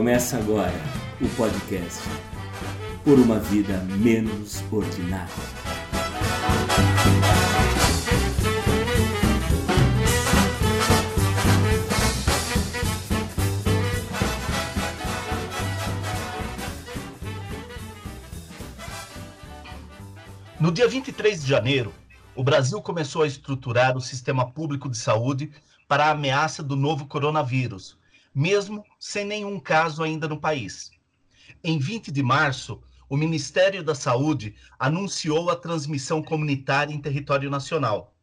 Começa agora o podcast Por uma Vida Menos Ordinária. No dia 23 de janeiro, o Brasil começou a estruturar o sistema público de saúde para a ameaça do novo coronavírus, mesmo sem nenhum caso ainda no país. Em 20 de março, o Ministério da Saúde anunciou a transmissão comunitária em território nacional.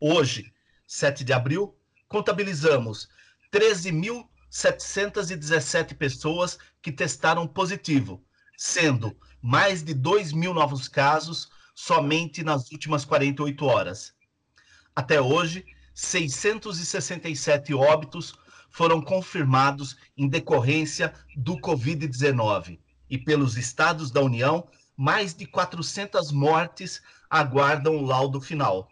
Hoje, 7 de abril, contabilizamos 13.717 pessoas que testaram positivo, sendo mais de 2 mil novos casos somente nas últimas 48 horas. Até hoje, 667 óbitos foram confirmados em decorrência do Covid-19 e pelos estados da União, mais de 400 mortes aguardam o laudo final.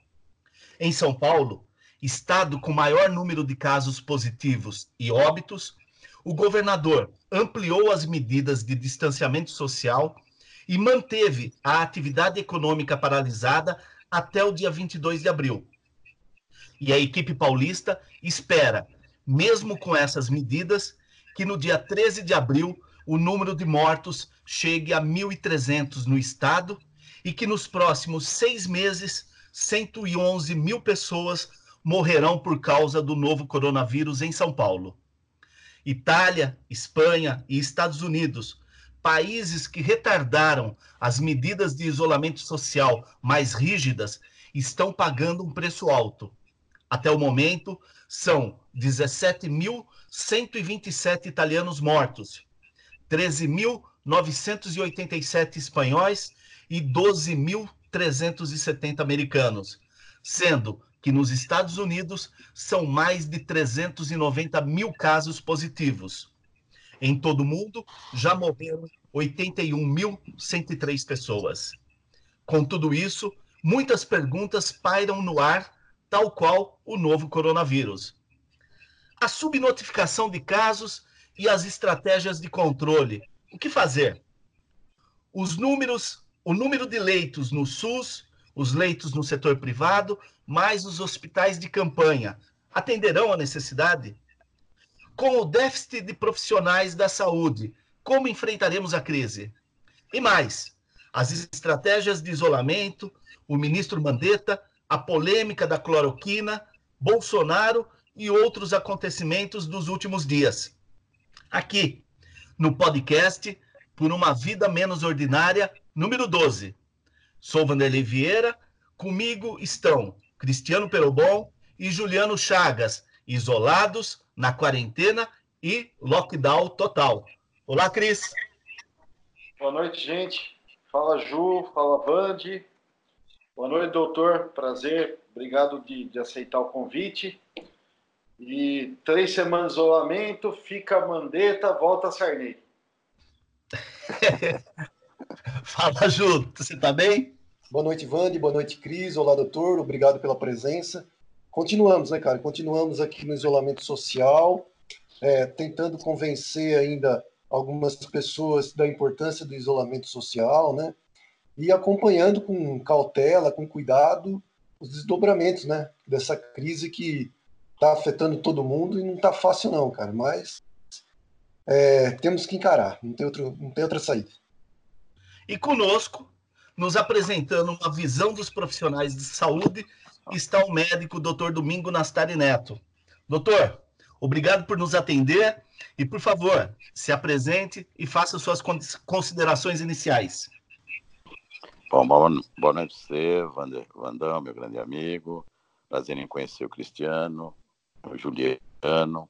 Em São Paulo, estado com maior número de casos positivos e óbitos, o governador ampliou as medidas de distanciamento social e manteve a atividade econômica paralisada até o dia 22 de abril. E a equipe paulista espera mesmo com essas medidas, que no dia 13 de abril o número de mortos chegue a 1.300 no estado e que nos próximos seis meses 111 mil pessoas morrerão por causa do novo coronavírus em São Paulo. Itália, Espanha e Estados Unidos, países que retardaram as medidas de isolamento social mais rígidas, estão pagando um preço alto. Até o momento, são 17.127 italianos mortos, 13.987 espanhóis e 12.370 americanos, sendo que nos Estados Unidos são mais de 390 mil casos positivos. Em todo o mundo, já morreram 81.103 pessoas. Com tudo isso, muitas perguntas pairam no ar tal qual o novo coronavírus. A subnotificação de casos e as estratégias de controle. O que fazer? Os números, o número de leitos no SUS, os leitos no setor privado, mais os hospitais de campanha, atenderão a necessidade? Com o déficit de profissionais da saúde, como enfrentaremos a crise? E mais, as estratégias de isolamento, o ministro Mandetta a polêmica da cloroquina, Bolsonaro e outros acontecimentos dos últimos dias. Aqui, no podcast Por uma Vida Menos Ordinária, número 12. Sou Vanderlei Vieira, comigo estão Cristiano Perobon e Juliano Chagas, isolados, na quarentena e lockdown total. Olá, Cris. Boa noite, gente. Fala, Ju. Fala, Vande. Boa noite, doutor. Prazer. Obrigado de, de aceitar o convite. E três semanas de isolamento, fica a Mandetta, volta a Sarney. Fala, Ju. Você está bem? Boa noite, Vande. Boa noite, Cris. Olá, doutor. Obrigado pela presença. Continuamos, né, cara? Continuamos aqui no isolamento social, é, tentando convencer ainda algumas pessoas da importância do isolamento social, né? E acompanhando com cautela, com cuidado, os desdobramentos né, dessa crise que está afetando todo mundo e não está fácil não, cara, mas é, temos que encarar, não tem, outro, não tem outra saída. E conosco, nos apresentando uma visão dos profissionais de saúde, está o médico Dr. Domingo Nastari Neto. Doutor, obrigado por nos atender e, por favor, se apresente e faça suas considerações iniciais. Bom, boa, noite a você, Vandão, meu grande amigo. Prazer em conhecer o Cristiano, o Juliano.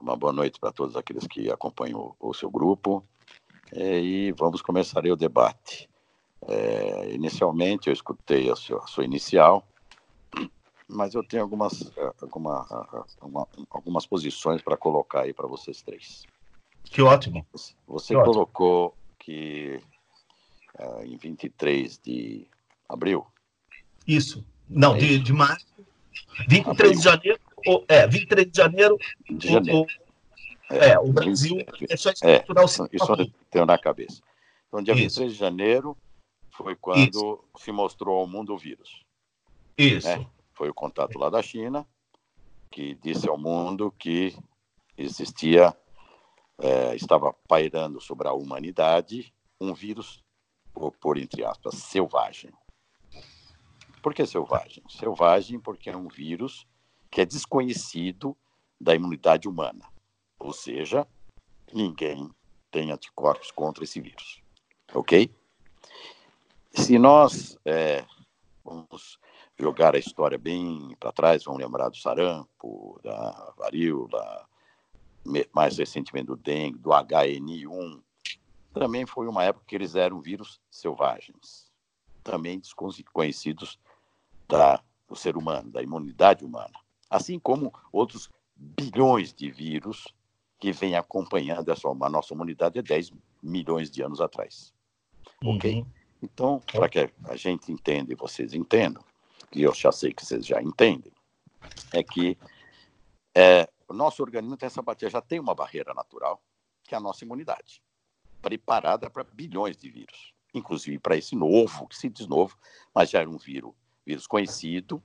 Uma boa noite para todos aqueles que acompanham o, o seu grupo. É, e vamos começar o debate. É, inicialmente, eu escutei a sua, a sua, inicial, mas eu tenho algumas, alguma, uma, algumas posições para colocar aí para vocês três. Que ótimo. Você que colocou ótimo. que uh, em 23 de abril. Isso. Não, é de, de março. 23 abril. de janeiro. Ou, é, 23 de janeiro. De janeiro. É, é o Brasil é só estruturar é, o Isso eu tenho na cabeça. Então, dia isso. 23 de janeiro foi quando isso. se mostrou ao mundo o vírus. Isso. Né? Foi o contato lá da China que disse ao mundo que existia, é, estava pairando sobre a humanidade um vírus, por, por entre aspas, selvagem. Por que selvagem? Selvagem porque é um vírus que é desconhecido da imunidade humana. Ou seja, ninguém tem anticorpos contra esse vírus. Ok? Se nós é, vamos jogar a história bem para trás, vamos lembrar do sarampo, da varíola, mais recentemente do dengue, do HN1, também foi uma época que eles eram vírus selvagens, também desconhecidos da, do ser humano, da imunidade humana. Assim como outros bilhões de vírus que vêm acompanhando essa, a nossa humanidade há 10 milhões de anos atrás. Uhum. Ok? Então, para que a gente entenda e vocês entendam, que eu já sei que vocês já entendem, é que é, o nosso organismo tem essa bateria, já tem uma barreira natural, que é a nossa imunidade, preparada para bilhões de vírus, inclusive para esse novo, que se diz novo, mas já era um vírus, vírus conhecido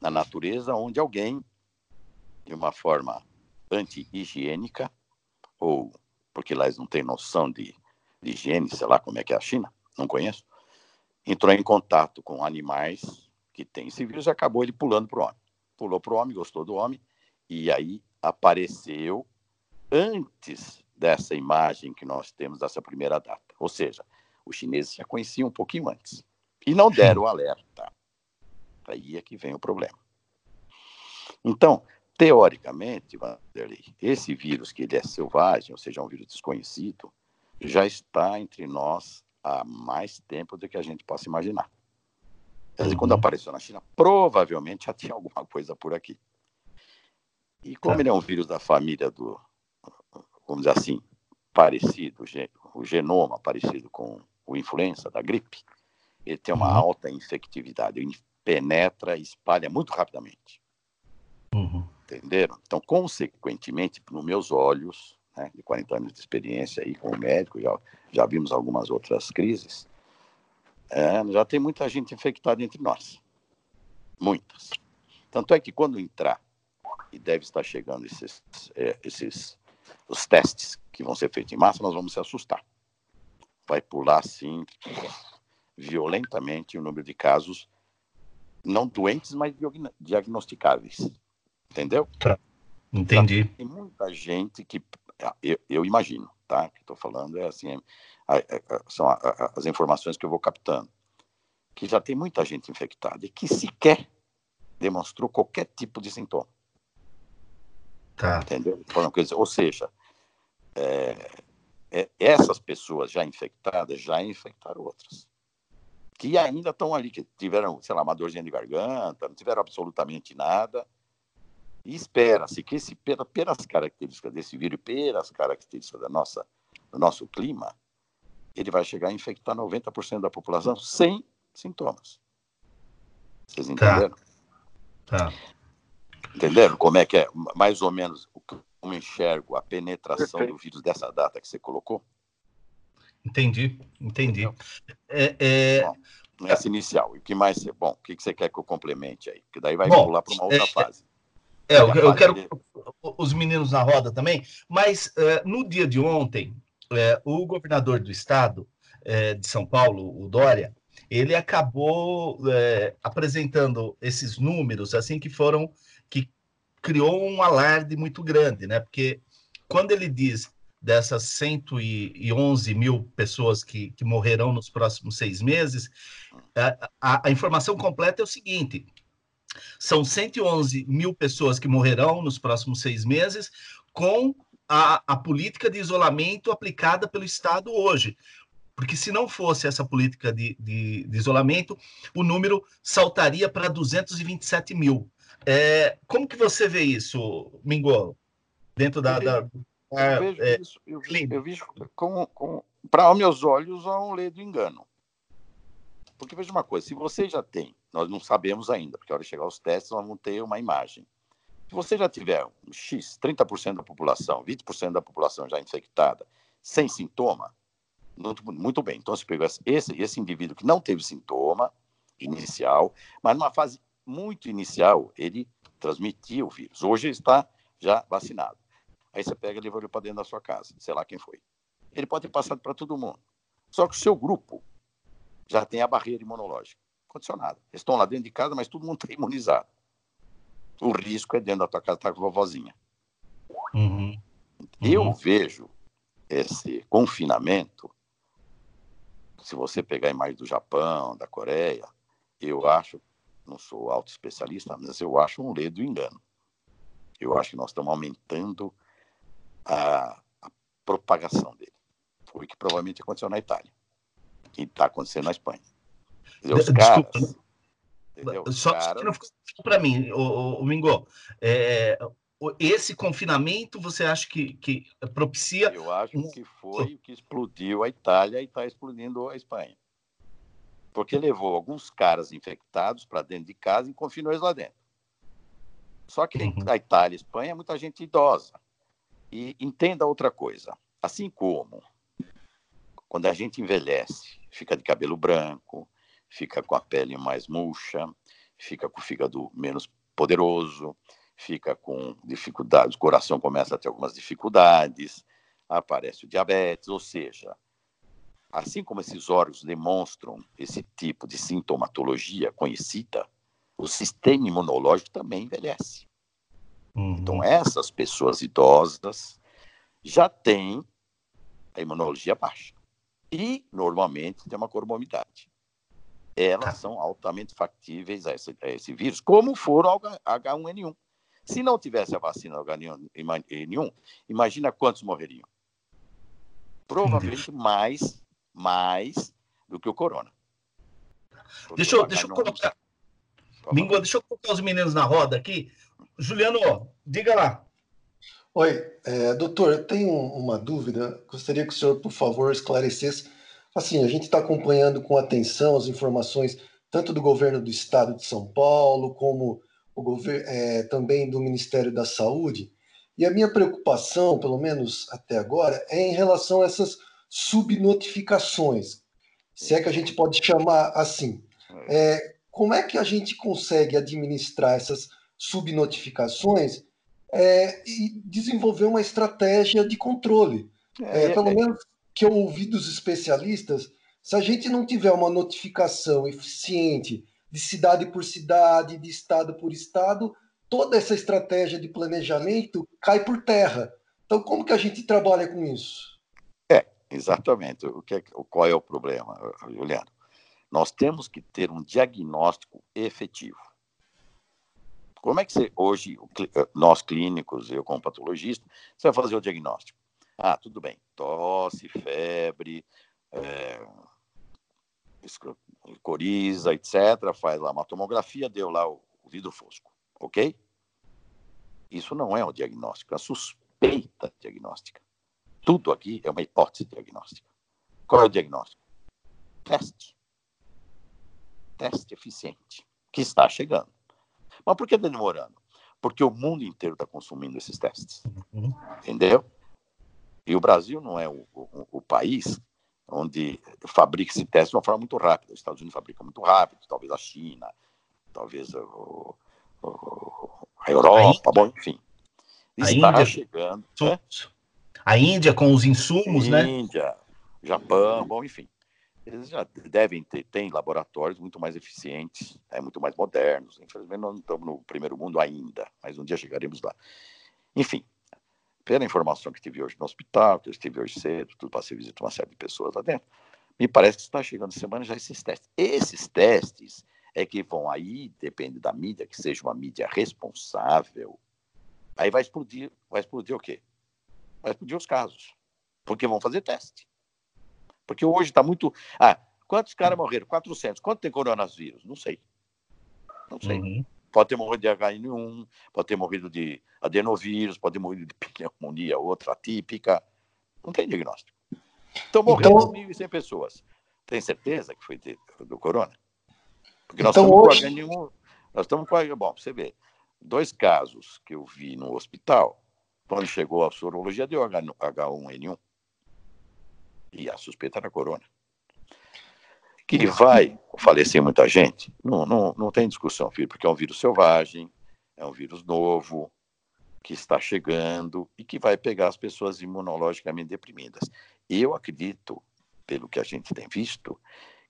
na natureza, onde alguém, de uma forma anti-higiênica, ou porque lá eles não têm noção de, de higiene, sei lá como é que é a China, não conheço, entrou em contato com animais que tem esse vírus, acabou ele pulando para o homem. Pulou para o homem, gostou do homem, e aí apareceu antes dessa imagem que nós temos dessa primeira data. Ou seja, os chineses já conheciam um pouquinho antes. E não deram o alerta. Aí é que vem o problema. Então, teoricamente, Vanderlei, esse vírus que ele é selvagem, ou seja, um vírus desconhecido, já está entre nós há mais tempo do que a gente possa imaginar. Quer dizer, quando uhum. apareceu na China, provavelmente já tinha alguma coisa por aqui. E como ele é um vírus da família do, vamos dizer assim, parecido, o genoma parecido com o influenza, da gripe, ele tem uma uhum. alta infectividade, ele penetra e espalha muito rapidamente. Uhum. Entenderam? Então, consequentemente, nos meus olhos, né, de 40 anos de experiência aí como médico, já, já vimos algumas outras crises, é, já tem muita gente infectada entre nós. Muitas. Tanto é que quando entrar, e deve estar chegando esses, é, esses os testes que vão ser feitos em massa, nós vamos se assustar. Vai pular, assim, violentamente o número de casos não doentes, mas diagnosticáveis. Entendeu? Tá. Entendi. Tem muita gente que, eu, eu imagino, tá? Que estou falando é assim, são as informações que eu vou captando, que já tem muita gente infectada e que sequer demonstrou qualquer tipo de sintoma. Tá. Entendeu? Ou seja, é, é, essas pessoas já infectadas já infectaram outras. Que ainda estão ali, que tiveram, sei lá, uma dorzinha de garganta, não tiveram absolutamente nada. E espera-se que, esse, pelas características desse vírus pelas características da nossa, do nosso clima, ele vai chegar a infectar 90% da população sem sintomas. Vocês tá. entenderam? Tá. tá. Entenderam como é que é, mais ou menos, como enxergo a penetração Perfeito. do vírus dessa data que você colocou? Entendi, entendi. É, é... Bom, nessa inicial, e o que mais, bom, o que você quer que eu complemente aí? Porque daí vai bom, pular para uma outra é, fase. É, eu, eu quero os meninos na roda também, mas uh, no dia de ontem, é, o governador do estado é, de São Paulo, o Dória, ele acabou é, apresentando esses números assim que foram que criou um alarde muito grande, né? Porque quando ele diz dessas 111 mil pessoas que, que morrerão nos próximos seis meses, a, a, a informação completa é o seguinte: são 111 mil pessoas que morrerão nos próximos seis meses com a, a política de isolamento aplicada pelo Estado hoje. Porque se não fosse essa política de, de, de isolamento, o número saltaria para 227 mil. É, como que você vê isso, Mingo? Dentro da. da, eu vejo é, isso, eu, eu vejo com, com para meus olhos, há um ledo engano. Porque veja uma coisa, se você já tem, nós não sabemos ainda, porque a hora de chegar os testes, nós vamos ter uma imagem Se você já tiver um X, 30% da população, 20% da população já infectada, sem sintoma, muito, bem. Então, você pegou esse, esse indivíduo que não teve sintoma inicial, mas numa fase muito inicial, ele transmitia o vírus. Hoje está já vacinado. Aí você pega e leva ele para dentro da sua casa, sei lá quem foi. Ele pode ter passado para todo mundo. Só que o seu grupo já tem a barreira imunológica condicionada. Eles estão lá dentro de casa, mas todo mundo está imunizado. O risco é dentro da tua casa, tá com a vovozinha. Uhum. Eu uhum. vejo esse confinamento, se você pegar a imagem do Japão, da Coreia, eu acho, não sou auto especialista, mas eu acho um ledo engano. Eu acho que nós estamos aumentando a, a propagação dele. Foi o que provavelmente aconteceu na Itália. E está acontecendo na Espanha. Dizer, os Desculpa. caras. Entendeu? Só cara... que não ficou para mim, o, o Mingo. É, esse confinamento você acha que, que propicia. Eu acho que foi o que explodiu a Itália e está explodindo a Espanha. Porque levou alguns caras infectados para dentro de casa e confinou eles lá dentro. Só que uhum. a Itália e Espanha é muita gente idosa. E entenda outra coisa. Assim como quando a gente envelhece, fica de cabelo branco, fica com a pele mais murcha, fica com o fígado menos poderoso, fica com dificuldades, o coração começa a ter algumas dificuldades, aparece o diabetes, ou seja, assim como esses órgãos demonstram esse tipo de sintomatologia conhecida, o sistema imunológico também envelhece. Uhum. Então, essas pessoas idosas já têm a imunologia baixa. E, normalmente, tem uma comorbidade. Elas tá. são altamente factíveis a esse, a esse vírus, como foram ao H1N1. Se não tivesse a vacina do H1N1, imagina quantos morreriam. Provavelmente mais, mais do que o corona. deixa eu, deixa eu colocar. Mingo, deixa eu colocar os meninos na roda aqui. Juliano, diga lá. Oi, é, doutor, eu tenho uma dúvida. Gostaria que o senhor, por favor, esclarecesse. Assim, a gente está acompanhando com atenção as informações tanto do governo do estado de São Paulo, como o governo, é, também do Ministério da Saúde. E a minha preocupação, pelo menos até agora, é em relação a essas subnotificações, se é que a gente pode chamar assim. É, como é que a gente consegue administrar essas subnotificações é, e desenvolver uma estratégia de controle. É, é pelo é. menos que eu ouvi dos especialistas, se a gente não tiver uma notificação eficiente de cidade por cidade, de estado por estado, toda essa estratégia de planejamento cai por terra. Então, como que a gente trabalha com isso? Exatamente. O que é, qual é o problema, Juliano? Nós temos que ter um diagnóstico efetivo. Como é que você, hoje, eh, nós clínicos, eu como patologista, você vai fazer o diagnóstico? Ah, tudo bem, tosse, febre, é, coriza, etc., faz lá uma tomografia, deu lá o, o vidro fosco, ok? Isso não é um diagnóstico, é uma suspeita diagnóstica. Tudo aqui é uma hipótese diagnóstica. Qual é o diagnóstico? Teste. Teste eficiente, que está chegando. Mas por que está demorando? Porque o mundo inteiro está consumindo esses testes. Uhum. Entendeu? E o Brasil não é o, o, o, país onde fabrica esse teste de uma forma muito rápida. Os Estados Unidos fabricam muito rápido, talvez a China, talvez o, a Europa, a bom, enfim. Está chegando. Né? A Índia com os insumos, Índia, né? Índia, Japão, bom, enfim eles já devem ter tem laboratórios muito mais eficientes, é muito mais modernos. Infelizmente, nós não estamos no primeiro mundo ainda, mas um dia chegaremos lá. Enfim, pela informação que tive hoje no hospital, que eu estive hoje cedo, tudo passei visita uma série de pessoas lá dentro, me parece que está chegando semana já esses testes. Esses testes é que vão aí, depende da mídia, que seja uma mídia responsável, aí vai explodir, vai explodir o quê? Vai explodir os casos, porque vão fazer teste. Porque hoje está muito. Ah, quantos caras morreram? 400. Quanto tem coronavírus? Não sei. Não sei. Uhum. Pode ter morrido de H1N1, pode ter morrido de adenovírus, pode ter morrido de pneumonia, outra típica. Não tem diagnóstico. Então morreram então... 1.100 pessoas. Tem certeza que foi de, do corona? Porque nós então, estamos hoje... com H1N1. Nós estamos com. Bom, você vê. dois casos que eu vi no hospital, quando chegou a sorologia, deu H1N1. E a suspeita era corona. Que vai falecer muita gente, não, não, não tem discussão, filho, porque é um vírus selvagem, é um vírus novo, que está chegando e que vai pegar as pessoas imunologicamente deprimidas. Eu acredito, pelo que a gente tem visto,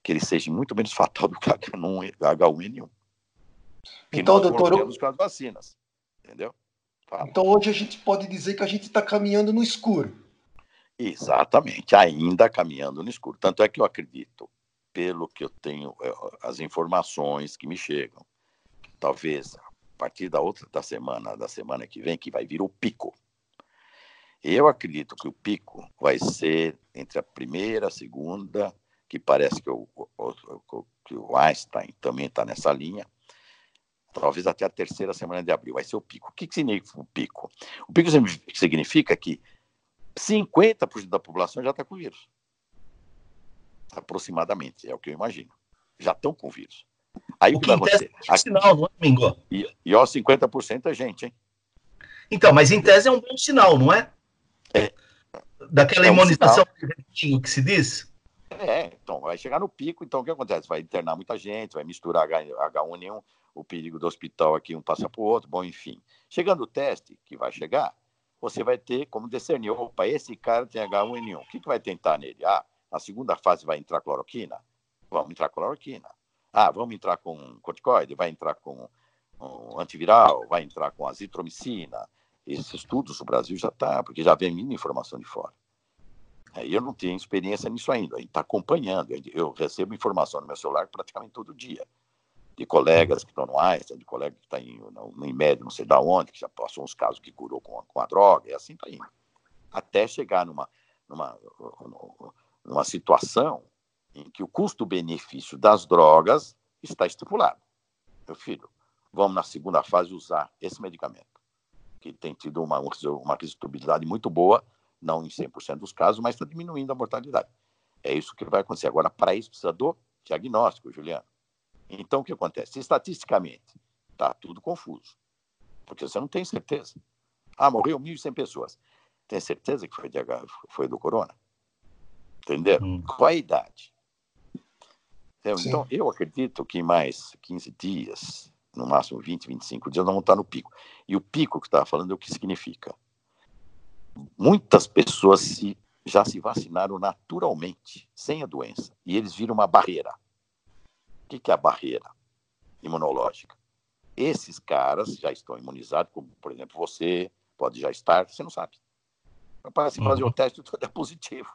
que ele seja muito menos fatal do que H1N1. Então, doutor. Temos com as vacinas. Entendeu? Fala. Então, hoje a gente pode dizer que a gente está caminhando no escuro. Exatamente, ainda caminhando no escuro. Tanto é que eu acredito, pelo que eu tenho, eh, as informações que me chegam, talvez a partir da outra da semana, da semana que vem, que vai vir o pico. Eu acredito que o pico vai ser entre a primeira, a segunda que parece que o, o, que o Einstein também está nessa linha, talvez até a terceira semana de abril, vai ser o pico. O que, que significa o pico? O pico significa que 50% da população já está com vírus. Aproximadamente, é o que eu imagino. Já estão com vírus. Aí o, que, vai acontecer? É sinal, não é, Mingo? E, e ó, 50% é gente, hein? Então, mas em tese é um bom sinal, não é? É. Daquela é um imunização que se diz? É, então vai chegar no pico, então o que acontece? Vai internar muita gente, vai misturar H1N1, o perigo do hospital aqui um passa para o outro, bom, enfim. Chegando o teste, que vai chegar, você vai ter como discernir, opa, esse cara tem H1N1, o que, que vai tentar nele? Ah, na segunda fase vai entrar cloroquina? Vamos entrar cloroquina. Ah, vamos entrar com corticoide? Vai entrar com um antiviral? Vai entrar com azitromicina? Esses estudos o Brasil já está, porque já vem muita informação de fora. Eu não tenho experiência nisso ainda, a gente está acompanhando. Eu recebo informação no meu celular praticamente todo dia, de colegas que estão no Einstein, de colegas que estão tá no, IMED, não sei da onde, que já passou uns casos que curou com, com a droga, e assim está indo. Até chegar numa, numa, numa situação em que o custo-benefício das drogas está estipulado. Meu filho, vamos na segunda fase usar esse medicamento, que tem tido uma, uma resistibilidade muito boa não em 100% dos casos, mas está diminuindo a mortalidade. É isso que vai acontecer. Agora, para isso, precisa do diagnóstico, Juliano. Então, o que acontece? Estatisticamente, está tudo confuso, porque você não tem certeza. Ah, morreu 1.100 pessoas. Tem certeza que foi, de, foi do corona? Entenderam? Hum. Qual a idade? Então, eu acredito que em mais 15 dias, no máximo 20, 25 dias, nós vamos estar no pico. E o pico que estava falando é o que significa muitas pessoas se, já se vacinaram naturalmente, sem a doença, e eles viram uma barreira. O que, que é a barreira imunológica? Esses caras já estão imunizados, como, por exemplo, você pode já estar, você não sabe. Para se fazer o uhum. teste, tudo é positivo.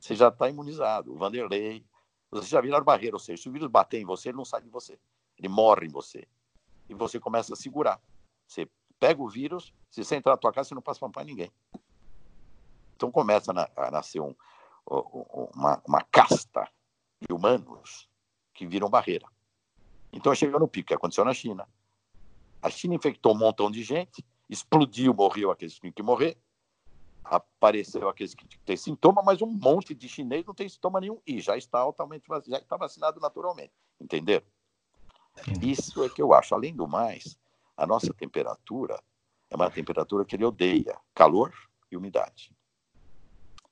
Você já está imunizado. O Vanderlei, você já viraram barreira, ou seja, se o vírus bater em você, ele não sai de você. Ele morre em você. E você começa a segurar. Você pega o vírus, se você entrar na tua casa, você não passa para ninguém. Então começa a nascer um, uma, uma casta de humanos que viram barreira. Então chegou no pico, que aconteceu na China. A China infectou um montão de gente, explodiu, morreu aqueles que tinham que morrer, apareceu aqueles que têm sintoma, mas um monte de chinês não tem sintoma nenhum e já está altamente já está vacinado naturalmente, entenderam? Isso é que eu acho. Além do mais, a nossa temperatura é uma temperatura que ele odeia, calor e umidade.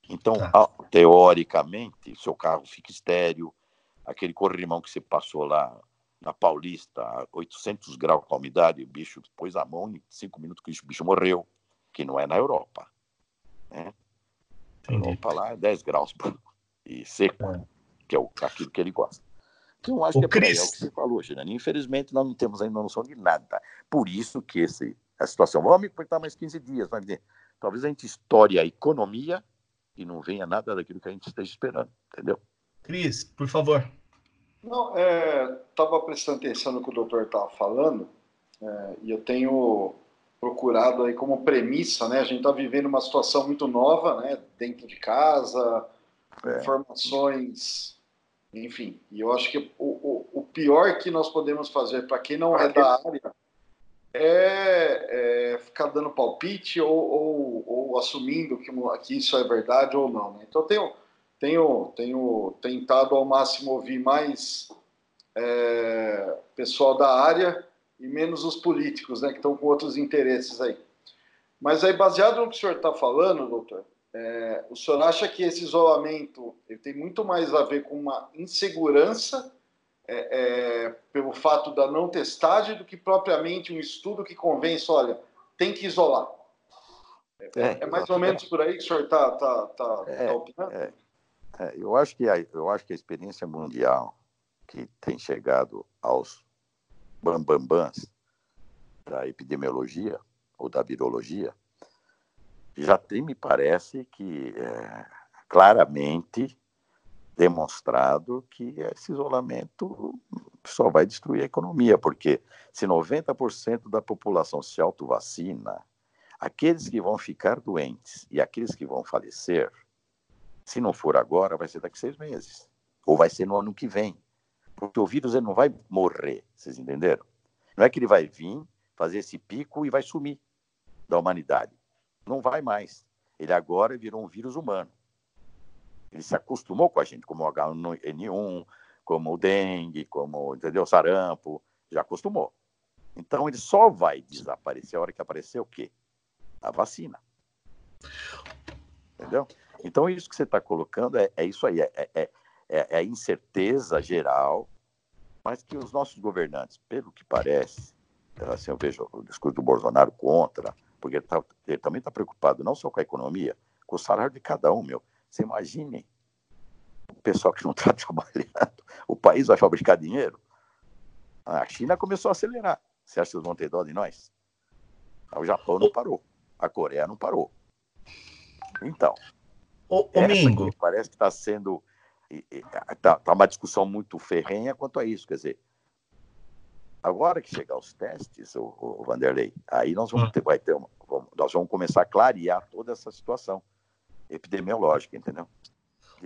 Então, tá. teoricamente, o seu carro fica estéreo, aquele corrimão que você passou lá na Paulista, 800 graus com a umidade, o bicho pôs a mão em cinco minutos que o bicho morreu, que não é na Europa. Né? Na Europa lá é 10 graus e seco, é. que é o, aquilo que ele gosta. Então, acho o que é, Chris... é o que você falou, Girani. Infelizmente, nós não temos ainda noção de nada. Por isso que esse, a situação, vamos apertar mais 15 dias, vai dizer, talvez a gente estoure a economia e não venha nada daquilo que a gente esteja esperando, entendeu? Cris, por favor. Não, estava é, prestando atenção no que o doutor estava falando é, e eu tenho procurado aí como premissa, né? A gente está vivendo uma situação muito nova, né? Dentro de casa, é. informações, enfim. E eu acho que o, o, o pior que nós podemos fazer para quem não é da área é, é, ficar dando palpite ou, ou, ou assumindo que, que, isso é verdade ou não. Né? Então, tenho, tenho, tenho tentado ao máximo ouvir mais é, pessoal da área e menos os políticos, né, que estão com outros interesses aí. Mas aí, baseado no que o senhor está falando, doutor, é, o senhor acha que esse isolamento tem muito mais a ver com uma insegurança é, é, pelo fato da não testagem do que propriamente um estudo que convence, olha, tem que isolar? É, é, é mais ou menos por aí que o senhor está tá, tá, é, tá opinando? eu, acho que a, eu acho que a experiência mundial que tem chegado aos bambambãs da epidemiologia ou da virologia, já tem, me parece, que é, claramente demonstrado que esse isolamento só vai destruir a economia, porque se 90% da população se autovacina, aqueles que vão ficar doentes e aqueles que vão falecer, se não for agora, vai ser daqui a seis meses, ou vai ser no ano que vem, porque o vírus ele não vai morrer, vocês entenderam? Não é que ele vai vir, fazer esse pico e vai sumir da humanidade. Não vai mais. Ele agora virou um vírus humano. Ele se acostumou com a gente, como o H1N1, como o dengue, como entendeu? sarampo, já acostumou. Então ele só vai desaparecer a hora que aparecer o quê? A vacina. Entendeu? Então isso que você está colocando é, é, isso aí, é, é, é, é a incerteza geral, mas que os nossos governantes, pelo que parece, assim, eu vejo o discurso do Bolsonaro contra, porque ele, tá, ele também está preocupado não só com a economia, com o salário de cada um, meu. Você imagine o pessoal que não está trabalhando, o país vai fabricar dinheiro. A China começou a acelerar. Você acha que eles vão ter dó de nós? O Japão não parou, a Coreia não parou. Então, o, Mingo. parece que está sendo está tá uma discussão muito ferrenha quanto a isso. Quer dizer, Agora que chegar os testes, o, o Vanderlei, aí nós vamos hum. ter, vai ter uma, vamos, nós vamos começar a clarear toda essa situação epidemiológica, entendeu?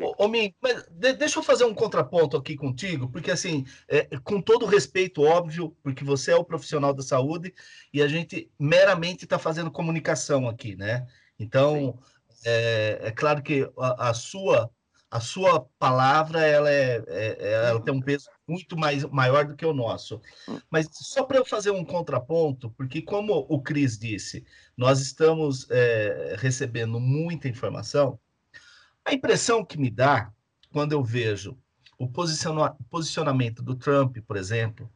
Ô, ô Min, mas de, deixa eu fazer um contraponto aqui contigo, porque assim, é, com todo respeito, óbvio, porque você é o profissional da saúde e a gente meramente está fazendo comunicação aqui, né? Então, é, é, claro que a, a, sua a sua palavra ela, é, é, ela tem um peso muito mais maior do que o nosso. Mas só para eu fazer um contraponto, porque como o Cris disse, nós estamos é, recebendo muita informação, a impressão que me dá quando eu vejo o posiciona posicionamento do Trump, por exemplo,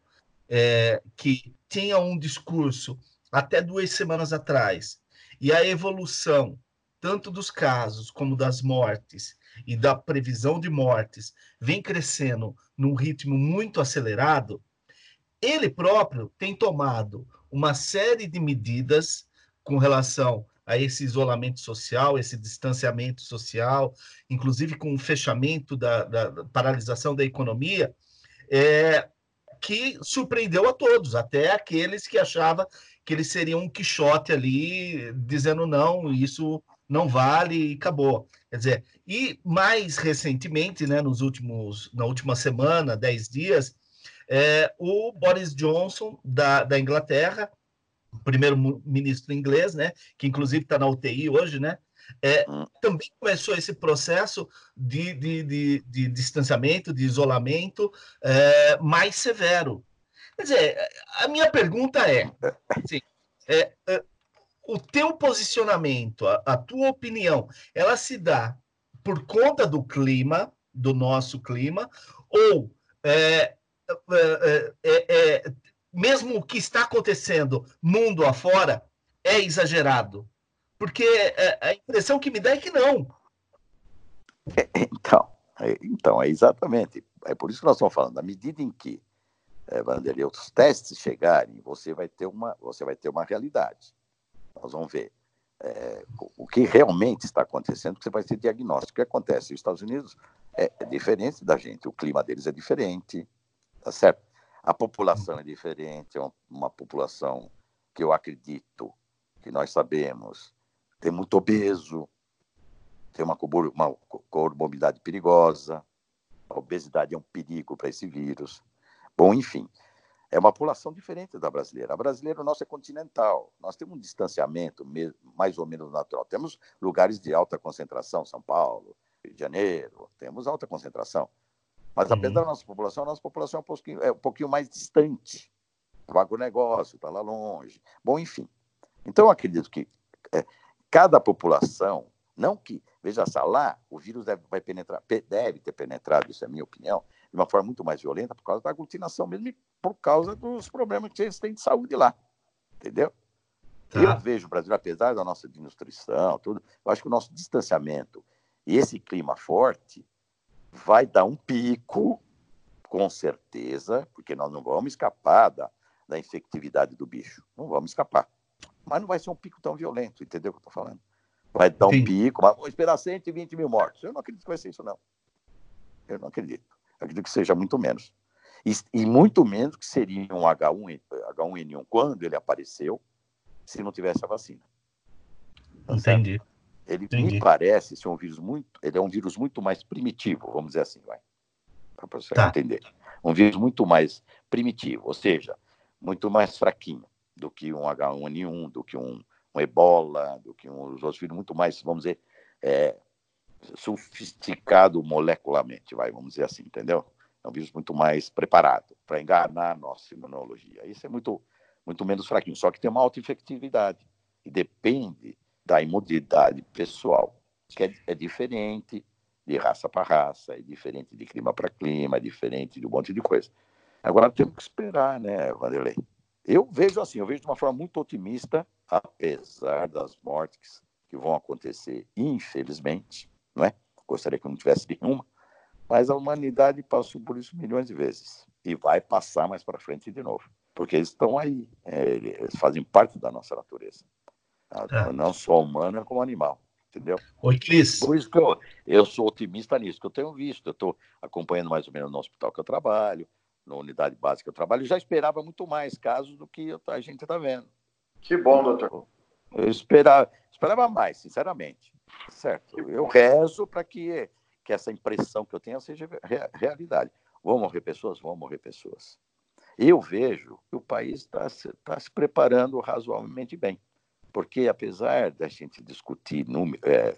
é, que tinha um discurso até duas semanas atrás, e a evolução tanto dos casos como das mortes e da previsão de mortes vem crescendo num ritmo muito acelerado, ele próprio tem tomado uma série de medidas com relação a esse isolamento social, esse distanciamento social, inclusive com o fechamento da, da, da paralisação da economia, é, que surpreendeu a todos, até aqueles que achavam que ele seria um quixote ali, dizendo não, isso não vale e acabou. Quer dizer, e mais recentemente, né, nos últimos, na última semana, dez dias, é, o Boris Johnson, da, da Inglaterra, primeiro-ministro inglês, né, que inclusive está na UTI hoje, né, é, hum. também começou esse processo de, de, de, de distanciamento, de isolamento é, mais severo. Quer dizer, a minha pergunta é, assim, é, é o teu posicionamento, a, a tua opinião, ela se dá por conta do clima, do nosso clima, ou é, é, é, é, mesmo o que está acontecendo mundo afora é exagerado? Porque é, a impressão que me dá é que não. É, então, então, é exatamente. É por isso que nós estamos falando. À medida em que, é, Vanderlei, os testes chegarem, você vai ter uma, você vai ter uma realidade. Nós vamos ver é, o que realmente está acontecendo, que você vai ter diagnóstico. O que acontece? Os Estados Unidos é, é diferente da gente, o clima deles é diferente, tá certo? A população é diferente, é uma, uma população que eu acredito, que nós sabemos, tem muito obeso, tem uma, uma comorbidade perigosa, a obesidade é um perigo para esse vírus. Bom, enfim, é uma população diferente da brasileira. A brasileira nossa é continental. Nós temos um distanciamento mais ou menos natural. Temos lugares de alta concentração, São Paulo, Rio de Janeiro, temos alta concentração. Mas uhum. apesar da nossa população, a nossa população é um pouquinho, é um pouquinho mais distante. o agronegócio está lá longe. Bom, enfim. Então, eu acredito que é, cada população, não que, veja só, lá o vírus deve, vai penetrar, deve ter penetrado, isso é a minha opinião, de uma forma muito mais violenta por causa da aglutinação mesmo e por causa dos problemas que eles têm de saúde lá. Entendeu? Tá. Eu vejo o Brasil, apesar da nossa denutrição, tudo, eu acho que o nosso distanciamento e esse clima forte vai dar um pico, com certeza, porque nós não vamos escapar da, da infectividade do bicho. Não vamos escapar. Mas não vai ser um pico tão violento, entendeu o que eu estou falando? Vai dar um pico, mas vou esperar 120 mil mortos. Eu não acredito que vai ser isso, não. Eu não acredito. Acredito que seja muito menos. E, e muito menos que seria um H1, H1N1 quando ele apareceu, se não tivesse a vacina. Tá Entendi. Ele Entendi. me parece ser um vírus muito. Ele é um vírus muito mais primitivo, vamos dizer assim, vai. Para você tá. entender. Um vírus muito mais primitivo, ou seja, muito mais fraquinho do que um H1N1, do que um, um ebola, do que um, os outros vírus, muito mais, vamos dizer, é, sofisticado molecularmente, vai, vamos dizer assim, entendeu? É um vírus muito mais preparado para enganar a nossa imunologia. Isso é muito, muito menos fraquinho, só que tem uma alta infectividade e depende da imunidade pessoal, que é, é diferente de raça para raça, é diferente de clima para clima, é diferente de um monte de coisa. Agora temos que esperar, né, Vanderlei? Eu vejo assim, eu vejo de uma forma muito otimista, apesar das mortes que vão acontecer, infelizmente, não é? Gostaria que não tivesse nenhuma, mas a humanidade passou por isso milhões de vezes e vai passar mais para frente de novo, porque eles estão aí, é, eles fazem parte da nossa natureza, é. não só humana como animal entendeu? Oi, Cris. Por isso que eu, eu sou otimista nisso, que eu tenho visto. Eu estou acompanhando mais ou menos no hospital que eu trabalho, na unidade básica que eu trabalho. Eu já esperava muito mais casos do que a gente está vendo. Que bom, doutor. Eu esperava, esperava mais, sinceramente. Certo. Eu rezo para que, que essa impressão que eu tenha seja realidade. Vão morrer pessoas? Vão morrer pessoas. Eu vejo que o país está tá se preparando razoavelmente bem porque apesar da gente discutir número, é,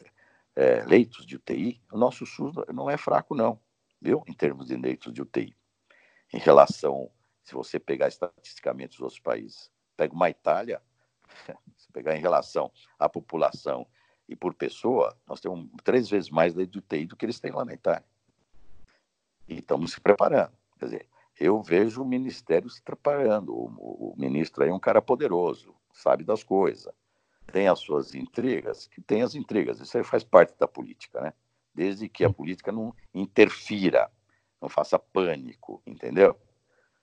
é, leitos de UTI, o nosso SUS não é fraco, não, viu? Em termos de leitos de UTI. Em relação, se você pegar estatisticamente os outros países, pega uma Itália, se pegar em relação à população e por pessoa, nós temos três vezes mais leitos de UTI do que eles têm lá na Itália. E estamos se preparando. Quer dizer, eu vejo o ministério se preparando. O, o ministro aí é um cara poderoso, sabe das coisas tem as suas intrigas, que tem as intrigas, isso aí faz parte da política, né? Desde que a política não interfira, não faça pânico, entendeu?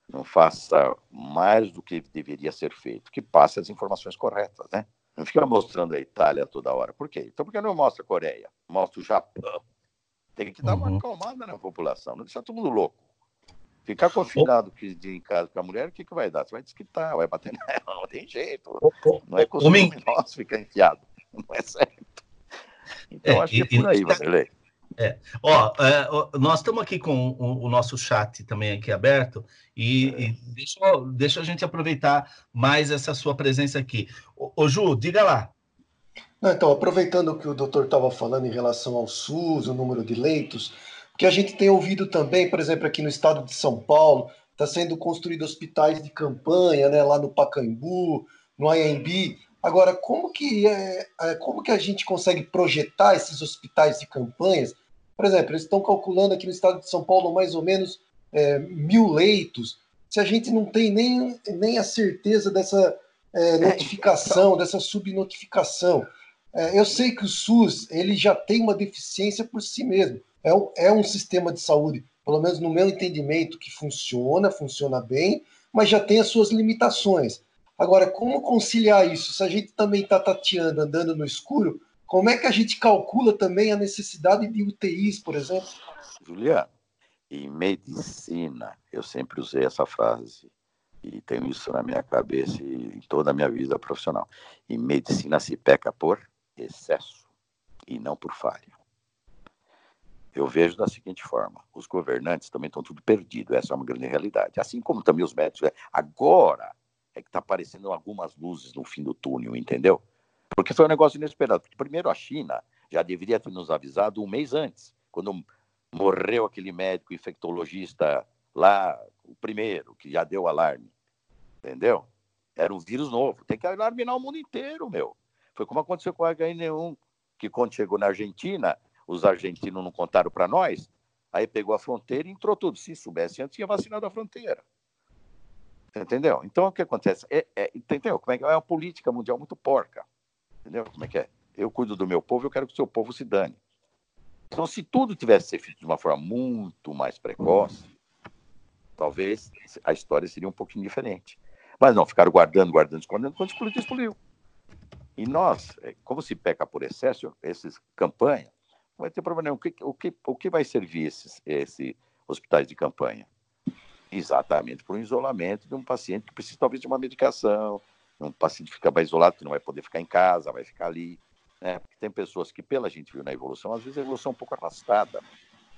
Não faça mais do que deveria ser feito, que passe as informações corretas, né? Não fica mostrando a Itália toda hora. Por quê? Então, por que não mostra a Coreia? Mostra o Japão. Tem que dar uma uhum. acalmada na população, não deixar todo mundo louco. Ficar confinado que em casa com a mulher, o que, que vai dar? Você vai desquitar, vai bater nela, não tem jeito. Não é costume nosso ficar enfiado. Não é certo. Então, é, acho que é por aí, Vanderlei. É. Ó, é, nós estamos aqui com o, o, nosso chat também aqui aberto e, é. e, deixa, deixa a gente aproveitar mais essa sua presença aqui. Ô, ô Ju, diga lá. Não, então, aproveitando o que o doutor estava falando em relação ao SUS, o número de leitos, que a gente tem ouvido também, por exemplo, aqui no estado de São Paulo, está sendo construído hospitais de campanha, né, lá no Pacaembu, no AMB. Agora, como que, é, é, como que a gente consegue projetar esses hospitais de campanhas? Por exemplo, eles estão calculando aqui no estado de São Paulo mais ou menos é, mil leitos. Se a gente não tem nem, nem a certeza dessa é, é notificação, dessa subnotificação. É, eu sei que o SUS ele já tem uma deficiência por si mesmo é, um, é um sistema de saúde, pelo menos no meu entendimento, que funciona, funciona bem, mas já tem as suas limitações. Agora, como conciliar isso? Se a gente também está tateando, andando no escuro, como é que a gente calcula também a necessidade de UTIs, por exemplo? Juliano, em medicina, eu sempre usei essa frase e tenho isso na minha cabeça e em toda a minha vida profissional. Em medicina se peca por excesso e não por falha eu vejo da seguinte forma: os governantes também estão tudo perdido, essa é uma grande realidade. Assim como também os médicos. Né? Agora é que está aparecendo algumas luzes no fim do túnel, entendeu? Porque foi um negócio inesperado. Porque, primeiro, a China já deveria ter nos avisado um mês antes, quando morreu aquele médico infectologista lá, o primeiro, que já deu alarme. Entendeu? Era um vírus novo. Tem que alarminar o mundo inteiro, meu. Foi como aconteceu com o H1N1, que quando chegou na Argentina, os argentinos não contaram para nós, aí pegou a fronteira e entrou tudo. Se soubesse antes, tinha vacinado a fronteira. Entendeu? Então, o que acontece? É, é, entendeu? Como é que é uma política mundial muito porca. Entendeu? Como é que é? Eu cuido do meu povo, eu quero que o seu povo se dane. Então, se tudo tivesse sido feito de uma forma muito mais precoce, talvez a história seria um pouquinho diferente. Mas não, ficaram guardando, guardando, escondendo, quando explodiu, explodiu. E nós, é, como se peca por excesso, essas campanhas, não vai ter problema nenhum. O que, o que, o que vai servir esses, esses hospitais de campanha? Exatamente para o isolamento de um paciente que precisa talvez de uma medicação, um paciente fica mais isolado, que não vai poder ficar em casa, vai ficar ali. Né? Porque tem pessoas que, pela gente viu na evolução, às vezes a evolução é um pouco arrastada.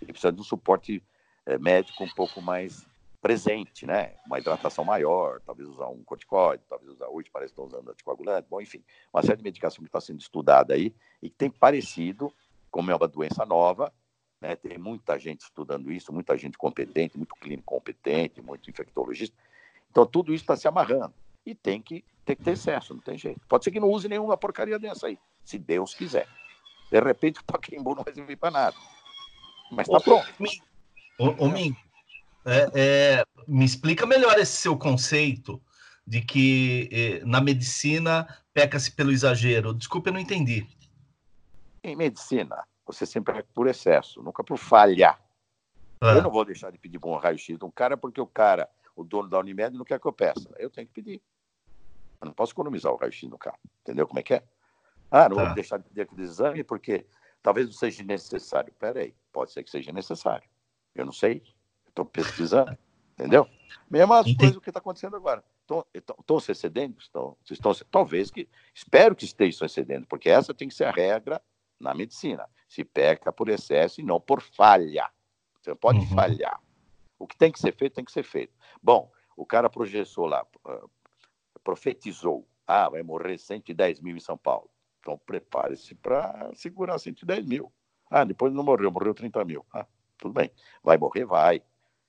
Ele precisa de um suporte é, médico um pouco mais presente, né? Uma hidratação maior, talvez usar um corticoide, talvez usar hoje parece que estão usando anticoagulante, bom, enfim, uma série de medicação que está sendo estudada aí e que tem parecido, como é uma doença nova, né? Tem muita gente estudando isso, muita gente competente, muito clínico competente, muito infectologista. Então tudo isso está se amarrando e tem que, tem que ter excesso, não tem jeito. Pode ser que não use nenhuma porcaria dessa aí, se Deus quiser. De repente o Paquembu não vai servir para nada. Mas está pronto. Ô, ô, Min, é, é, me explica melhor esse seu conceito de que eh, na medicina peca-se pelo exagero. Desculpa, eu não entendi. Em medicina, você sempre é por excesso, nunca por falhar. Ah. Eu não vou deixar de pedir um raio-x de um cara porque o cara, o dono da Unimed, não quer que eu peça. Eu tenho que pedir. Eu não posso economizar o raio-x no carro. Entendeu como é que é? Ah, não tá. vou deixar de pedir aquele exame porque talvez não seja necessário. Peraí, pode ser que seja necessário. Eu não sei. Estou pesquisando, entendeu? Mesma coisa que está acontecendo agora. Estão se excedendo? Estão, estão, talvez que. Espero que estejam excedendo, porque essa tem que ser a regra na medicina. Se peca por excesso e não por falha. Você não pode uhum. falhar. O que tem que ser feito, tem que ser feito. Bom, o cara projetou lá, uh, profetizou. Ah, vai morrer 110 mil em São Paulo. Então prepare-se para segurar 110 mil. Ah, depois não morreu, morreu 30 mil. Ah, tudo bem. Vai morrer? Vai.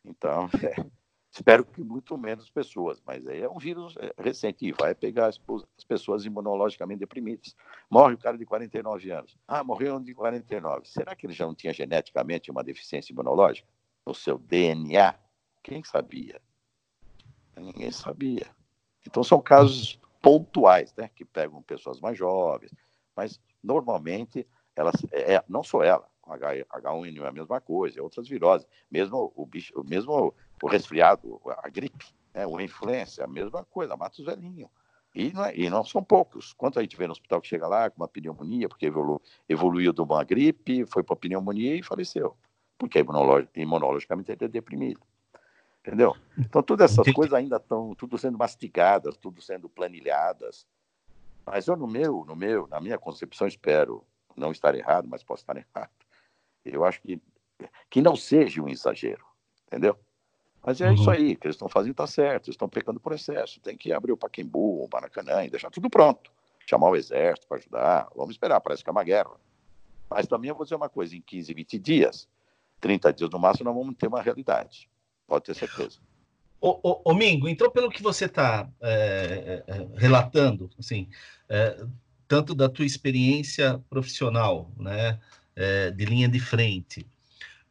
Então, é, espero que muito menos pessoas, mas aí é um vírus é, recente e vai pegar as, as, pessoas imunologicamente deprimidas. Morre o cara de 49 anos. Ah, morreu um de 49. Será que ele já não tinha geneticamente uma deficiência imunológica? No seu DNA? Quem sabia? Ninguém sabia. Então, são casos pontuais, né, que pegam pessoas mais jovens, mas normalmente elas, é, não só ela, com H1N1 é a mesma coisa, é outras viroses, mesmo o bicho, mesmo o resfriado, a gripe, né, o influenza, é a mesma coisa, mata os velhinhos. E não, é, e não são poucos. Quanto a gente vê no hospital que chega lá com uma pneumonia, porque evolu, evoluiu de uma gripe, foi para pneumonia e faleceu, porque imunologicamente ele é deprimido. Entendeu? Então, todas essas coisas ainda estão tudo sendo mastigadas, tudo sendo planilhadas. Mas eu, no meu, no meu, na minha concepção, espero não estar errado, mas posso estar errado. Eu acho que, que não seja um exagero, entendeu? Mas é uhum. isso aí, que eles estão fazendo está certo, eles estão pecando por excesso. Tem que abrir o Paquembu, o Maracanã e deixar tudo pronto. Chamar o exército para ajudar. Vamos esperar, parece que é uma guerra. Mas também eu vou dizer uma coisa: em 15, 20 dias, 30 dias no máximo, nós vamos ter uma realidade. Pode ter certeza. Ô, ô, Mingo, então, pelo que você está é, é, é, relatando, assim, é, tanto da tua experiência profissional, né, é, de linha de frente,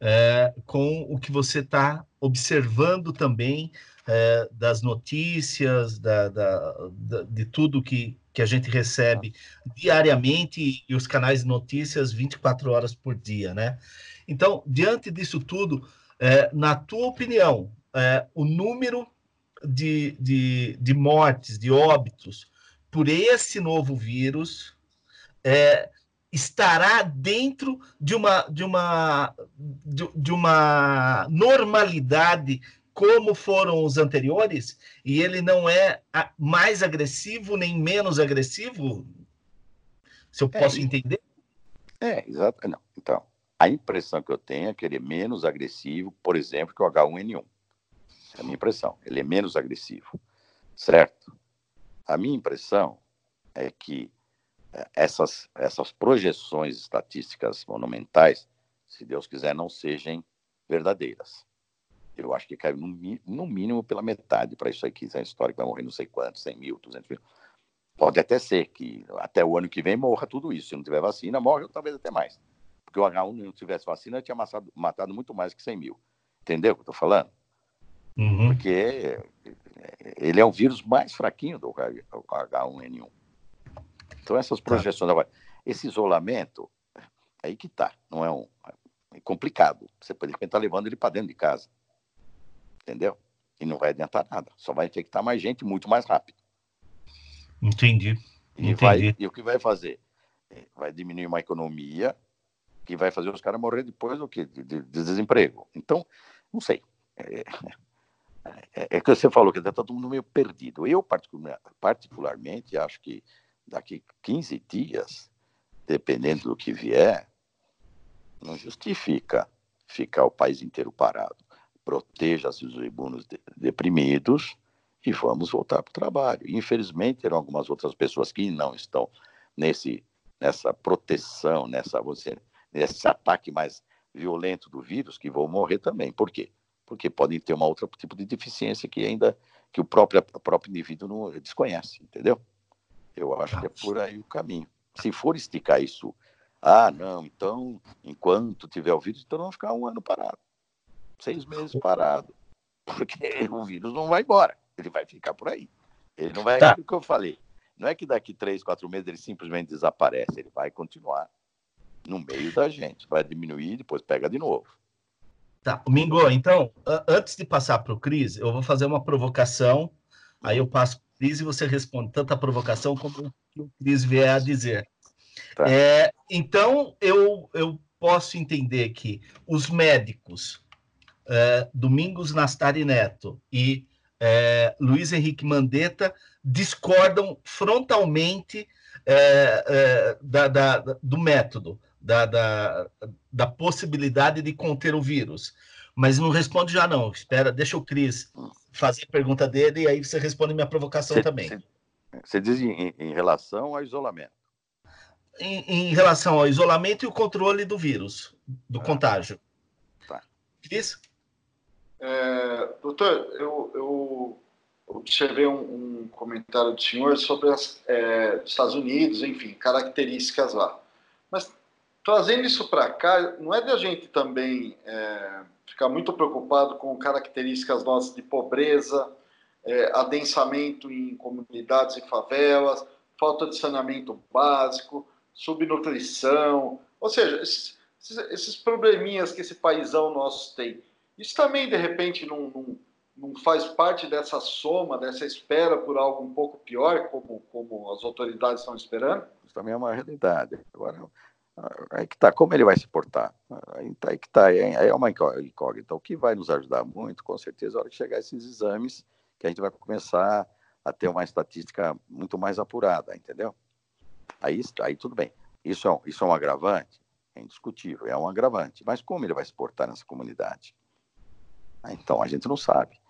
é, com o que você está observando também das notícias, da, da, da, de tudo que, que a gente recebe diariamente e os canais de notícias 24 horas por dia, né? Então, diante disso tudo, é, na tua opinião, é, o número de, de, de mortes, de óbitos por esse novo vírus é, estará dentro de uma, de uma, de, de uma normalidade como foram os anteriores, e ele não é mais agressivo nem menos agressivo? Se eu é, posso é, entender? É, exato. Não, então, a impressão que eu tenho é que ele é menos agressivo, por exemplo, que o H1N1. É a minha impressão. Ele é menos agressivo, certo? A minha impressão é que essas, essas projeções estatísticas monumentais, se Deus quiser, não sejam verdadeiras. Eu acho que caiu no, no mínimo pela metade para isso aqui. Essa história que vai morrer não sei quantos, 100 mil, 200 mil. Pode até ser que até o ano que vem morra tudo isso. Se não tiver vacina, morre talvez até mais. Porque o H1 não tivesse vacina, tinha matado, matado muito mais que 100 mil. Entendeu o que eu estou falando? Uhum. Porque ele é um vírus mais fraquinho do H1N1. Então, essas tá. projeções. Agora, esse isolamento, aí que tá, não é um. É complicado. Você pode estar levando ele para dentro de casa. Entendeu? E não vai adiantar nada. Só vai infectar mais gente muito mais rápido. Entendi. E, Entendi. Vai, e o que vai fazer? Vai diminuir uma economia que vai fazer os caras morrer depois do que? De, de, de desemprego. Então, não sei. É, é, é, que você falou que está todo mundo meio perdido. Eu, particularmente, acho que daqui 15 dias, dependendo do que vier, não justifica ficar o país inteiro parado. Proteja-se os imunos deprimidos e vamos voltar para o trabalho. Infelizmente, terão algumas outras pessoas que não estão nesse, nessa proteção, nessa, você, nesse ataque mais violento do vírus, que vão morrer também. Por quê? Porque podem ter um outro tipo de deficiência que ainda que o próprio, o próprio indivíduo não desconhece, entendeu? Eu acho que é por aí o caminho. Se for esticar isso, ah, não, então, enquanto tiver o vírus, então vamos ficar um ano parado, seis meses parado, porque o vírus não vai embora, ele vai ficar por aí. Ele não vai, tá. o que eu falei, não é que daqui três, quatro meses ele simplesmente desaparece, ele vai continuar no meio da gente, vai diminuir, depois pega de novo. Tá, Mingo, então, antes de passar para o Cris, eu vou fazer uma provocação, aí eu passo Cris e você responde tanto a provocação como o que o Cris vier a dizer. Tá. É, então, eu, eu posso entender que os médicos é, Domingos Nastari Neto e é, Luiz Henrique Mandetta discordam frontalmente é, é da, da, do método, da, da, da possibilidade de conter o vírus. Mas não responde já não. Espera, deixa o Cris fazer a pergunta dele e aí você responde minha provocação cê, também. Você diz em, em, relação ao isolamento? Em, em, relação ao isolamento e o controle do vírus, do ah, contágio. Tá. Cris? É, doutor, eu, eu observei um, um, comentário do senhor sobre os é, Estados Unidos, enfim, características lá. Mas trazendo isso para cá, não é de a gente também é, ficar muito preocupado com características nossas de pobreza, é, adensamento em comunidades e favelas, falta de saneamento básico, subnutrição, ou seja, esses, esses probleminhas que esse paísão nosso tem. Isso também, de repente, não, não, não, faz parte dessa soma, dessa espera por algo um pouco pior, como, como as autoridades estão esperando? Isso também é uma realidade. Agora, Aí que tá, como ele vai se portar? Aí, tá, aí que tá, é uma incógnita. O que vai nos ajudar muito, com certeza, a hora que chegar esses exames, que a gente vai começar a ter uma estatística muito mais apurada, entendeu? Aí, aí tudo bem. Isso é, isso é um agravante? É indiscutível, é um agravante. Mas como ele vai se portar nessa comunidade? Então, a gente não sabe.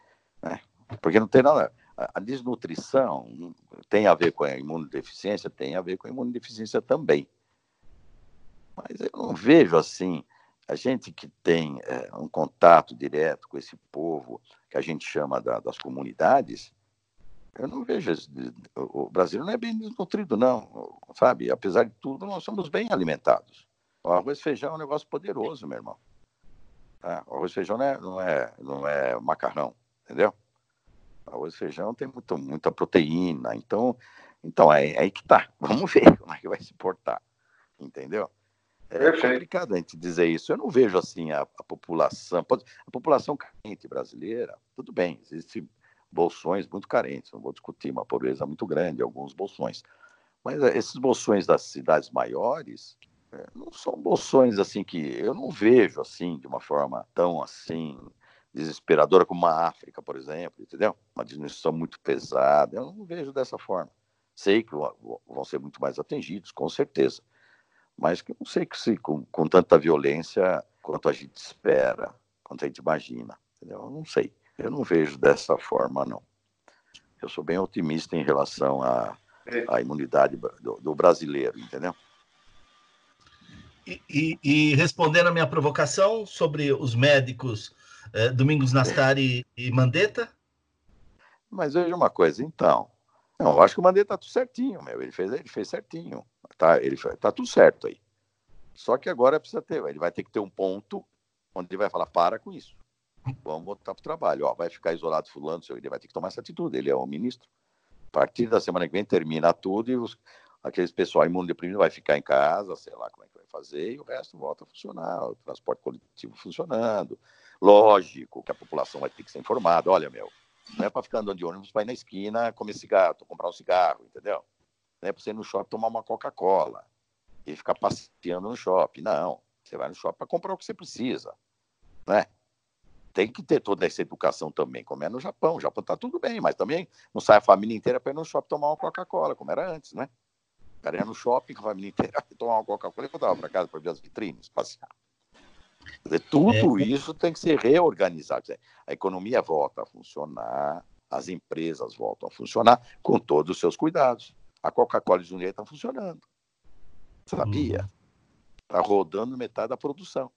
Né? Porque não tem nada. A desnutrição tem a ver com a imunodeficiência? Tem a ver com a imunodeficiência também. Mas eu não vejo assim, a gente que tem é, um contato direto com esse povo, que a gente chama da, das comunidades, eu não vejo. O Brasil não é bem desnutrido, não, sabe? Apesar de tudo, nós somos bem alimentados. O arroz e feijão é um negócio poderoso, meu irmão. Tá? O arroz e feijão não é, não é, não é macarrão, entendeu? Arroz e feijão tem muito, muita proteína, então, então é, é aí que tá. Vamos ver como é que vai se portar, entendeu? É complicado a gente dizer isso. Eu não vejo assim a, a população, a população carente brasileira, tudo bem, existem bolsões muito carentes, não vou discutir uma pobreza muito grande, alguns bolsões. Mas eh, esses bolsões das cidades maiores é, não são bolsões assim que eu não vejo assim de uma forma tão assim desesperadora como a África, por exemplo, entendeu? Uma diminuição muito pesada. Eu não vejo dessa forma. Sei que vão ser muito mais atingidos, com certeza mas que não sei que se com, com tanta violência quanto a gente espera, quanto a gente imagina, entendeu? Eu não sei. Eu não vejo dessa forma, não. Eu sou bem otimista em relação à, à imunidade do, do, brasileiro, entendeu? E, e, e, respondendo a minha provocação sobre os médicos é, Domingos Nastari e Mandetta? Mas veja uma coisa, então. Não, eu acho que o Mandetta tá tudo certinho, meu. Ele fez, ele fez certinho. Tá, ele, tá tudo certo aí. Só que agora precisa ter, ele vai ter que ter um ponto onde ele vai falar, para com isso. Vamos voltar para o trabalho. Ó, vai ficar isolado fulano, ele vai ter que tomar essa atitude, ele é o ministro. A partir da semana que vem termina tudo e os, aqueles pessoal imunodeprimido vai ficar em casa, sei lá como é que vai fazer, e o resto volta a funcionar, o transporte coletivo funcionando. Lógico que a população vai ter que ser informada. Olha, meu, não é para ficar andando de ônibus ir na esquina comer cigarro, comprar um cigarro, entendeu? Não é para você ir no shopping tomar uma Coca-Cola e ficar passeando no shopping. Não. Você vai no shopping para comprar o que você precisa. Né? Tem que ter toda essa educação também, como é no Japão. O Japão está tudo bem, mas também não sai a família inteira para ir no shopping tomar uma Coca-Cola, como era antes, né? O cara ia no shopping com a família inteira tomar uma Coca-Cola e voltava para casa para ver as vitrines, passear. Tudo é. isso tem que ser reorganizado. A economia volta a funcionar, as empresas voltam a funcionar com todos os seus cuidados. A Coca-Cola de Jundiaí está funcionando. Sabia? Está uhum. rodando metade da produção.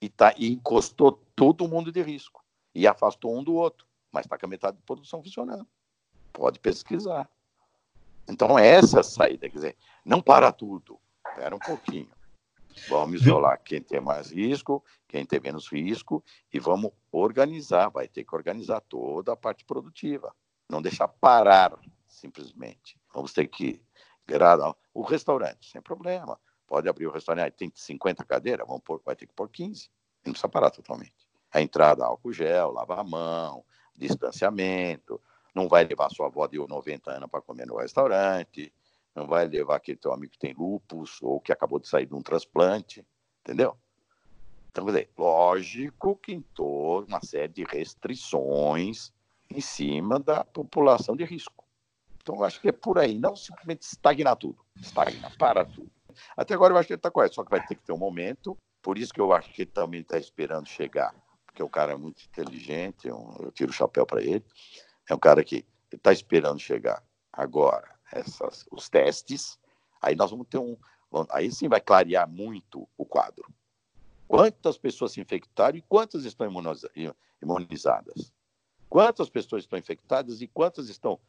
E, tá, e encostou todo mundo de risco. E afastou um do outro. Mas está com a metade da produção funcionando. Pode pesquisar. Então, essa é a saída. Quer dizer, não para tudo. Espera um pouquinho. Vamos isolar quem tem mais risco, quem tem menos risco, e vamos organizar. Vai ter que organizar toda a parte produtiva. Não deixar parar, simplesmente. Vamos ter que gradar. O restaurante, sem problema. Pode abrir o restaurante, tem 50 cadeiras, vamos pôr, vai ter que pôr 15. Não precisa parar totalmente. A entrada, álcool gel, lavar a mão, distanciamento. Não vai levar sua avó de 90 anos para comer no restaurante não vai levar aquele teu amigo que tem lupus ou que acabou de sair de um transplante, entendeu? Então, quer dizer, lógico que toda uma série de restrições em cima da população de risco. Então, eu acho que é por aí, não simplesmente estagnar tudo, estagnar, para tudo. Até agora eu acho que ele está correto, só que vai ter que ter um momento, por isso que eu acho que ele também está esperando chegar, porque o cara é muito inteligente, eu, eu tiro o chapéu para ele, é um cara que está esperando chegar agora essas, os testes, aí nós vamos ter um. Aí sim vai clarear muito o quadro. Quantas pessoas se infectaram e quantas estão imunizadas? Quantas pessoas estão infectadas e quantas estão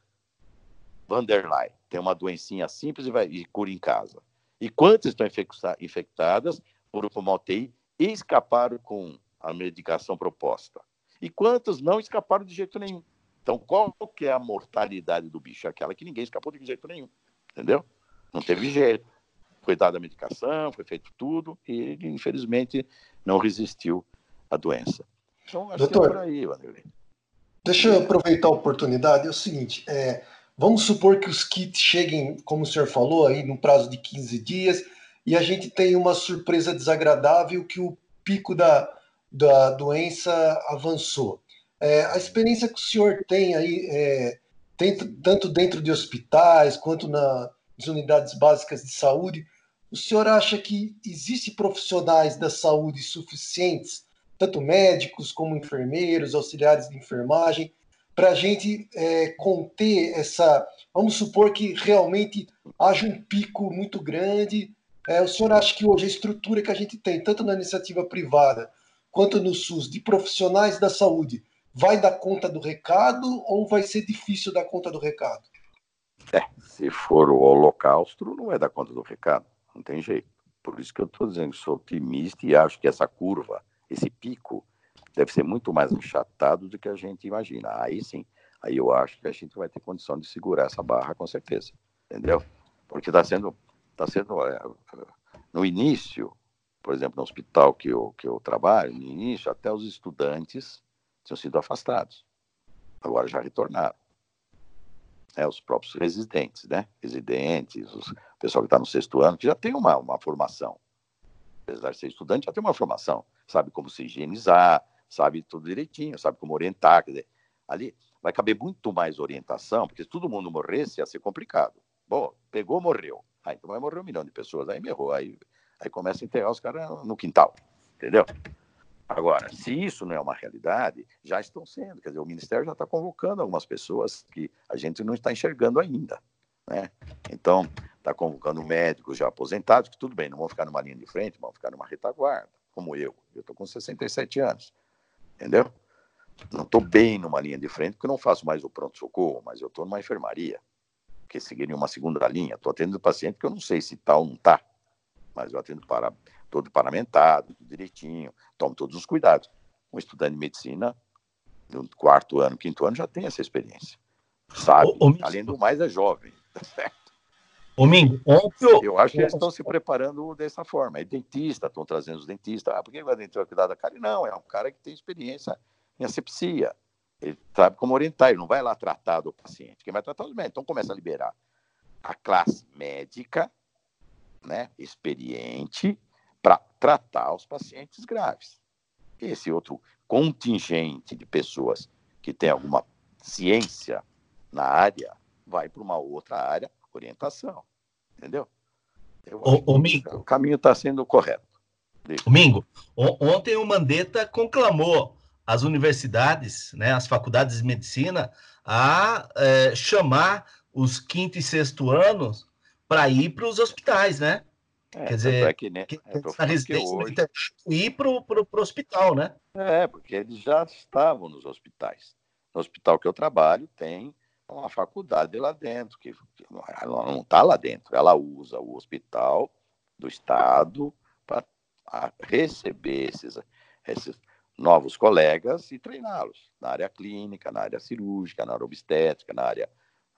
Vanderlei, tem uma doencinha simples e, vai, e cura em casa. E quantas estão infectadas por uma UTI e escaparam com a medicação proposta? E quantas não escaparam de jeito nenhum? Então, qual que é a mortalidade do bicho? Aquela que ninguém escapou de jeito nenhum, entendeu? Não teve jeito. Foi dada a medicação, foi feito tudo e ele, infelizmente, não resistiu à doença. Então, acho Doutor, que é por aí, Vanderlei. Deixa eu aproveitar a oportunidade. É o seguinte, é, vamos supor que os kits cheguem, como o senhor falou, aí no prazo de 15 dias e a gente tem uma surpresa desagradável que o pico da, da doença avançou. É, a experiência que o senhor tem aí, é, dentro, tanto dentro de hospitais quanto nas unidades básicas de saúde, o senhor acha que existem profissionais da saúde suficientes, tanto médicos como enfermeiros, auxiliares de enfermagem, para a gente é, conter essa. Vamos supor que realmente haja um pico muito grande. É, o senhor acha que hoje a estrutura que a gente tem, tanto na iniciativa privada quanto no SUS, de profissionais da saúde, vai dar conta do recado ou vai ser difícil dar conta do recado? É, se for o holocausto, não vai dar conta do recado, não tem jeito. Por isso que eu estou dizendo que sou otimista e acho que essa curva, esse pico, deve ser muito mais achatado do que a gente imagina. Aí sim, aí eu acho que a gente vai ter condição de segurar essa barra com certeza, entendeu? Porque está sendo, tá sendo é, no início, por exemplo, no hospital que eu, que eu trabalho, no início, até os estudantes tinham sido afastados. Agora já retornaram. É, os próprios residentes, né? Residentes, o pessoal que está no sexto ano, que já tem uma, uma formação. Apesar de ser estudante, já tem uma formação. Sabe como se higienizar, sabe tudo direitinho, sabe como orientar. Quer dizer, ali vai caber muito mais orientação, porque se todo mundo morresse, ia ser complicado. Bom, pegou, morreu. Ah, então vai morrer um milhão de pessoas. Aí me errou. Aí, aí começa a enterrar os caras no quintal. Entendeu? Agora, se isso não é uma realidade, já estão sendo. Quer dizer, o Ministério já está convocando algumas pessoas que a gente não está enxergando ainda. Né? Então, está convocando médicos já aposentados, que tudo bem, não vão ficar numa linha de frente, vão ficar numa retaguarda, como eu. Eu estou com 67 anos, entendeu? não estou bem numa linha de frente, porque não faço mais o pronto-socorro, mas eu estou numa enfermaria, que seguiria uma segunda linha. Estou atendendo paciente que eu não sei se está ou não está, mas eu atendo para, todo paramentado, tudo direitinho, tomo todos os cuidados. Um estudante de medicina, no quarto ano, quinto ano, já tem essa experiência. Sabe? Ô, ô, Além do mais, é jovem, tá certo? Domingo, ontem eu... eu acho que eles estão se preparando dessa forma. É dentista, estão trazendo os dentistas. Ah, por que vai dentista cuidar da cara? Não, é um cara que tem experiência em asepsia. Ele sabe como orientar, ele não vai lá tratar do paciente. Quem vai tratar os médicos. Então começa a liberar a classe médica, né, experiente, para tratar os pacientes graves. Esse outro contingente de pessoas que tem alguma ciência na área vai para uma outra área orientação. Entendeu? O, o, Mingo, o caminho está sendo correto. Domingo, ontem o Mandetta conclamou as universidades, né, as faculdades de medicina, a é, chamar os quinto e sexto anos para ir para os hospitais, né? É, Quer dizer, é que, né, que, é a residência hoje... ir para o hospital, né? É, porque eles já estavam nos hospitais. No hospital que eu trabalho tem uma faculdade lá dentro, que, que ela não está lá dentro, ela usa o hospital do Estado para receber esses, esses novos colegas e treiná-los na área clínica, na área cirúrgica, na área obstétrica, na área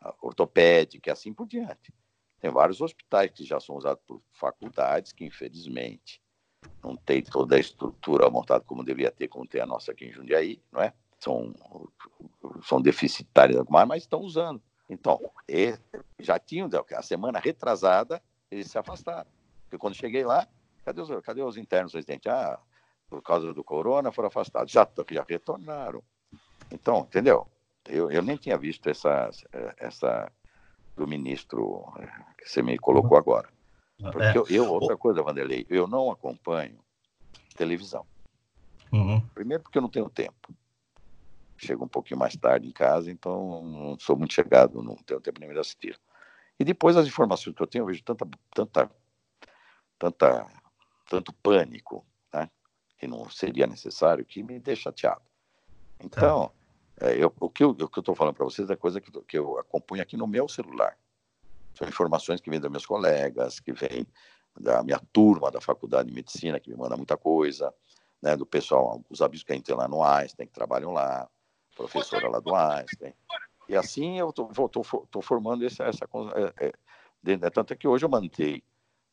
ah, ortopédica e assim por diante. Tem vários hospitais que já são usados por faculdades que, infelizmente, não tem toda a estrutura montada como deveria ter, como tem a nossa aqui em Jundiaí, não é? são, são deficitárias, mas estão usando. Então, já tinham, a semana retrasada, eles se afastaram. Porque quando cheguei lá, cadê os, cadê os internos residentes? Ah, por causa do corona foram afastados. Já, já retornaram. Então, entendeu? Eu, eu nem tinha visto essa, essa do ministro que você me colocou agora. Porque é. eu, eu, outra coisa, Vanderlei, eu não acompanho televisão. Uhum. Primeiro porque eu não tenho tempo chego um pouquinho mais tarde em casa, então não sou muito chegado, não tenho tempo nem de assistir. E depois as informações que eu tenho, eu vejo tanta, tanta, tanta, tanto pânico, né, que não seria necessário, que me deixa chateado. Então, é, eu, o que eu estou falando para vocês é coisa que, que eu acompanho aqui no meu celular. São informações que vêm dos meus colegas, que vêm da minha turma da faculdade de medicina, que me manda muita coisa, né, do pessoal, os avisos que a gente tem lá no Einstein, que trabalham lá, professora lá do Einstein. E assim eu estou formando essa. essa é, é, tanto é que hoje eu mandei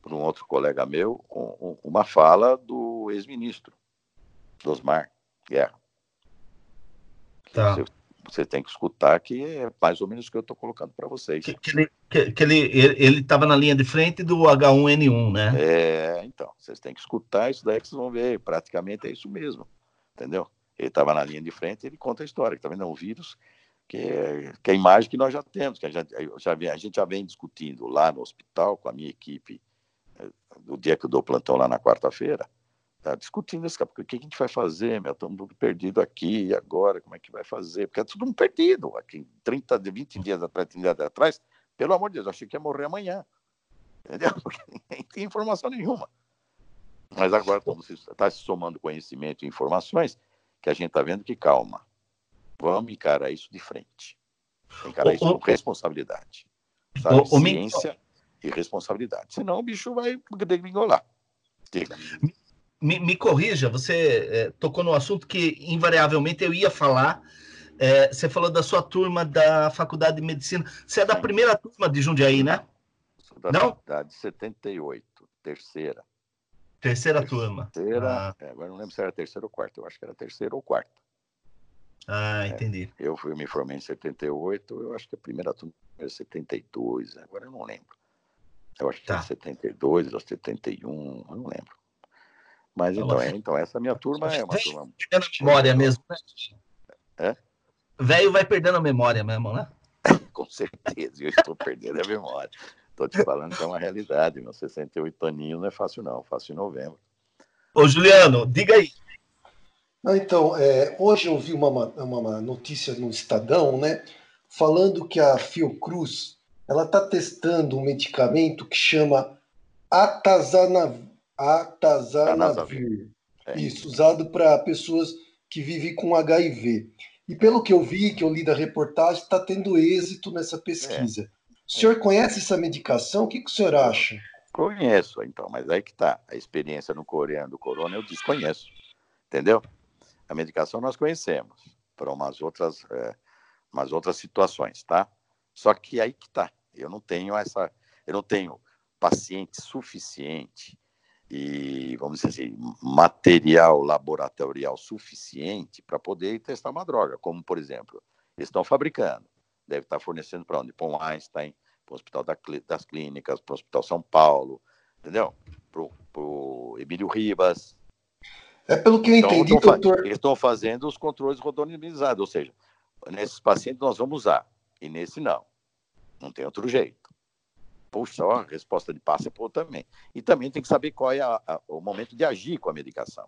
para um outro colega meu um, uma fala do ex-ministro, Osmar Guerra. Tá. Você, você, tem que escutar que é mais ou menos o que eu estou colocando para vocês. Que, que, ele estava que ele, ele na linha de frente do H1N1, né? É, então, vocês têm que escutar isso daí que vocês vão ver. Praticamente é isso mesmo, entendeu? Ele estava na linha de frente e ele conta a história, que também é um vírus, que é, que é a imagem que nós já temos, que a gente já, vem, a gente já vem discutindo lá no hospital com a minha equipe, no dia que eu dou plantão lá na quarta-feira, tá discutindo isso, porque o que a gente vai fazer, meu? Estamos tudo perdido aqui, e agora, como é que vai fazer? Porque é tudo um perdido. Aqui, 30, 20 dias atrás, 30 dias atrás, pelo amor de Deus, eu achei que ia morrer amanhã. Entendeu? Porque nem tem informação nenhuma. Mas agora, como está se somando conhecimento e informações, que a gente está vendo que calma. Vamos encarar isso de frente. Encarar isso com responsabilidade. Sabe? Ciência e responsabilidade. Senão o bicho vai degringolar. Me, me, corrija, você é, tocou no assunto que invariavelmente eu ia falar. É, você falou da sua turma da Faculdade de Medicina. Você é da primeira turma de Jundiaí, né? Sou da Não? Faculdade 78, terceira. Terceira, terceira turma. Terceira, ah. é, agora não lembro se era terceira ou quarta, eu acho que era terceira ou quarta. Ah, é, entendi. É, eu fui, me formei em 78, eu acho que a primeira turma era 72, agora eu não lembro. Eu acho que tá. era 72 ou 71, eu não lembro. Mas então, é, então essa minha turma é uma turma. Perdendo a memória mesmo, né? É? Velho vai perdendo a memória mesmo, né? Com certeza, eu estou perdendo a memória. Estou te falando que é uma realidade, meu 68 aninhos não é fácil não, fácil em novembro. Ô Juliano, diga aí. Então, é, hoje eu vi uma, uma notícia no Estadão, né, falando que a Fiocruz ela está testando um medicamento que chama atazanavir, atazanavir é. isso, usado para pessoas que vive com HIV. E pelo que eu vi, que eu li da reportagem, está tendo êxito nessa pesquisa. É. O senhor conhece essa medicação? O que, que o senhor acha? Conheço, então, mas aí que está. A experiência no coreano do corona eu desconheço. Entendeu? A medicação nós conhecemos para umas outras, é, umas outras situações, tá? Só que aí que está. Eu não tenho essa, eu não tenho paciente suficiente e, vamos dizer assim, material laboratorial suficiente para poder testar uma droga, como, por exemplo, eles estão fabricando, deve estar fornecendo para onde? Para o Einstein, para o Hospital das Clínicas, para o Hospital São Paulo, entendeu? Para o Emílio Ribas. É pelo que eu então, entendi, então, doutor. Eles estão fazendo os controles rodonizados, ou seja, nesses pacientes nós vamos usar, e nesse não. Não tem outro jeito puxa, a resposta de passe é por também. E também tem que saber qual é a, a, o momento de agir com a medicação.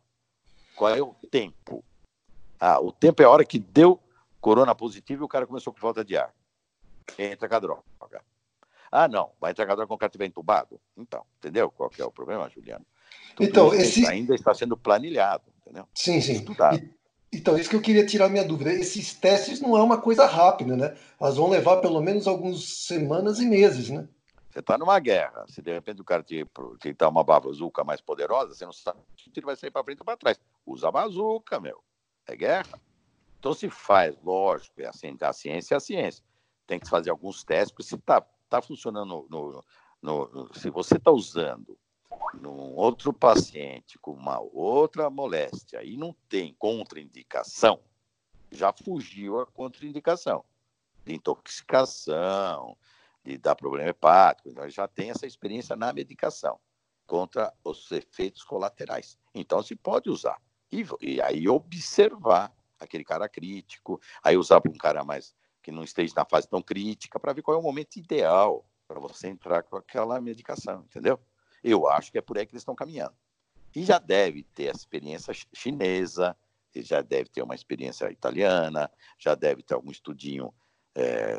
Qual é o tempo? Ah, o tempo é a hora que deu corona positivo e o cara começou com falta de ar. Entra com a droga. Ah, não, vai entrar com a droga quando o cara estiver entubado? Então, entendeu qual é o problema, Juliano? Tudo então, esse... ainda está sendo planilhado, entendeu? Sim, sim. Estudado. Então, isso que eu queria tirar minha dúvida. Esses testes não é uma coisa rápida, né? Elas vão levar pelo menos algumas semanas e meses, né? Você está numa guerra. Se de repente o cara te tentar uma bazuca mais poderosa, você não sabe se ele vai sair para frente ou para trás. Usa a bazuca, meu. É guerra. Então se faz, lógico, é assim, a ciência é a ciência. Tem que fazer alguns testes, porque se está tá funcionando no, no, no, se você está usando num outro paciente com uma outra moléstia e não tem contraindicação, já fugiu a contraindicação de intoxicação, de dar problema hepático. Então, ele já tem essa experiência na medicação contra os efeitos colaterais. Então, se pode usar. E, e aí observar aquele cara crítico, aí usar para um cara mais que não esteja na fase tão crítica, para ver qual é o momento ideal para você entrar com aquela medicação, entendeu? Eu acho que é por aí que eles estão caminhando. E já deve ter a experiência chinesa, já deve ter uma experiência italiana, já deve ter algum estudinho é,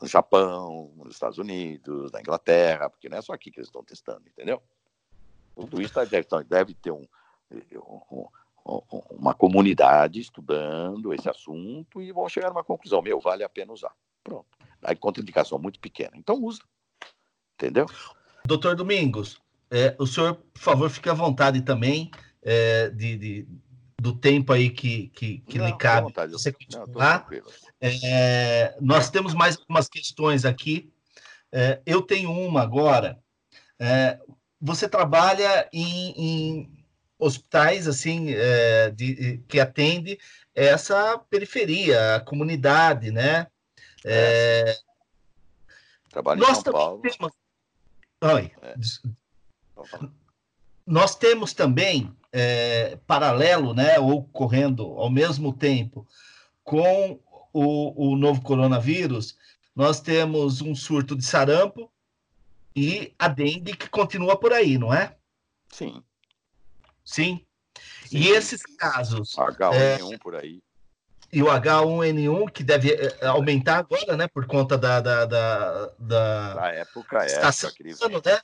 no Japão, nos Estados Unidos, na Inglaterra, porque não é só aqui que eles estão testando, entendeu? Tudo isso deve, deve ter um, um, uma comunidade estudando esse assunto e vão chegar a uma conclusão, meu, vale a pena usar. Pronto. Aí contraindicação muito pequena. Então usa. Entendeu? Doutor Domingos, é, o senhor, por favor, fique à vontade também é, de, de, do tempo aí que, que, que não, lhe cabe. Vontade, você continuar. É, nós temos mais algumas questões aqui. É, eu tenho uma agora. É, você trabalha em, em hospitais assim é, de, que atende essa periferia, a comunidade, né? É, Trabalho em São Paulo. Temos... Oi. É. Nós temos também é, paralelo, né, ou correndo ao mesmo tempo com o, o novo coronavírus, nós temos um surto de sarampo e a dengue que continua por aí, não é? Sim. Sim. Sim. E esses casos. H1N1 é, por aí. E o H1N1, que deve é, aumentar agora, né? Por conta da. Da, da, da, da época, é. Estação, né?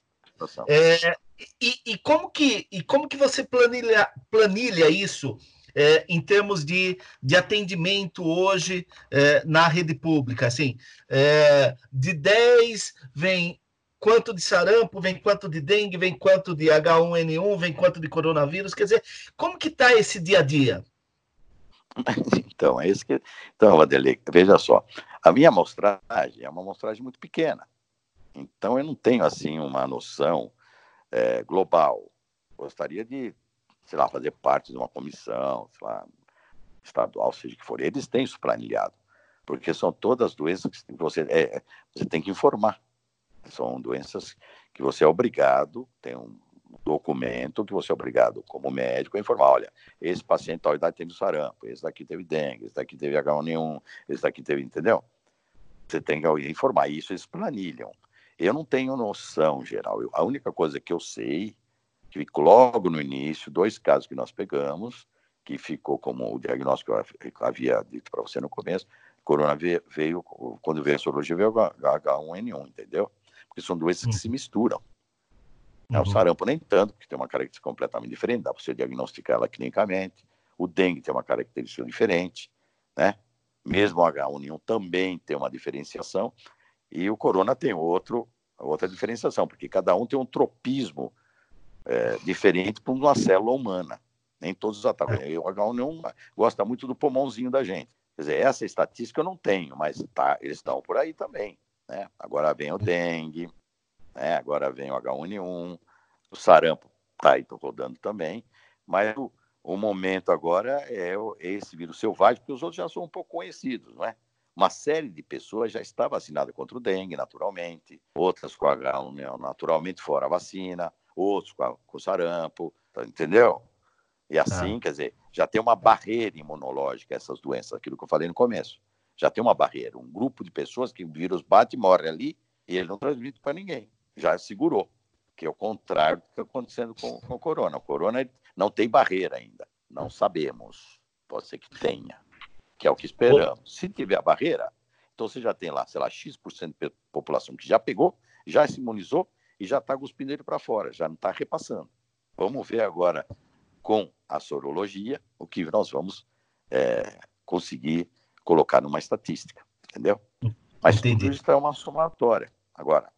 É, e, e, como que, e como que você planilha, planilha isso é, em termos de, de atendimento hoje é, na rede pública? Assim, é, de 10 vem quanto de sarampo, vem quanto de dengue, vem quanto de H1N1, vem quanto de coronavírus? Quer dizer, como que está esse dia a dia? Então, é isso que. Então, Adele, veja só. A minha amostragem é uma amostragem muito pequena. Então, eu não tenho, assim, uma noção é, global. Gostaria de, sei lá, fazer parte de uma comissão, sei lá, estadual, seja que for. Eles têm isso planilhado, porque são todas doenças que você, é, você tem que informar. São doenças que você é obrigado, tem um documento que você é obrigado, como médico, a informar, olha, esse paciente tal idade teve sarampo, esse daqui teve dengue, esse daqui teve H1N1, esse daqui teve, entendeu? Você tem que informar isso, eles planilham. Eu não tenho noção geral. Eu, a única coisa que eu sei, que logo no início, dois casos que nós pegamos, que ficou como o diagnóstico que eu havia dito para você no começo, corona veio, quando veio a sorologia, veio H1N1, entendeu? Porque são doenças que se misturam. Uhum. O sarampo nem tanto, porque tem uma característica completamente diferente, dá para você diagnosticar ela clinicamente. O dengue tem uma característica diferente, né? Mesmo o H1N1 também tem uma diferenciação e o corona tem outro, outra diferenciação, porque cada um tem um tropismo é, diferente para uma célula humana. Nem todos os. É. O H1N1 gosta muito do pulmãozinho da gente. Quer dizer, essa estatística eu não tenho, mas tá, eles estão por aí também. Né? Agora vem o dengue, né? agora vem o H1N1, o sarampo está aí rodando também, mas o, o momento agora é esse vírus selvagem, porque os outros já são um pouco conhecidos, não é? Uma série de pessoas já está vacinada contra o dengue, naturalmente, outras com H1N1 naturalmente fora a vacina, outros com, a, com sarampo, tá, entendeu? E assim, ah. quer dizer, já tem uma barreira imunológica essas doenças, aquilo que eu falei no começo. Já tem uma barreira, um grupo de pessoas que o vírus bate e morre ali e ele não transmite para ninguém. Já segurou, que é o contrário do que está acontecendo com, com o corona. O corona não tem barreira ainda, não sabemos. Pode ser que tenha, que é o que esperamos. Se tiver a barreira, então você já tem lá, sei lá, X% de população que já pegou, já se imunizou e já está cuspindo ele para fora, já não está repassando. Vamos ver agora com a sorologia o que nós vamos é, conseguir colocar numa estatística, entendeu? Mas Entendi. tudo isso é uma somatória. Agora,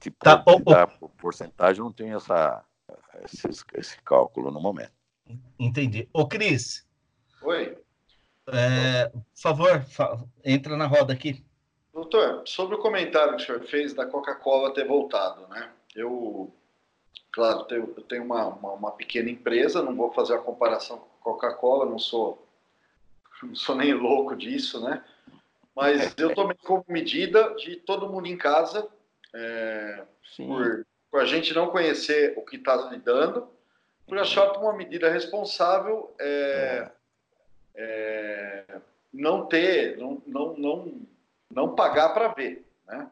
tipo, tá, oh, oh. porcentagem, não tenho essa, esse, esse, cálculo no momento. Entendi. Ô, Cris. Oi. É, por favor, fa entra na roda aqui. Doutor, sobre o comentário que o senhor fez da Coca-Cola ter voltado, né? Eu Claro, eu tenho uma, uma, uma pequena empresa, não vou fazer a comparação com Coca-Cola, não sou, não sou nem louco disso, né? Mas eu tomei como medida de todo mundo em casa, é, por, por, a gente não conhecer o que está lidando, por achar uma medida responsável é, é, não ter, não, não, não, não pagar para ver, né?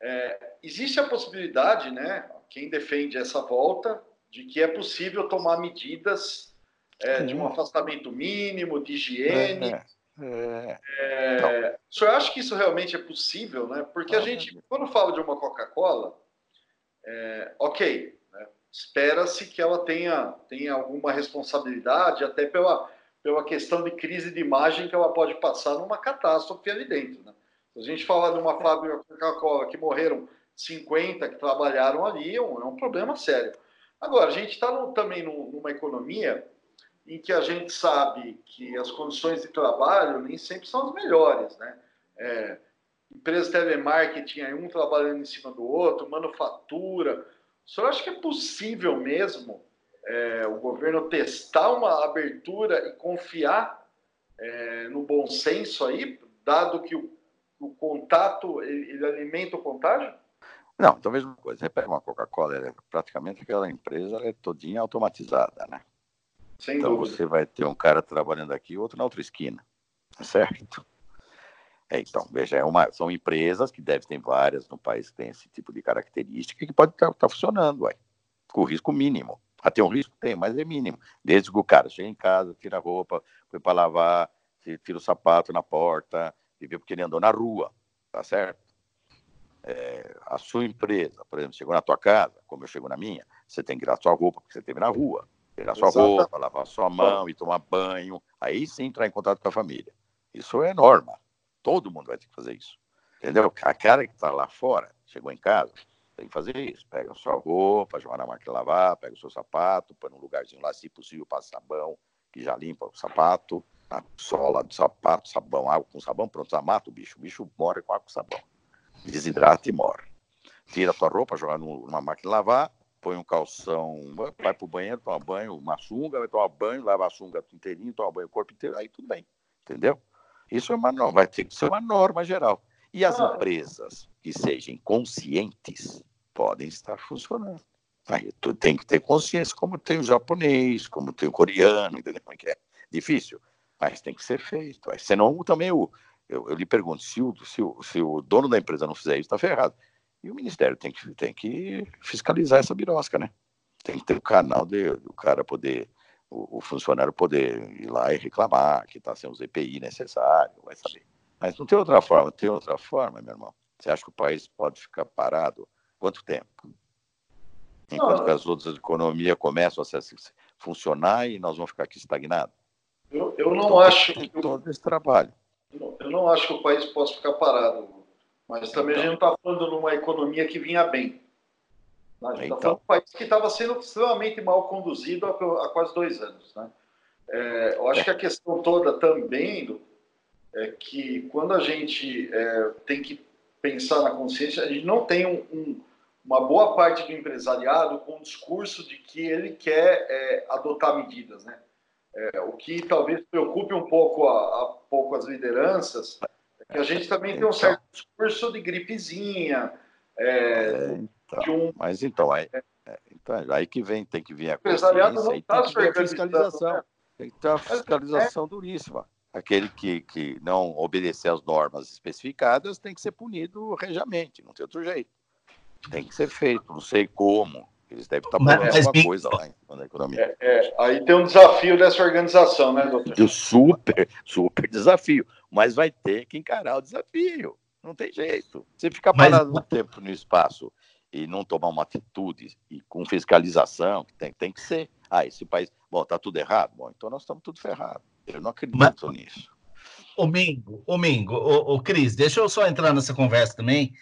É, existe a possibilidade, né? quem defende essa volta, de que é possível tomar medidas é, de um afastamento mínimo, de higiene. É, é. É, o senhor acha que isso realmente é possível? Né? Porque a gente, quando fala de uma Coca-Cola, é, ok, né? espera-se que ela tenha, tenha alguma responsabilidade, até pela, pela questão de crise de imagem que ela pode passar numa catástrofe ali dentro. Né? Se a gente falar de uma fábrica Coca-Cola que morreram 50 que trabalharam ali, é um, é um problema sério. Agora, a gente está também numa economia em que a gente sabe que as condições de trabalho nem sempre são as melhores, né? É, empresa de telemarketing, aí um trabalhando em cima do outro, manufatura. O senhor acha que é possível mesmo é, o governo testar uma abertura e confiar é, no bom senso aí, dado que o, o contato, ele, ele alimenta o contágio? Não, então mesma coisa. Você pega uma Coca-Cola, é praticamente aquela empresa é todinha automatizada, né? Sem então dúvida. você vai ter um cara trabalhando aqui e outro na outra esquina, certo? É, então, veja, é uma, são empresas que devem ter várias no país que tem esse tipo de característica que pode estar tá, tá funcionando, ué, com risco mínimo. Até um risco tem, mas é mínimo. Desde que o cara chega em casa, tira a roupa, foi para lavar, tira o sapato na porta, vê porque ele andou na rua, tá certo? é, a sua empresa, por exemplo, chegou na tua casa, como eu chego na minha, você tem que tirar sua roupa, porque você esteve na rua, tirar sua Exato. roupa, lavar sua mão e tomar banho, aí sim entrar em contato com a família. Isso é norma. Todo mundo vai ter que fazer isso. Entendeu? A cara que está lá fora, chegou em casa, tem que fazer isso. Pega a sua roupa, joga na máquina de lavar, pega o seu sapato, põe num lugarzinho lá, se possível, passa sabão, que já limpa o sapato, a sola do sapato, sabão, água com sabão, pronto, já mata o bicho. O bicho morre com água com sabão desidrata e morre. Tira a tua roupa, joga numa máquina de lavar, põe um calção, vai pro banheiro, toma banho, uma sunga, vai tomar banho, lava a sunga inteirinho, toma banho o corpo inteiro, aí tudo bem, entendeu? Isso é uma norma, vai ter que ser uma norma geral. E as empresas que sejam conscientes podem estar funcionando. Aí tu tem que ter consciência, como tem o japonês, como tem o coreano, entendeu? Que é difícil, mas tem que ser feito. Aí, senão também o, eu, eu lhe pergunto, se o, se, o, se o dono da empresa não fizer isso, está ferrado. E o Ministério tem que, tem que fiscalizar essa birosca, né? Tem que ter o um canal de, do cara poder, o, o, funcionário poder ir lá e reclamar que está sem os EPI necessário, vai saber. Mas não tem outra forma, tem outra forma, meu irmão. Você acha que o país pode ficar parado quanto tempo? Enquanto que as outras economias começam a funcionar e nós vamos ficar aqui estagnados? Eu, eu não então, acho que todo esse trabalho. Eu não acho que o país possa ficar parado, mas também então. a gente não está falando de uma economia que vinha bem. A gente está então. falando de um país que estava sendo extremamente mal conduzido há, há quase dois anos. Né? É, eu acho é. que a questão toda também é que quando a gente é, tem que pensar na consciência, a gente não tem um, um, uma boa parte do empresariado com o discurso de que ele quer é, adotar medidas, né? É, o que talvez preocupe um pouco a, a, pouco as lideranças é que a gente também tem um então. certo discurso de gripezinha, é, então, um, mas então aí, então aí que vem tem que vir a consciência não e tá tem que vir a fiscalização. Né? Tem que ter uma fiscalização duríssima. Aquele que, que não obedecer às normas especificadas tem que ser punido regiamente, não tem outro jeito. Tem que ser feito, não sei como. Eles devem estar falando alguma coisa lá na economia. É, é, aí tem um desafio dessa organização, né, doutor? Um super, super desafio. Mas vai ter que encarar o desafio. Não tem jeito. Você ficar parado Mas... no tempo no espaço e não tomar uma atitude e com fiscalização, tem, tem que ser. Ah, esse país. Bom, tá tudo errado? Bom, então nós estamos tudo ferrado. Eu não acredito Mas... nisso. Ô Mingo, ô Mingo, ô Cris, deixa eu só entrar nessa conversa também.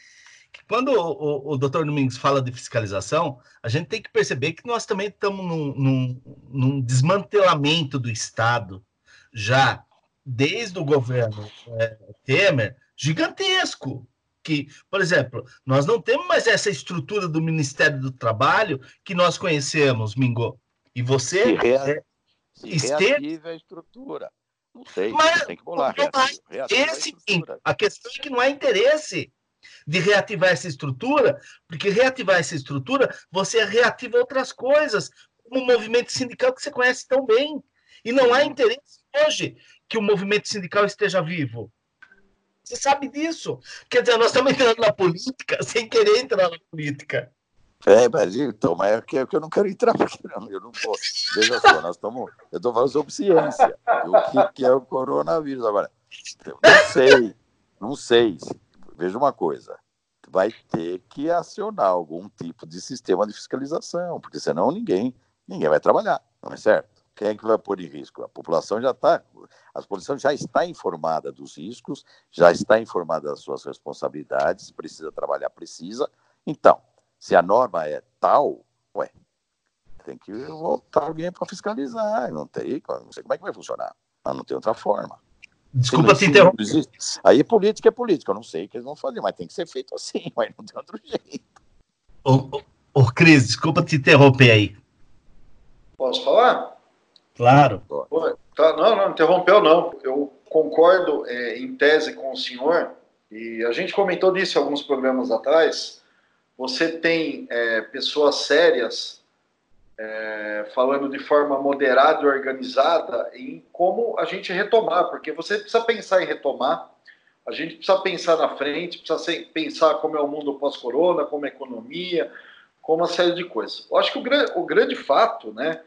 Quando o, o, o doutor Domingos fala de fiscalização, a gente tem que perceber que nós também estamos num, num, num desmantelamento do Estado, já desde o governo é, Temer, gigantesco que, por exemplo, nós não temos mais essa estrutura do Ministério do Trabalho que nós conhecemos, Mingo. E você é, se esteve... a estrutura. Não sei, mas, tem que bolar. esse, a, a questão é que não há interesse de reativar essa estrutura, porque reativar essa estrutura, você reativa outras coisas, como o movimento sindical que você conhece tão bem. E não há interesse hoje que o movimento sindical esteja vivo. Você sabe disso. Quer dizer, nós estamos entrando na política sem querer entrar na política. É, mas então, mas é que, é eu não quero entrar, porque não, eu não posso. Veja só, nós estamos. Eu estou falando sobre ciência. O que, que, é o coronavírus agora? Não sei, não sei. Veja uma coisa. Vai ter que acionar algum tipo de sistema de fiscalização, porque senão ninguém, ninguém vai trabalhar, não é certo? Quem é que vai pôr em risco? A população já está, a população já está informada dos riscos, já está informada das suas responsabilidades, precisa trabalhar, precisa. Então, se a norma é tal, ué, tem que voltar alguém para fiscalizar. Não tem, não sei como é que vai funcionar, mas não tem outra forma. Desculpa te interromper. Aí política é política, eu não sei o que eles vão fazer, mas tem que ser feito assim, mas não tem outro jeito. Ô, ô, ô Cris, desculpa te interromper aí. Posso falar? Claro. Tá, não, não, interrompeu não. Eu concordo é, em tese com o senhor, e a gente comentou disso em alguns programas atrás. Você tem é, pessoas sérias é, falando de forma moderada e organizada em como a gente retomar, porque você precisa pensar em retomar, a gente precisa pensar na frente, precisa pensar como é o mundo pós-corona, como é a economia, como uma série de coisas. Eu acho que o, o grande fato, né,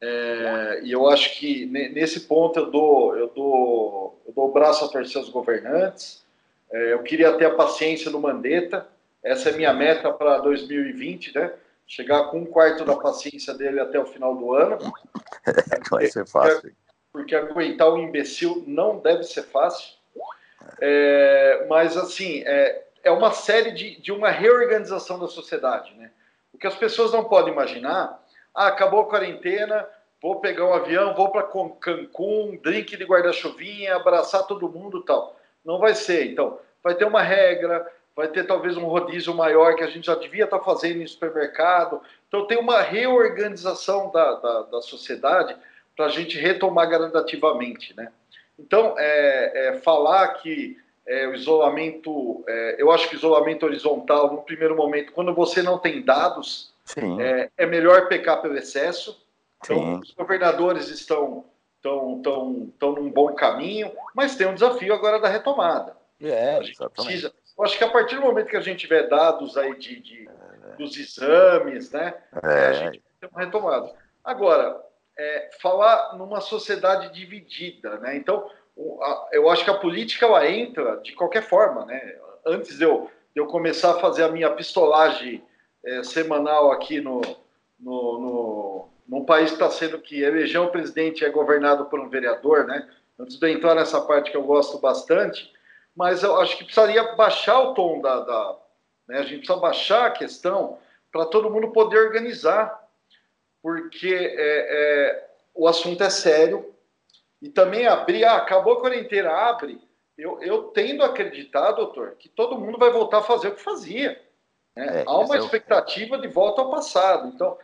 é, e eu acho que nesse ponto eu dou, eu dou, eu dou o braço a torcer aos governantes. É, eu queria ter a paciência do Mandetta. Essa é minha meta para 2020, né? Chegar com um quarto da paciência dele até o final do ano. Vai ser fácil. Porque, porque aguentar um imbecil não deve ser fácil. É, mas, assim, é, é uma série de, de uma reorganização da sociedade, né? O que as pessoas não podem imaginar ah, acabou a quarentena, vou pegar um avião, vou para Cancún, drink de guarda-chuvinha, abraçar todo mundo tal. Não vai ser. Então, vai ter uma regra, vai ter talvez um rodízio maior que a gente já devia estar tá fazendo em supermercado. Então, tem uma reorganização da, da, da sociedade para a gente retomar gradativamente, né? Então, é, é falar que é, o isolamento, é, eu acho que isolamento horizontal, no primeiro momento, quando você não tem dados, é, é, melhor pecar pelo excesso. Então, os governadores estão, estão, estão, estão num bom caminho, mas tem um desafio agora da retomada. É, precisa, eu acho que a partir do momento que a gente tiver dados aí de, de dos exames, né, é. a gente tem uma retomada. Agora, é, falar numa sociedade dividida, né? Então, eu acho que a política ela entra de qualquer forma, né? Antes de eu, de eu começar a fazer a minha pistolagem é, semanal aqui no, no, no, num país que está sendo que eleger um presidente é governado por um vereador, né? Antes de entrar nessa parte que eu gosto bastante, mas eu acho que precisaria baixar o tom da. da né? A gente precisa baixar a questão para todo mundo poder organizar, porque é, é, o assunto é sério. E também abrir, ah, acabou a quarentena, abre. Eu, eu tendo a acreditar, doutor, que todo mundo vai voltar a fazer o que fazia. Né? É, Há uma expectativa é o... de volta ao passado. Então,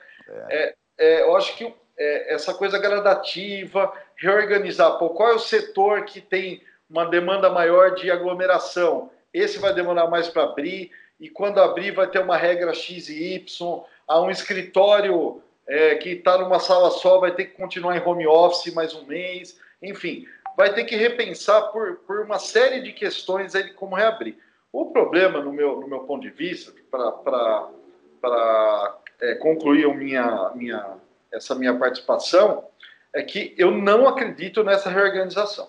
é. é. eu acho que essa coisa gradativa, reorganizar, pô, qual é o setor que tem uma demanda maior de aglomeração? Esse vai demorar mais para abrir, e quando abrir vai ter uma regra X e Y, há um escritório é, que está numa sala só vai ter que continuar em home office mais um mês, enfim, vai ter que repensar por, por uma série de questões aí de como reabrir. O problema, no meu, no meu ponto de vista, para é, concluir minha, minha, essa minha participação, é que eu não acredito nessa reorganização.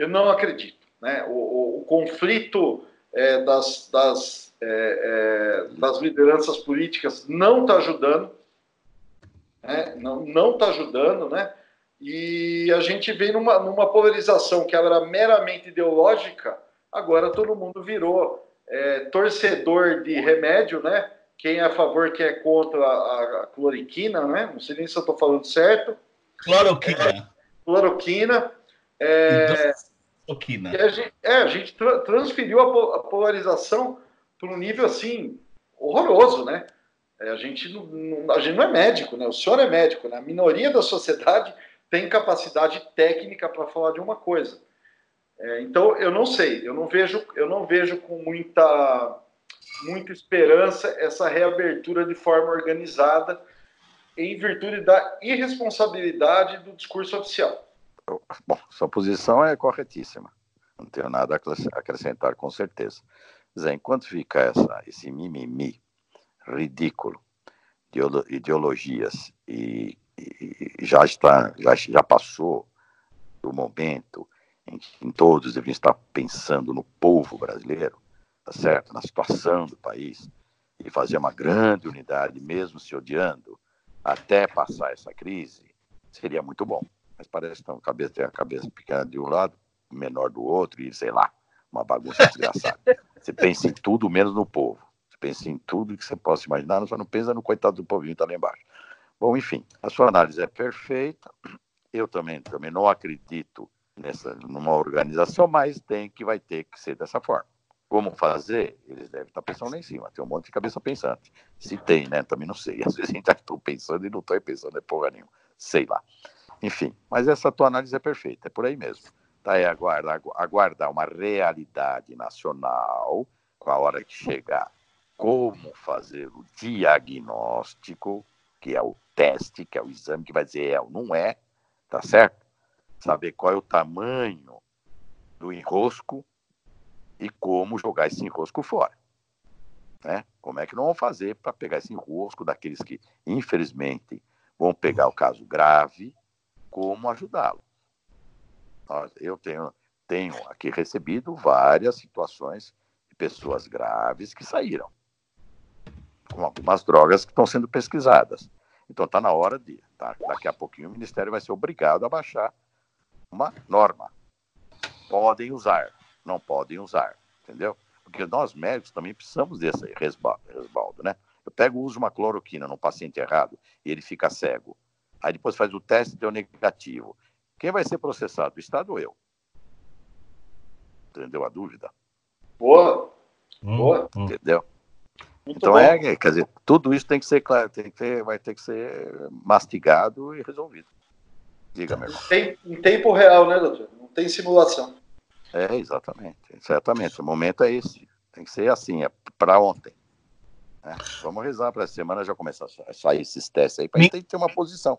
Eu não acredito. Né? O, o, o conflito é, das, das, é, é das lideranças políticas não está ajudando né? não está ajudando, né? E a gente vem numa, numa polarização que era meramente ideológica, agora todo mundo virou é, torcedor de remédio, né? Quem é a favor, quem é contra a, a cloriquina, né? Não sei nem se eu estou falando certo. Cloroquina. É, cloroquina. É, cloroquina. A gente, é, a gente tra transferiu a, a polarização para um nível assim horroroso, né? É, a, gente não, a gente não é médico, né? O senhor é médico, né? A minoria da sociedade tem capacidade técnica para falar de uma coisa. É, então, eu não sei, eu não vejo, eu não vejo com muita, muita esperança essa reabertura de forma organizada em virtude da irresponsabilidade do discurso oficial. Bom, sua posição é corretíssima. Não tenho nada a acrescentar, com certeza. Zé, enquanto fica essa, esse mimimi ridículo de ideologias e, e já está já, já passou do momento em que todos devem estar pensando no povo brasileiro, tá certo, na situação do país e fazer uma grande unidade, mesmo se odiando, até passar essa crise, seria muito bom. Mas parece que a cabeça tem a cabeça pequena de um lado, menor do outro e sei lá, uma bagunça desgraçada. Você pensa em tudo menos no povo pensa em tudo que você possa imaginar, só não pensa no coitado do povinho que está lá embaixo. Bom, enfim, a sua análise é perfeita. Eu também, também não acredito nessa numa organização, mas tem que vai ter que ser dessa forma. Como fazer? Eles devem estar pensando lá em cima. Tem um monte de cabeça pensante. Se tem, né? Também não sei. Às vezes a gente está pensando e não está pensando em porra nenhuma. Sei lá. Enfim, mas essa tua análise é perfeita. É por aí mesmo. Tá aí aguardar, aguardar uma realidade nacional com a hora que chegar como fazer o diagnóstico, que é o teste, que é o exame que vai dizer é ou não é, tá certo? Saber qual é o tamanho do enrosco e como jogar esse enrosco fora. Né? Como é que não vão fazer para pegar esse enrosco daqueles que, infelizmente, vão pegar o caso grave, como ajudá-lo? Eu tenho, tenho aqui recebido várias situações de pessoas graves que saíram com algumas drogas que estão sendo pesquisadas. Então está na hora de, tá? daqui a pouquinho o Ministério vai ser obrigado a baixar uma norma. Podem usar, não podem usar, entendeu? Porque nós médicos também precisamos desse resbaldo, né? Eu pego uso uma cloroquina num paciente errado e ele fica cego. Aí depois faz o teste e deu negativo. Quem vai ser processado? O Estado ou eu? Entendeu a dúvida? Boa. Boa. Entendeu? Muito então bom. é, quer dizer, tudo isso tem que ser claro, tem que ter, vai ter que ser mastigado e resolvido. Diga, meu irmão. Tem, em tempo real, né, doutor? Não tem simulação. É, exatamente, exatamente. O momento é esse. Tem que ser assim, é para ontem. É, vamos rezar para essa semana já começar a sair esses testes aí, para a gente ter uma posição.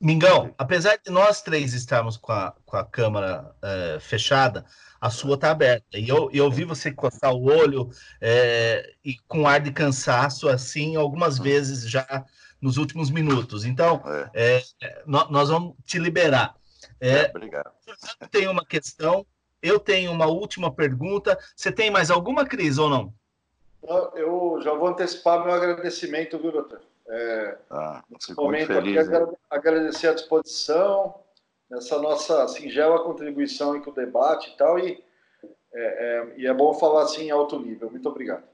Mingão, apesar de nós três estarmos com a, com a câmera é, fechada, a sua está aberta. E eu, eu vi você coçar o olho é, e com ar de cansaço, assim, algumas vezes já nos últimos minutos. Então, é. é nós vamos te liberar. É, é, obrigado. Tem uma questão, eu tenho uma última pergunta. Você tem mais alguma, Cris, ou não? Eu já vou antecipar meu agradecimento, viu, doutor? É, ah, nesse momento aqui, agradecer a disposição, nessa nossa singela contribuição com o debate e tal, e é, é, e é bom falar assim em alto nível. Muito obrigado.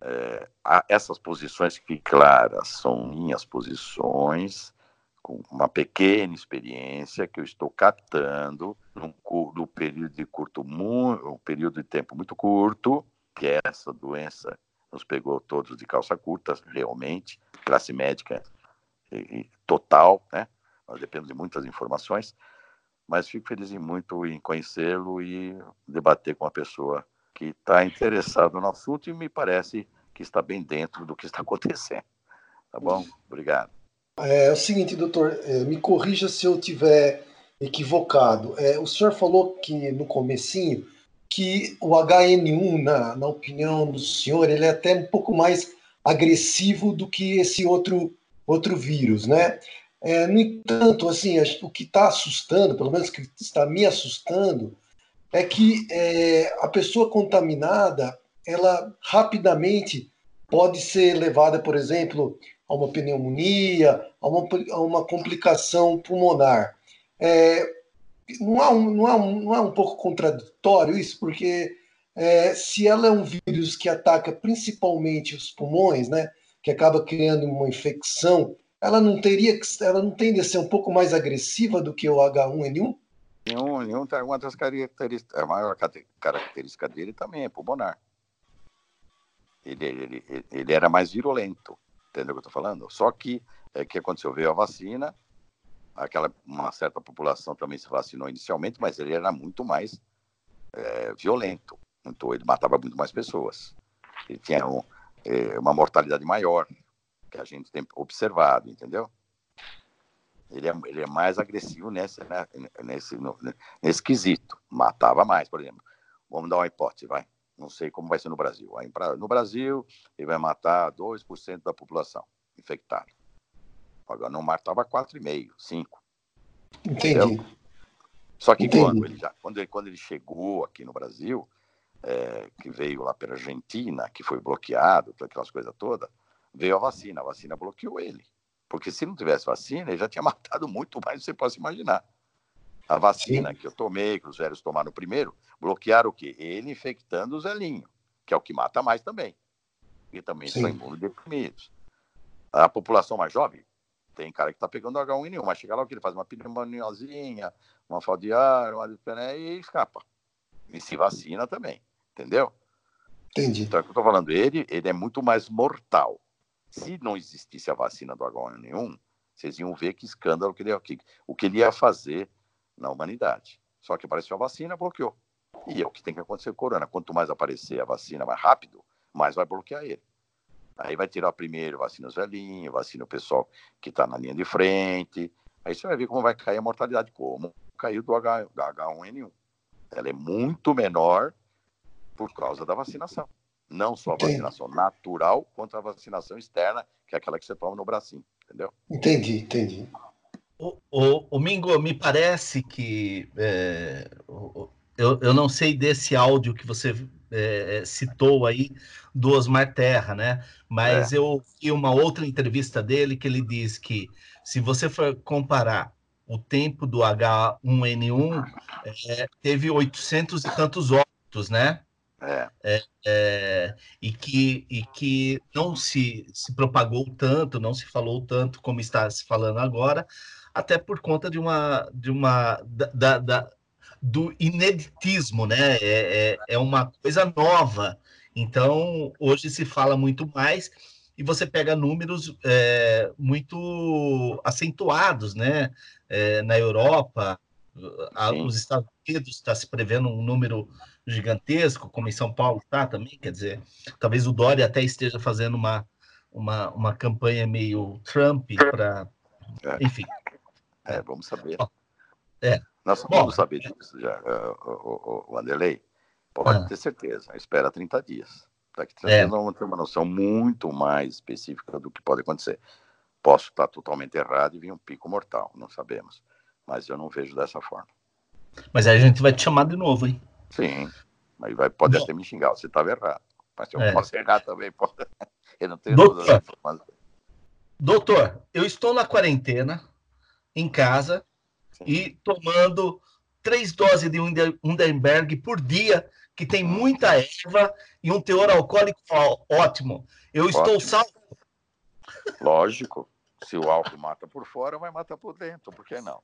É, essas posições que claras são minhas posições, com uma pequena experiência que eu estou captando num, num período de curto, um período de tempo muito curto, que é essa doença nos pegou todos de calça curta, realmente, classe médica e, total, né? Nós dependemos de muitas informações, mas fico feliz em muito em conhecê-lo e debater com uma pessoa que está interessada no assunto e me parece que está bem dentro do que está acontecendo. Tá bom? Obrigado. É, é o seguinte, doutor, é, me corrija se eu tiver equivocado. É, o senhor falou que no comecinho que o HN1, na, na opinião do senhor, ele é até um pouco mais agressivo do que esse outro, outro vírus, né? É, no entanto, assim, o que está assustando, pelo menos que está me assustando, é que é, a pessoa contaminada, ela rapidamente pode ser levada, por exemplo, a uma pneumonia, a uma, a uma complicação pulmonar. É, não, é um, não, é um, não é um pouco contraditório isso? Porque é, se ela é um vírus que ataca principalmente os pulmões, né, que acaba criando uma infecção ela não teria ela não tende a ser um pouco mais agressiva do que o H1N1? Nenhum, nenhum tem uma das características, a maior característica dele também é pulmonar. Ele, ele, ele, ele era mais virulento, entendeu o que eu estou falando? Só que é que aconteceu, veio a vacina, aquela uma certa população também se vacinou inicialmente, mas ele era muito mais é, violento, então ele matava muito mais pessoas. Ele tinha um, é, uma mortalidade maior, que a gente tem observado, entendeu? Ele é, ele é mais agressivo nesse, né, nesse, no, nesse quesito. Matava mais, por exemplo. Vamos dar uma hipótese, vai. Não sei como vai ser no Brasil. No Brasil, ele vai matar 2% da população infectada. Agora não matava 4,5%, 5%. Entendi. Entendeu? Só que quando ele, já, quando, ele, quando ele chegou aqui no Brasil, é, que veio lá pela Argentina, que foi bloqueado, aquelas coisas todas, veio a vacina, a vacina bloqueou ele. Porque se não tivesse vacina, ele já tinha matado muito mais do que você possa imaginar. A vacina Sim. que eu tomei, que os velhos tomaram primeiro, bloquearam o quê? Ele infectando os velhinhos, que é o que mata mais também. E também Sim. são imunodeprimidos. A população mais jovem, tem cara que está pegando H1N1, mas chega lá o que ele faz? Uma pneumoniazinha, uma falta de ar, uma e escapa. E se vacina também, entendeu? Entendi. Então, é o que eu estou falando, ele, ele é muito mais mortal. Se não existisse a vacina do H1N1, vocês iam ver que escândalo que ele, que, o que ele ia fazer na humanidade. Só que apareceu a vacina, bloqueou. E é o que tem que acontecer com o corona. Quanto mais aparecer a vacina mais rápido, mais vai bloquear ele. Aí vai tirar primeiro vacinas velhinhas, vacina o pessoal que está na linha de frente. Aí você vai ver como vai cair a mortalidade, como caiu do H, H1N1. Ela é muito menor por causa da vacinação. Não só a vacinação entendi. natural, quanto a vacinação externa, que é aquela que você toma no bracinho, entendeu? Entendi, entendi. O, o, o Mingo, me parece que é, eu, eu não sei desse áudio que você é, citou aí do Osmar Terra, né? Mas é. eu vi uma outra entrevista dele que ele diz que se você for comparar o tempo do H1N1, é, teve 800 e tantos óbitos, né? É. É, é, e, que, e que não se, se propagou tanto, não se falou tanto como está se falando agora, até por conta de uma, de uma da, da do ineditismo, né? É, é, é uma coisa nova. Então, hoje se fala muito mais e você pega números é, muito acentuados, né? É, na Europa, a, os Estados Unidos está se prevendo um número gigantesco, como em São Paulo está também, quer dizer, talvez o Dória até esteja fazendo uma, uma, uma campanha meio Trump para. É. Enfim. É, vamos saber. É. Nós vamos saber disso já, o, o, o. Pode ah. ter certeza, espera 30 dias. Daqui a 30 é. dias nós vamos ter uma noção muito mais específica do que pode acontecer. Posso estar totalmente errado e vir um pico mortal, não sabemos. Mas eu não vejo dessa forma. Mas aí a gente vai te chamar de novo, hein? Sim, mas vai, pode Bom. até me xingar, você estava errado. Mas eu é. posso errar também, pode. Eu não tenho Doutor, dúvida. Mas... Doutor, eu estou na quarentena, em casa, Sim. e tomando três doses de Underberg por dia, que tem muita erva e um teor alcoólico ótimo. Eu ótimo. estou salvo. Lógico. Se o álcool mata por fora, vai matar por dentro. Por que não?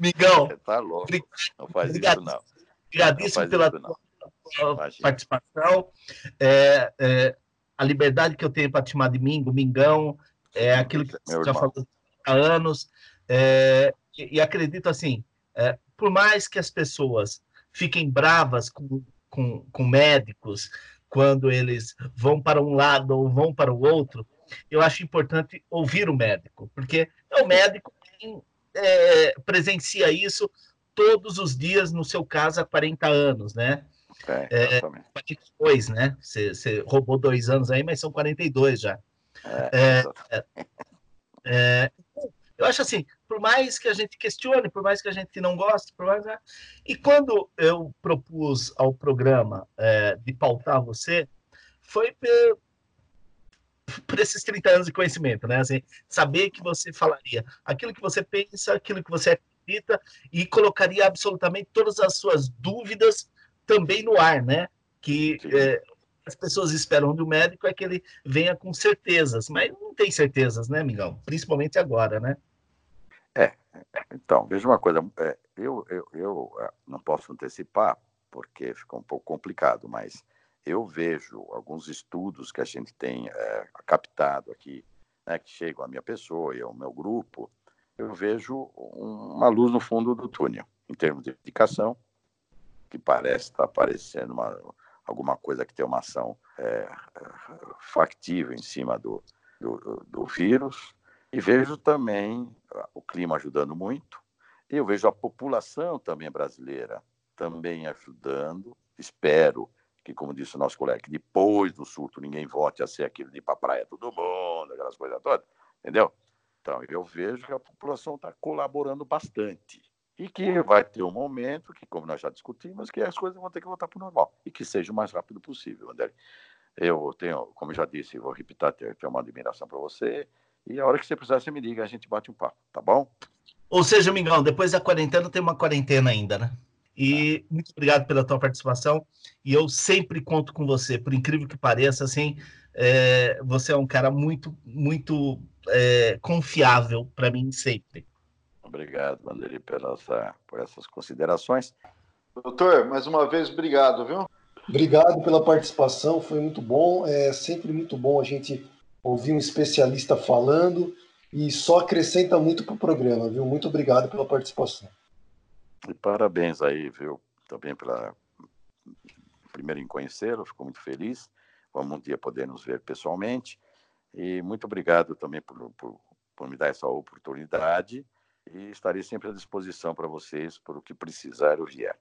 Migão. Você tá louco. Não faz obrigado, isso, não. Obrigadíssimo pela tua participação. É, é, a liberdade que eu tenho para te chamar de Mingo, Mingão, é aquilo que você já falou anos. É, e, e, acredito assim, é, por mais que as pessoas fiquem bravas com, com, com médicos quando eles vão para um lado ou vão para o outro, eu acho importante ouvir o médico, porque é o médico quem é, presencia isso todos os dias, no seu caso, há 40 anos, né? É, é 42, né? Você, você roubou dois anos aí, mas são 42 já. É, é, é, eu acho assim, por mais que a gente questione, por mais que a gente não goste, por mais... E quando eu propus ao programa é, de pautar você, foi por esses 30 anos de conhecimento, né? Assim, saber que você falaria aquilo que você pensa, aquilo que você acredita e colocaria absolutamente todas as suas dúvidas também no ar, né? Que é, as pessoas esperam do médico é que ele venha com certezas, mas não tem certezas, né, Mingão? Principalmente agora, né? É, então, veja uma coisa, é, eu, eu, eu é, não posso antecipar, porque fica um pouco complicado, mas eu vejo alguns estudos que a gente tem é, captado aqui, né, que chegam à minha pessoa e ao meu grupo, eu vejo uma luz no fundo do túnel, em termos de educação, que parece estar aparecendo uma, alguma coisa que tem uma ação é, factível em cima do, do, do vírus, e vejo também o clima ajudando muito, e eu vejo a população também brasileira também ajudando, espero que, como disse o nosso colega, que depois do surto ninguém volte a ser aquele de ir para a praia todo mundo, aquelas coisas todas, entendeu? Então, eu vejo que a população está colaborando bastante. E que vai ter um momento que, como nós já discutimos, que as coisas vão ter que voltar para o normal. E que seja o mais rápido possível, André. Eu tenho, como já disse, vou repetir, tenho uma admiração para você. E a hora que você precisar, você me liga, a gente bate um papo, tá bom? Ou seja, Mingão, depois da quarentena tem uma quarentena ainda, né? E muito obrigado pela tua participação. E eu sempre conto com você, por incrível que pareça, assim, é, você é um cara muito, muito é, confiável para mim sempre. Obrigado, Vanderi, pela por essas considerações. Doutor, mais uma vez, obrigado, viu? Obrigado pela participação, foi muito bom. É sempre muito bom a gente ouvir um especialista falando e só acrescenta muito para o programa, viu? Muito obrigado pela participação. E parabéns aí, viu, também pela primeiro em conhecê-lo, fico muito feliz. Vamos um dia poder nos ver pessoalmente. E muito obrigado também por, por, por me dar essa oportunidade e estarei sempre à disposição para vocês por o que precisar ou vier.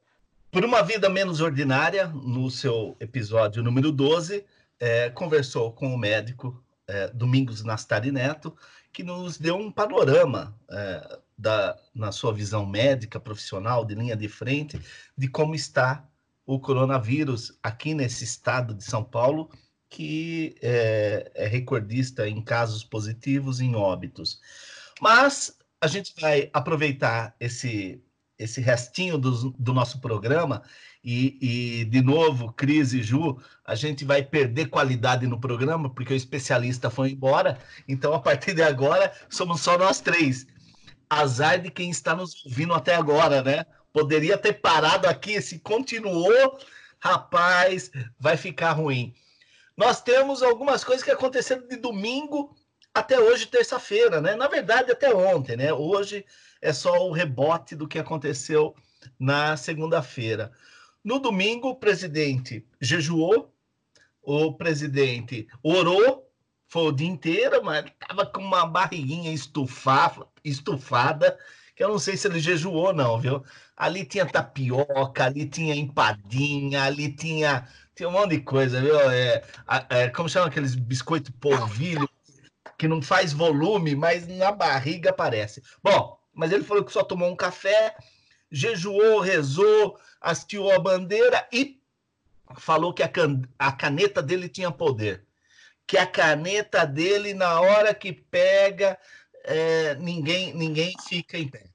Por uma vida menos ordinária, no seu episódio número 12, é, conversou com o médico é, Domingos Nastari Neto, que nos deu um panorama é, da, na sua visão médica, profissional, de linha de frente, de como está o coronavírus aqui nesse estado de São Paulo, que é, é recordista em casos positivos, em óbitos. Mas a gente vai aproveitar esse, esse restinho do, do nosso programa e, e, de novo, Cris e Ju, a gente vai perder qualidade no programa, porque o especialista foi embora. Então, a partir de agora, somos só nós três. Azar de quem está nos ouvindo até agora, né? Poderia ter parado aqui, se continuou, rapaz, vai ficar ruim. Nós temos algumas coisas que aconteceram de domingo até hoje, terça-feira, né? Na verdade, até ontem, né? Hoje é só o rebote do que aconteceu na segunda-feira. No domingo, o presidente jejuou, o presidente orou foi o dia inteiro, mas tava com uma barriguinha estufada, estufada, que eu não sei se ele jejuou não, viu? Ali tinha tapioca, ali tinha empadinha, ali tinha, tinha um monte de coisa, viu? É, é, como chama aqueles biscoito polvilho, que não faz volume, mas na barriga aparece. Bom, mas ele falou que só tomou um café, jejuou, rezou, hasteou a bandeira e falou que a, can a caneta dele tinha poder que a caneta dele, na hora que pega, é, ninguém, ninguém fica em pé.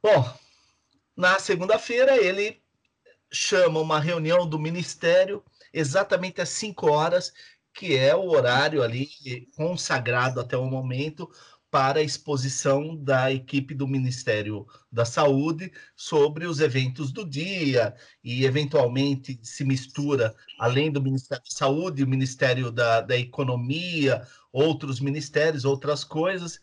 Bom, na segunda-feira ele chama uma reunião do ministério exatamente às 5 horas, que é o horário ali consagrado até o momento para a exposição da equipe do Ministério da Saúde sobre os eventos do dia e, eventualmente, se mistura, além do Ministério da Saúde, o Ministério da, da Economia, outros ministérios, outras coisas.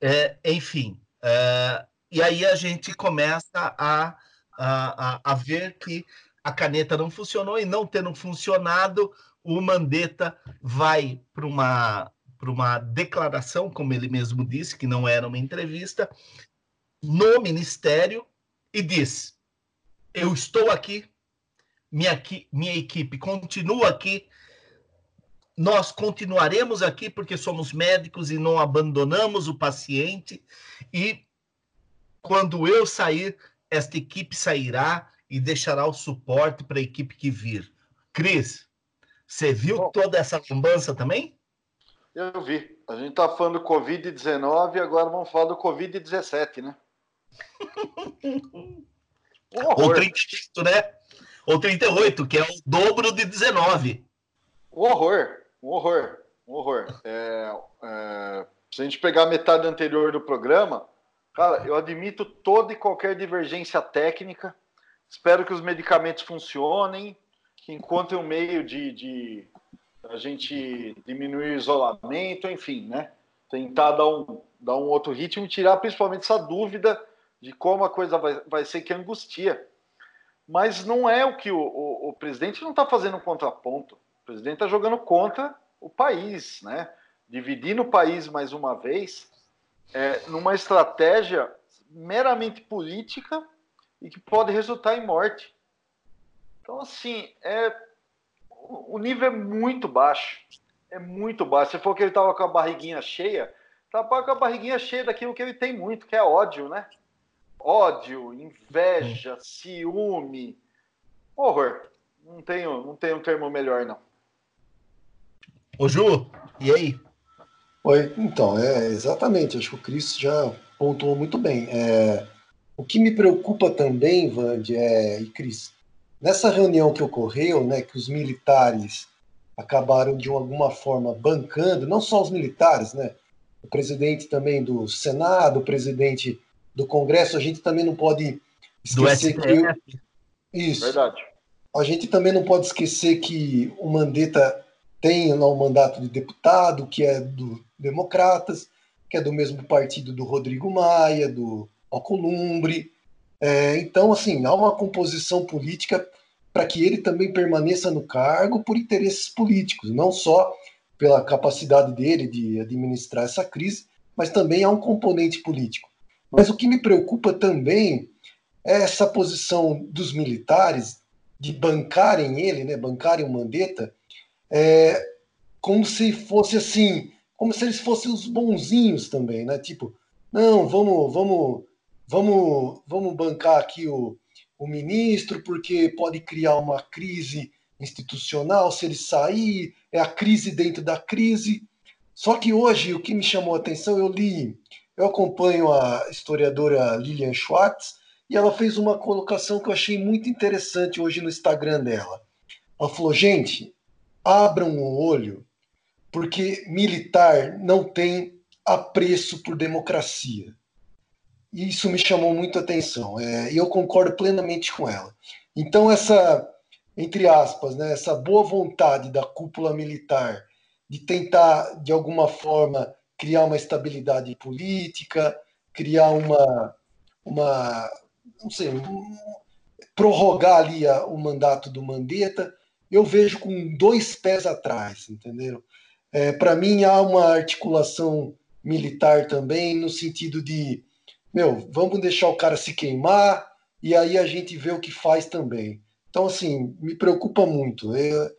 É, enfim, é, e aí a gente começa a, a, a ver que a caneta não funcionou e não tendo funcionado, o Mandetta vai para uma para uma declaração, como ele mesmo disse, que não era uma entrevista, no ministério e diz: Eu estou aqui, minha, minha equipe continua aqui, nós continuaremos aqui porque somos médicos e não abandonamos o paciente, e quando eu sair, esta equipe sairá e deixará o suporte para a equipe que vir. Cris, você viu Bom, toda essa lambança também? Eu vi. A gente tá falando do Covid-19 e agora vamos falar do Covid-17, né? Um Ou 38, né? Ou 38, que é o dobro de 19. Um horror, um horror, um horror. É, é, se a gente pegar a metade anterior do programa, cara, eu admito toda e qualquer divergência técnica. Espero que os medicamentos funcionem, que encontrem um meio de, de a gente diminuir o isolamento, enfim, né? Tentar dar um, dar um outro ritmo tirar principalmente essa dúvida de como a coisa vai, vai ser que angustia. Mas não é o que o, o, o presidente não está fazendo um contraponto. O presidente está jogando contra o país, né? Dividindo o país mais uma vez é, numa estratégia meramente política e que pode resultar em morte. Então, assim, é, o nível é muito baixo. É muito baixo. Se for que ele estava com a barriguinha cheia, estava com a barriguinha cheia daquilo que ele tem muito, que é ódio, né? Ódio, inveja, ciúme. Horror. Não tenho, não tenho um termo melhor, não. Ô Ju, e aí? Oi, então, é exatamente. Acho que o Cris já pontuou muito bem. É, o que me preocupa também, Vande, é, e Cris, Nessa reunião que ocorreu, né, que os militares acabaram de alguma forma bancando, não só os militares, né, o presidente também do Senado, o presidente do Congresso, a gente também não pode esquecer do que isso. Verdade. A gente também não pode esquecer que o Mandetta tem lá um mandato de deputado, que é do Democratas, que é do mesmo partido do Rodrigo Maia, do Alcolumbre, é, então, assim, há uma composição política para que ele também permaneça no cargo por interesses políticos, não só pela capacidade dele de administrar essa crise, mas também há um componente político. Mas o que me preocupa também é essa posição dos militares de bancarem ele, né, bancarem o Mandetta, é, como se fosse assim, como se eles fossem os bonzinhos também, né? Tipo, não, vamos, vamos vamos, vamos bancar aqui o, o ministro, porque pode criar uma crise institucional se ele sair, é a crise dentro da crise. Só que hoje o que me chamou a atenção, eu li, eu acompanho a historiadora Lilian Schwartz e ela fez uma colocação que eu achei muito interessante hoje no Instagram dela. Ela falou: gente, abram o olho, porque militar não tem apreço por democracia. E isso me chamou muito a atenção. É, e eu concordo plenamente com ela. Então, essa, entre aspas, né, essa boa vontade da cúpula militar de tentar, de alguma forma, criar uma estabilidade política, criar uma, uma não sei, um, prorrogar ali a, o mandato do Mandetta, eu vejo com dois pés atrás, entendeu? É, Para mim, há uma articulação militar também, no sentido de meu, vamos deixar o cara se queimar e aí a gente vê o que faz também. Então, assim, me preocupa muito. Eu,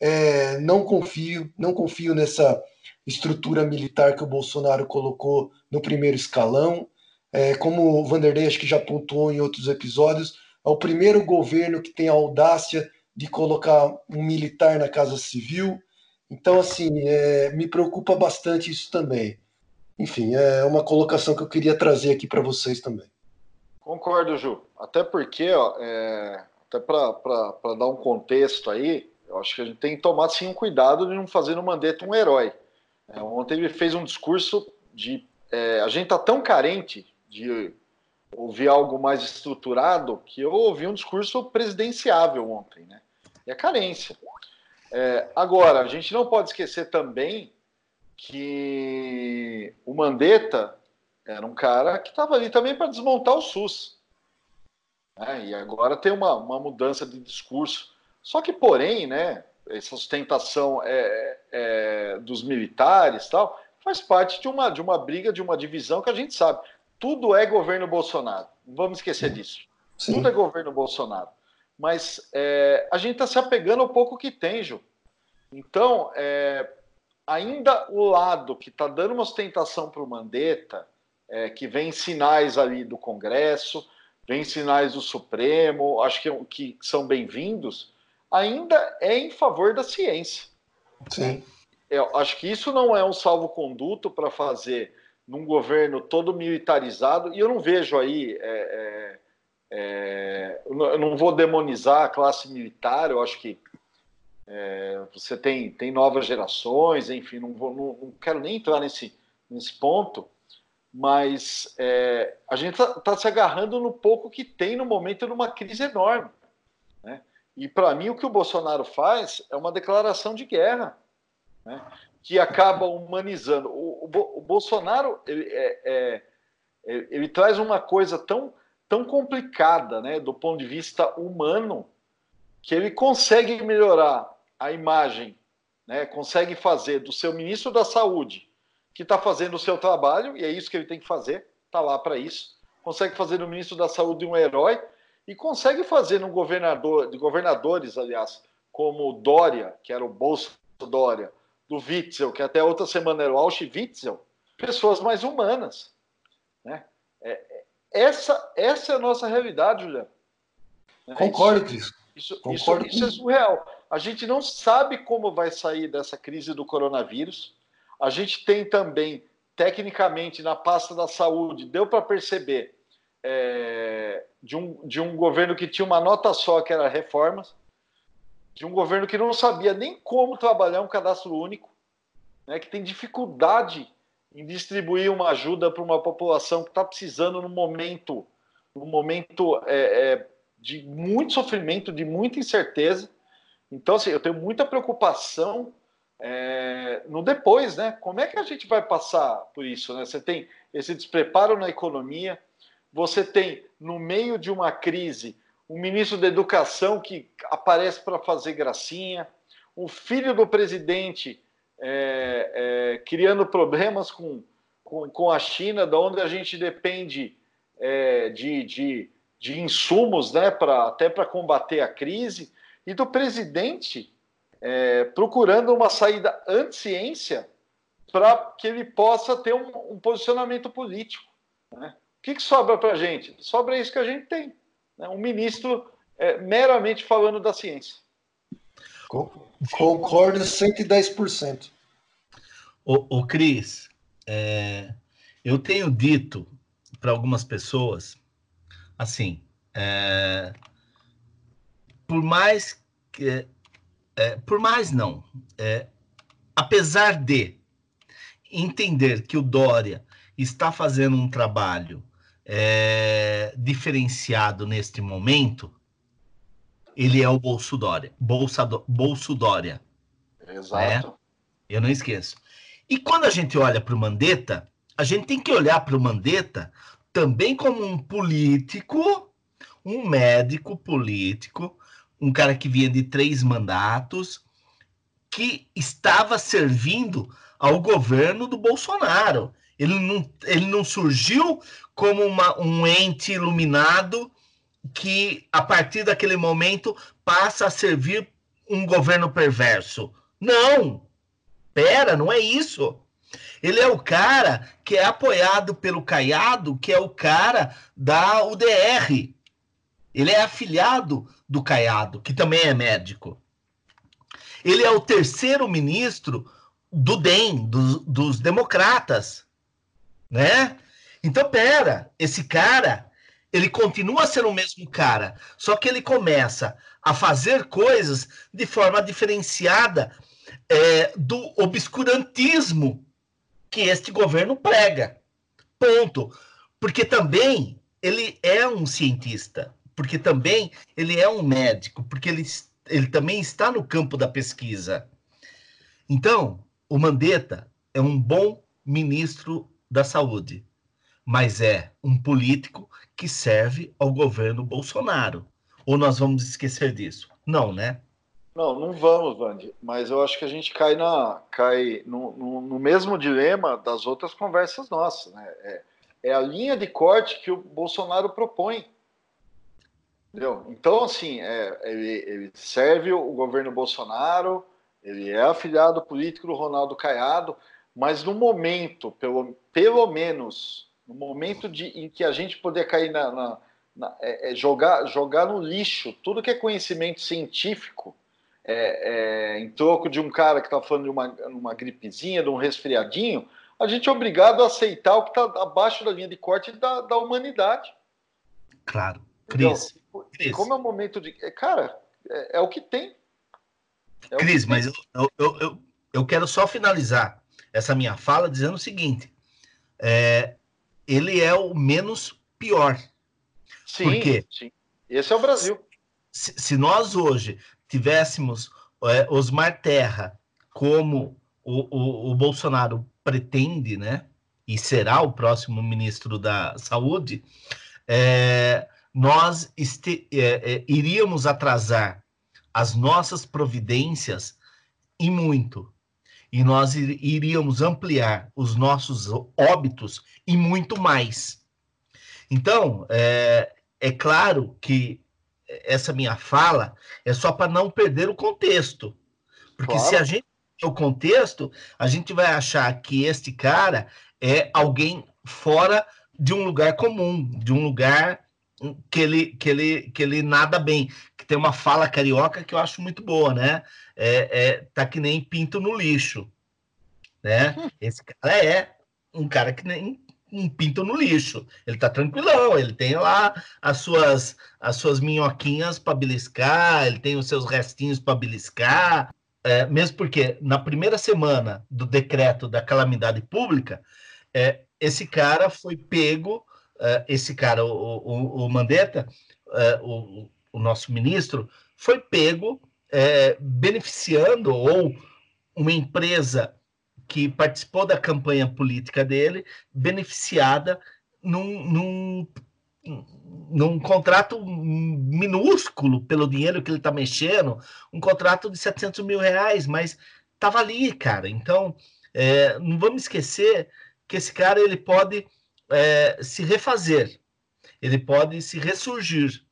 é, não confio, não confio nessa estrutura militar que o Bolsonaro colocou no primeiro escalão. É, como o Vanderlei acho que já pontuou em outros episódios, é o primeiro governo que tem a audácia de colocar um militar na Casa Civil. Então, assim, é, me preocupa bastante isso também. Enfim, é uma colocação que eu queria trazer aqui para vocês também. Concordo, Ju. Até porque, ó, é, até para dar um contexto aí, eu acho que a gente tem que tomar sim um cuidado de não fazer no Mandetta um herói. É, ontem ele fez um discurso de. É, a gente está tão carente de ouvir algo mais estruturado que eu ouvi um discurso presidenciável ontem, né? E a carência. É, agora, a gente não pode esquecer também que o Mandetta era um cara que estava ali também para desmontar o SUS. Né? E agora tem uma, uma mudança de discurso. Só que, porém, né, essa sustentação é, é, dos militares tal, faz parte de uma, de uma briga, de uma divisão que a gente sabe. Tudo é governo Bolsonaro. Não vamos esquecer disso. Sim. Tudo é governo Bolsonaro. Mas é, a gente está se apegando ao pouco que tem, Ju. Então, é, ainda o lado que está dando uma ostentação para o Mandetta, é, que vem sinais ali do Congresso, vem sinais do Supremo, acho que, que são bem-vindos, ainda é em favor da ciência. Sim. Eu acho que isso não é um salvo-conduto para fazer num governo todo militarizado, e eu não vejo aí. É, é, é, eu não vou demonizar a classe militar, eu acho que é, você tem, tem novas gerações, enfim, não, vou, não, não, quero nem entrar nesse, nesse ponto, mas é, a gente está tá se agarrando no pouco que tem no momento numa crise enorme. Né? E para mim o que o Bolsonaro faz é uma declaração de guerra, né? que acaba humanizando. O, o, o Bolsonaro ele, é, é, é, ele, traz uma coisa tão, tão complicada né, do ponto de vista humano que ele consegue melhorar a imagem, né, consegue fazer do seu ministro da Saúde, que está fazendo o seu trabalho, e é isso que ele tem que fazer, está lá para isso, consegue fazer do ministro da Saúde um herói, e consegue fazer no governador, de governadores, aliás, como o Dória, que era o Bolso Dória, do Witzel, que até outra semana era o Auschwitzel, pessoas mais humanas. Né? É, é essa, essa é a nossa realidade, Juliano. Concordo, Cris. Isso, isso, isso é surreal. A gente não sabe como vai sair dessa crise do coronavírus. A gente tem também, tecnicamente, na pasta da saúde, deu para perceber, é, de, um, de um governo que tinha uma nota só, que era reformas, de um governo que não sabia nem como trabalhar um cadastro único, né, que tem dificuldade em distribuir uma ajuda para uma população que está precisando no momento, no momento é, é, de muito sofrimento, de muita incerteza. Então, assim, eu tenho muita preocupação é, no depois, né? Como é que a gente vai passar por isso? Né? Você tem esse despreparo na economia, você tem, no meio de uma crise, um ministro da Educação que aparece para fazer gracinha, o filho do presidente é, é, criando problemas com, com, com, a China, da onde a gente depende é, de, de de insumos, né, pra, até para combater a crise, e do presidente é, procurando uma saída anti-ciência para que ele possa ter um, um posicionamento político. Né? O que, que sobra para a gente? Sobra isso que a gente tem. Né? Um ministro é, meramente falando da ciência. Concordo 110%. O, o Cris, é, eu tenho dito para algumas pessoas assim, é, por mais que, é, por mais não, é, apesar de entender que o Dória está fazendo um trabalho é, diferenciado neste momento, ele é o Bolso Dória. Bolsa, Bolso Dória. Exato. Né? Eu não esqueço. E quando a gente olha para o Mandetta, a gente tem que olhar para o Mandetta também como um político, um médico político, um cara que vinha de três mandatos, que estava servindo ao governo do Bolsonaro. Ele não, ele não surgiu como uma, um ente iluminado que, a partir daquele momento, passa a servir um governo perverso. Não! Pera, não é isso. Ele é o cara que é apoiado pelo Caiado, que é o cara da UDR. Ele é afiliado do Caiado, que também é médico. Ele é o terceiro ministro do DEM, do, dos democratas, né? Então, pera, esse cara, ele continua sendo o mesmo cara, só que ele começa a fazer coisas de forma diferenciada é, do obscurantismo que este governo prega. Ponto. Porque também ele é um cientista, porque também ele é um médico, porque ele, ele também está no campo da pesquisa. Então, o Mandetta é um bom ministro da saúde, mas é um político que serve ao governo Bolsonaro. Ou nós vamos esquecer disso? Não, né? Não, não vamos, Vandy. Mas eu acho que a gente cai, na, cai no, no, no mesmo dilema das outras conversas nossas. Né? É, é, a linha de corte que o Bolsonaro propõe. Entendeu? Então, assim, é, ele, ele, serve o governo Bolsonaro, ele é afiliado político do Ronaldo Caiado, mas no momento, pelo, pelo menos, no momento de, em que a gente poder cair na, na, na é, é jogar, jogar no lixo tudo que é conhecimento científico, é, é, em troco de um cara que está falando de uma, uma gripezinha, de um resfriadinho, a gente é obrigado a aceitar o que está abaixo da linha de corte da, da humanidade. Claro. Cris, Cris. Como é o momento de. É, cara, é, é o que tem. É Cris, mas eu, eu, eu, eu, quero só finalizar essa minha fala dizendo o seguinte: é, ele é o menos pior. Sim, Porque sim. Esse é o Brasil. Se, se nós hoje tivéssemos é, Osmar Terra como o, o, o, Bolsonaro pretende, né? E será o próximo ministro da Saúde, é, nós este, é, é iríamos atrasar as nossas providências e muito. E nós iríamos ampliar os nossos óbitos e muito mais. Então, é, é claro que essa minha fala é só para não perder o contexto. Porque claro. se a gente o contexto, a gente vai achar que este cara é alguém fora de um lugar comum, de um lugar que ele, que ele, que ele nada bem, que tem uma fala carioca que eu acho muito boa, né? É, é tá que nem pinto no lixo, né? Esse cara é um cara que nem um pinto no lixo. Ele tá tranquilão, ele tem lá as suas as suas minhoquinhas para beliscar, ele tem os seus restinhos para beliscar, é, mesmo porque na primeira semana do decreto da calamidade pública, é, esse cara foi pego, é, esse cara, o, o, o Mandetta, é, o, o, nosso ministro, foi pego é, beneficiando ou uma empresa que participou da campanha política dele, beneficiada num, num, num contrato minúsculo pelo dinheiro que ele está mexendo, um contrato de 700 mil reais, mas estava ali, cara. Então, é, não vamos esquecer que esse cara ele pode é, se refazer, ele pode se ressurgir.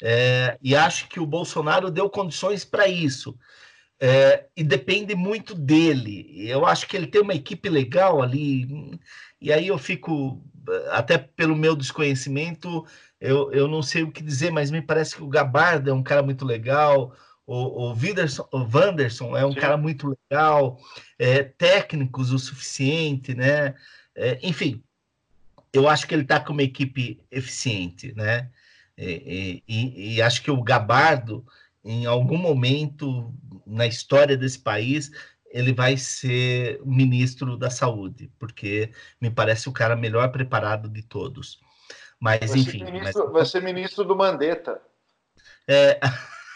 É, e acho que o Bolsonaro deu condições para isso é, e depende muito dele. Eu acho que ele tem uma equipe legal ali, e aí eu fico, até pelo meu desconhecimento, eu, eu não sei o que dizer, mas me parece que o Gabardo é um cara muito legal, o, o, Widerson, o Wanderson é um Sim. cara muito legal, é, técnicos o suficiente, né? É, enfim, eu acho que ele está com uma equipe eficiente, né? E, e, e acho que o Gabardo em algum momento na história desse país, ele vai ser ministro da saúde, porque me parece o cara melhor preparado de todos. Mas, vai enfim. Ministro, mas... Vai ser ministro do Mandetta. É,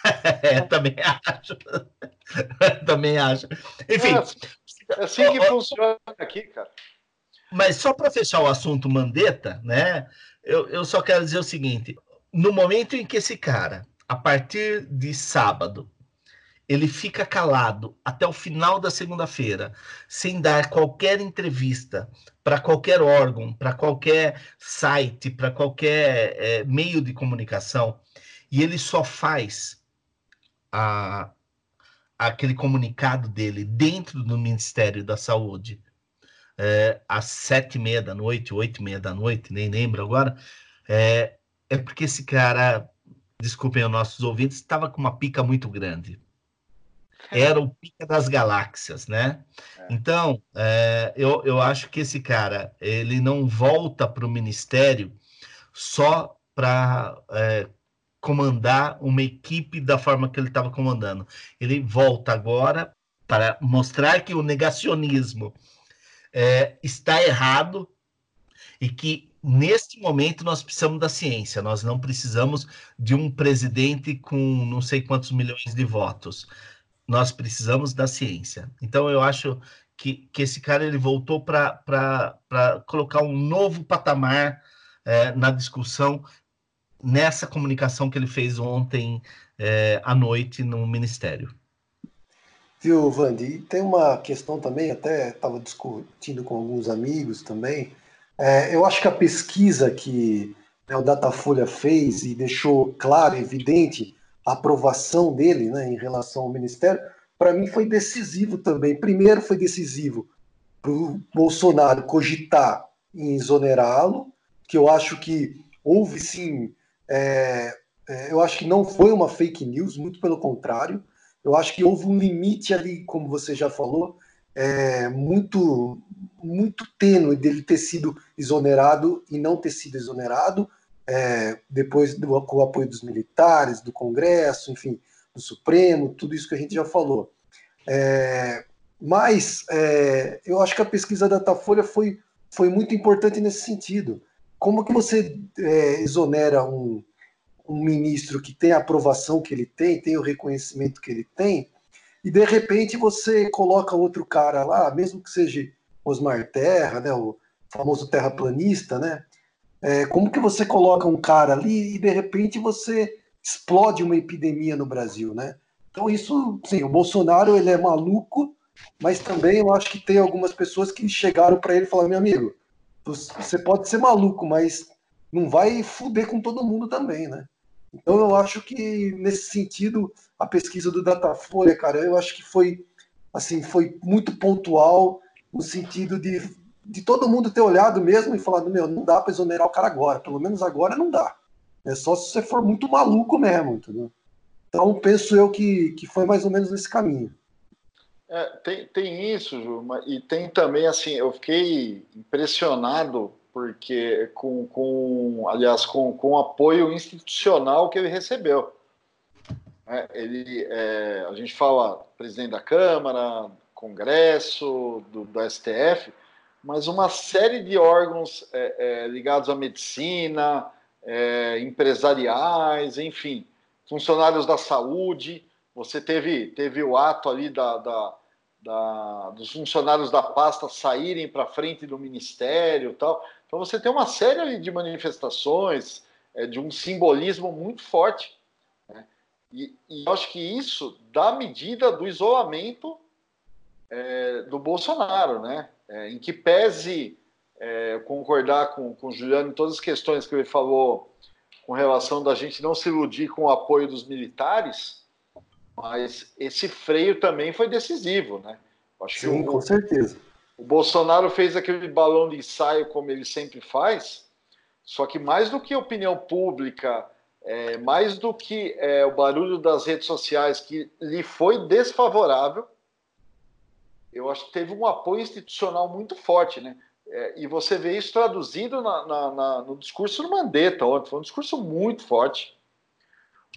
é também acho. também acho. Enfim. É, é assim que funciona aqui, cara. Mas só para fechar o assunto Mandetta, né? Eu, eu só quero dizer o seguinte: no momento em que esse cara a partir de sábado, ele fica calado até o final da segunda-feira, sem dar qualquer entrevista para qualquer órgão, para qualquer site, para qualquer é, meio de comunicação, e ele só faz a, aquele comunicado dele dentro do Ministério da Saúde é, às sete e meia da noite, oito e meia da noite, nem lembro agora, é, é porque esse cara desculpem os nossos ouvintes, estava com uma pica muito grande. era o pica das galáxias, né? É. Então, é, eu, eu acho que esse cara, ele não volta para o ministério só para é, comandar uma equipe da forma que ele estava comandando. Ele volta agora para mostrar que o negacionismo é, está errado e que neste momento nós precisamos da ciência, nós não precisamos de um presidente com não sei quantos milhões de votos. Nós precisamos da ciência. Então eu acho que, que esse cara ele voltou para colocar um novo patamar é, na discussão nessa comunicação que ele fez ontem é, à noite no Ministério. Viu, Vandi? tem uma questão também, até estava discutindo com alguns amigos também. É, eu acho que a pesquisa que né, o Datafolha fez e deixou claro, evidente, a aprovação dele né, em relação ao Ministério, para mim foi decisivo também. Primeiro, foi decisivo para o Bolsonaro cogitar em exonerá-lo, que eu acho que houve sim. É, é, eu acho que não foi uma fake news, muito pelo contrário. Eu acho que houve um limite ali, como você já falou, é, muito muito tênue dele ter sido exonerado e não ter sido exonerado é, depois do com o apoio dos militares, do Congresso, enfim, do Supremo, tudo isso que a gente já falou. É, mas é, eu acho que a pesquisa da Datafolha foi, foi muito importante nesse sentido. Como que você é, exonera um, um ministro que tem a aprovação que ele tem, tem o reconhecimento que ele tem, e de repente você coloca outro cara lá, mesmo que seja Osmar Terra, né, o famoso terraplanista, né? É, como que você coloca um cara ali e de repente você explode uma epidemia no Brasil, né? Então isso, sim, o Bolsonaro ele é maluco, mas também eu acho que tem algumas pessoas que chegaram para ele e falaram, meu amigo, você pode ser maluco, mas não vai fuder com todo mundo também, né? Então eu acho que nesse sentido a pesquisa do Datafolha, cara, eu acho que foi assim, foi muito pontual no sentido de, de todo mundo ter olhado mesmo e falado, meu, não dá para exonerar o cara agora, pelo menos agora não dá. É só se você for muito maluco mesmo, entendeu? Então penso eu que, que foi mais ou menos nesse caminho. É, tem, tem isso, Ju, e tem também assim, eu fiquei impressionado porque com, com aliás, com, com apoio institucional que ele recebeu. É, ele, é, a gente fala presidente da Câmara, Congresso, do, do STF, mas uma série de órgãos é, é, ligados à medicina, é, empresariais, enfim, funcionários da saúde. Você teve, teve o ato ali da, da, da dos funcionários da pasta saírem para frente do ministério tal. Então você tem uma série de manifestações, é, de um simbolismo muito forte. Né? E, e eu acho que isso dá medida do isolamento é, do Bolsonaro, né? É, em que pese é, concordar com, com o Juliano em todas as questões que ele falou com relação da gente não se iludir com o apoio dos militares, mas esse freio também foi decisivo, né? Acho Sim, que o, com certeza. O Bolsonaro fez aquele balão de ensaio como ele sempre faz, só que mais do que a opinião pública, é, mais do que é, o barulho das redes sociais que lhe foi desfavorável, eu acho que teve um apoio institucional muito forte, né? É, e você vê isso traduzido na, na, na, no discurso do Mandetta ontem. Foi um discurso muito forte.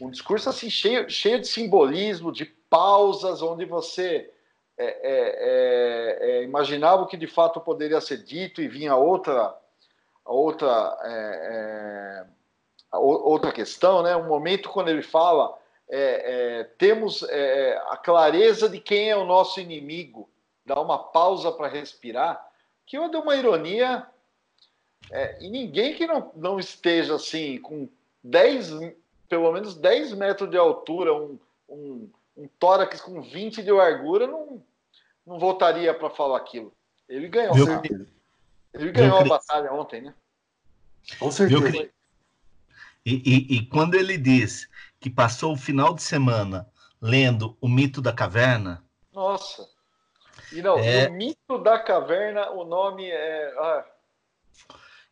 Um discurso assim cheio, cheio de simbolismo, de pausas, onde você é, é, é, é imaginava o que de fato poderia ser dito e vinha outra, outra, é, outra questão, né? Um momento quando ele fala temos a clareza de quem é o nosso inimigo dar uma pausa para respirar, que eu dei uma ironia. É, e ninguém que não, não esteja assim, com 10, pelo menos 10 metros de altura, um, um, um tórax com 20 de largura, não, não voltaria para falar aquilo. Ele ganhou. Né? Ele ganhou a batalha ontem, né? Com certeza. E, e, e, quando ele diz que passou o final de semana lendo O Mito da Caverna. Nossa! E não, é... o mito da caverna, o nome é. Ah.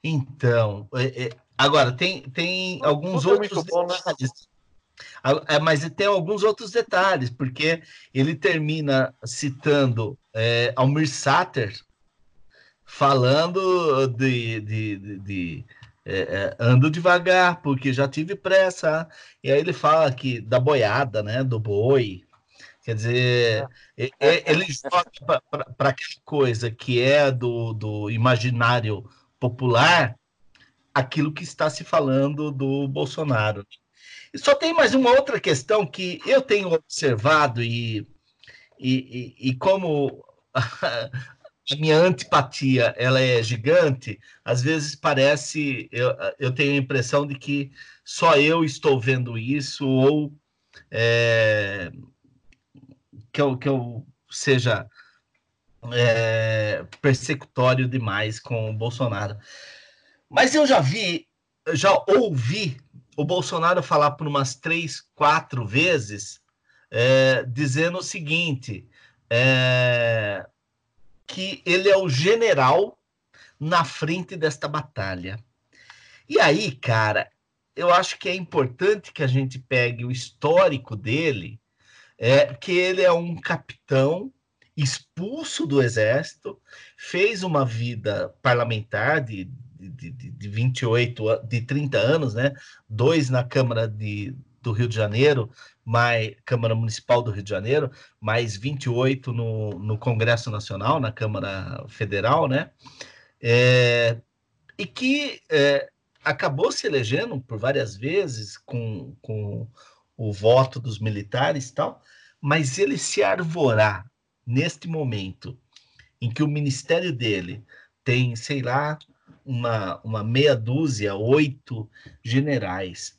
Então, é, é... agora tem, tem alguns outros bom, né? É, mas tem alguns outros detalhes, porque ele termina citando é, Almir Sater falando de, de, de, de é, é, ando devagar, porque já tive pressa. E aí ele fala que da boiada, né? Do boi. Quer dizer, é. ele joga para aquela coisa que é do, do imaginário popular aquilo que está se falando do Bolsonaro. Só tem mais uma outra questão que eu tenho observado e, e, e, e como a minha antipatia ela é gigante, às vezes parece, eu, eu tenho a impressão de que só eu estou vendo isso, ou é, que, eu, que eu seja é, persecutório demais com o Bolsonaro. Mas eu já vi, já ouvi o Bolsonaro falar por umas três, quatro vezes, é, dizendo o seguinte: é, que ele é o general na frente desta batalha. E aí, cara, eu acho que é importante que a gente pegue o histórico dele, é que ele é um capitão expulso do exército, fez uma vida parlamentar de, de, de, de 28, de 30 anos, né? Dois na Câmara de, do Rio de Janeiro, mais Câmara Municipal do Rio de Janeiro, mais 28 no, no Congresso Nacional, na Câmara Federal, né? É, e que é, acabou se elegendo por várias vezes com, com o voto dos militares e tal, mas ele se arvorar neste momento em que o ministério dele tem, sei lá, uma, uma meia dúzia, oito generais,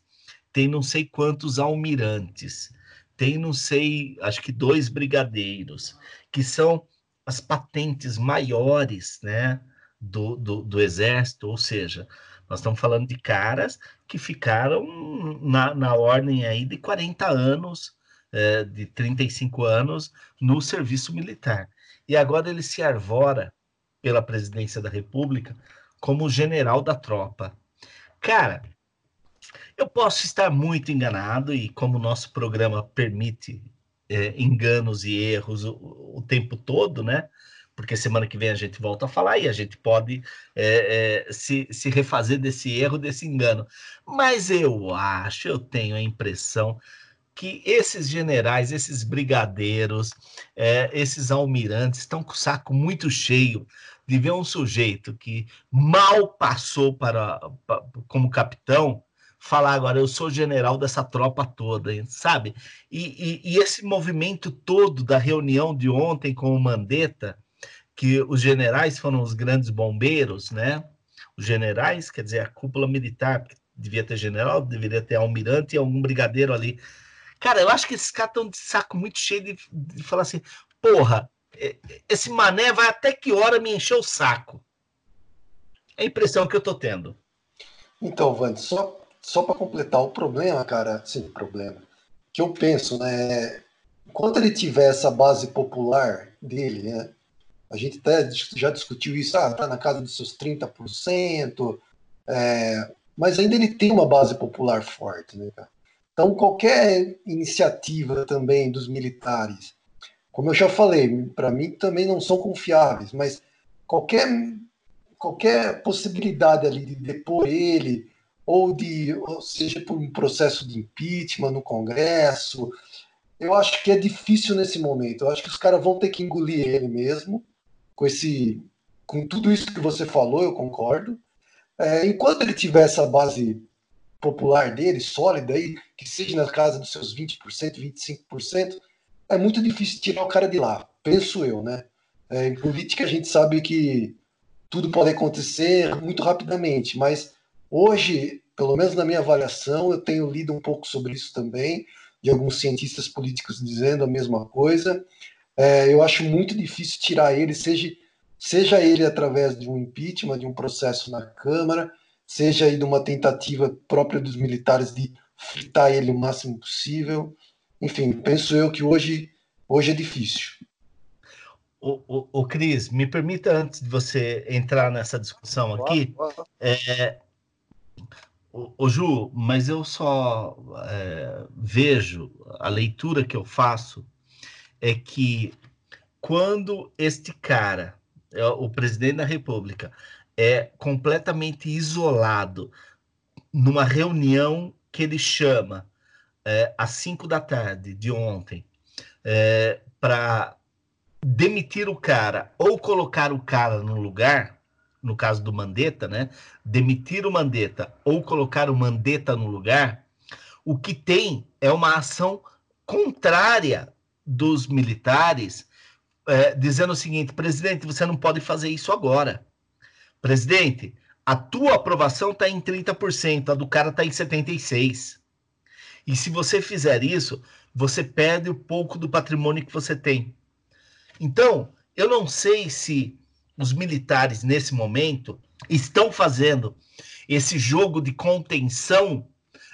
tem não sei quantos almirantes, tem não sei, acho que dois brigadeiros, que são as patentes maiores, né, do, do, do exército, ou seja, nós estamos falando de caras que ficaram na, na ordem aí de 40 anos, é, de 35 anos no serviço militar. E agora ele se arvora pela presidência da República como general da tropa. Cara, eu posso estar muito enganado, e como o nosso programa permite é, enganos e erros o, o, tempo todo, né? Porque semana que vem a gente volta a falar e a gente pode é, é, se, se refazer desse erro, desse engano. Mas eu acho, eu tenho a impressão que esses generais, esses brigadeiros, é, esses almirantes estão com o saco muito cheio de ver um sujeito que mal passou para, para como capitão falar agora, eu sou general dessa tropa toda, sabe? E, e, e, esse movimento todo da reunião de ontem com o Mandetta, que os generais foram os grandes bombeiros, né? Os generais, quer dizer, a cúpula militar, devia ter general, deveria ter almirante e algum brigadeiro ali. Cara, eu acho que esses caras estão de saco muito cheio de, de falar assim, porra, esse mané vai até que hora me encher o saco? É a impressão que eu tô tendo. Então, Vande, só só para completar o problema, cara, sim, problema, que eu penso, né? Enquanto ele tiver essa base popular dele, né? A gente até já discutiu isso, ah, tá na casa dos seus 30%, é, mas ainda ele tem uma base popular forte, né, cara? Então, qualquer iniciativa também dos militares, como eu já falei, para mim também não são confiáveis, mas qualquer, qualquer possibilidade ali de depor ele, ou de, ou seja, por um processo de impeachment no Congresso. Eu acho que é difícil nesse momento. Eu acho que os caras vão ter que engolir ele mesmo, com esse, com tudo isso que você falou, eu concordo. É, enquanto ele tiver essa base popular dele, sólida aí, que seja na casa dos seus 20%, 25%, é muito difícil tirar o cara de lá, penso eu, né? É, em política a gente sabe que tudo pode acontecer muito rapidamente, mas Hoje, pelo menos na minha avaliação, eu tenho lido um pouco sobre isso também, de alguns cientistas políticos dizendo a mesma coisa. É, eu acho muito difícil tirar ele, seja, seja ele através de um impeachment, de um processo na Câmara, seja aí de uma tentativa própria dos militares de fritar ele o máximo possível. Enfim, penso eu que hoje, hoje é difícil. O, o, o Cris, me permita, antes de você entrar nessa discussão aqui, é, Ô, Ju, mas eu só é, vejo, a leitura que eu faço é que quando este cara, é o presidente da República, é completamente isolado numa reunião que ele chama é, às cinco da tarde de ontem é, para demitir o cara ou colocar o cara no lugar, no caso do Mandetta, né? Demitir o Mandetta ou colocar o Mandetta no lugar, o que tem é uma ação contrária dos militares, é, dizendo o seguinte: presidente, você não pode fazer isso agora. Presidente, a tua aprovação está em 30%, a do cara está em 76%. E se você fizer isso, você perde o pouco do patrimônio que você tem. Então, eu não sei se os militares, nesse momento, estão fazendo esse jogo de contenção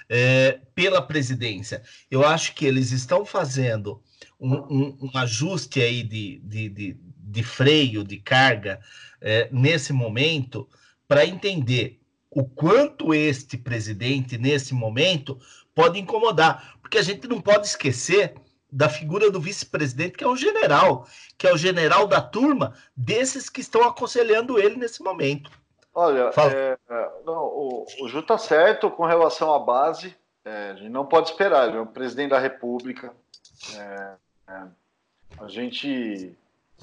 é, pela presidência. Eu acho que eles estão fazendo um, um, um ajuste aí de, de, de, de, freio, de carga, é, nesse momento, para entender o quanto este presidente, nesse momento, pode incomodar. Porque a gente não pode esquecer da figura do vice-presidente, que é um general, que é o general da turma desses que estão aconselhando ele nesse momento. Olha, é, é, não, o, o Ju está certo com relação à base. É, a gente não pode esperar, ele é o presidente da República. É, é, a gente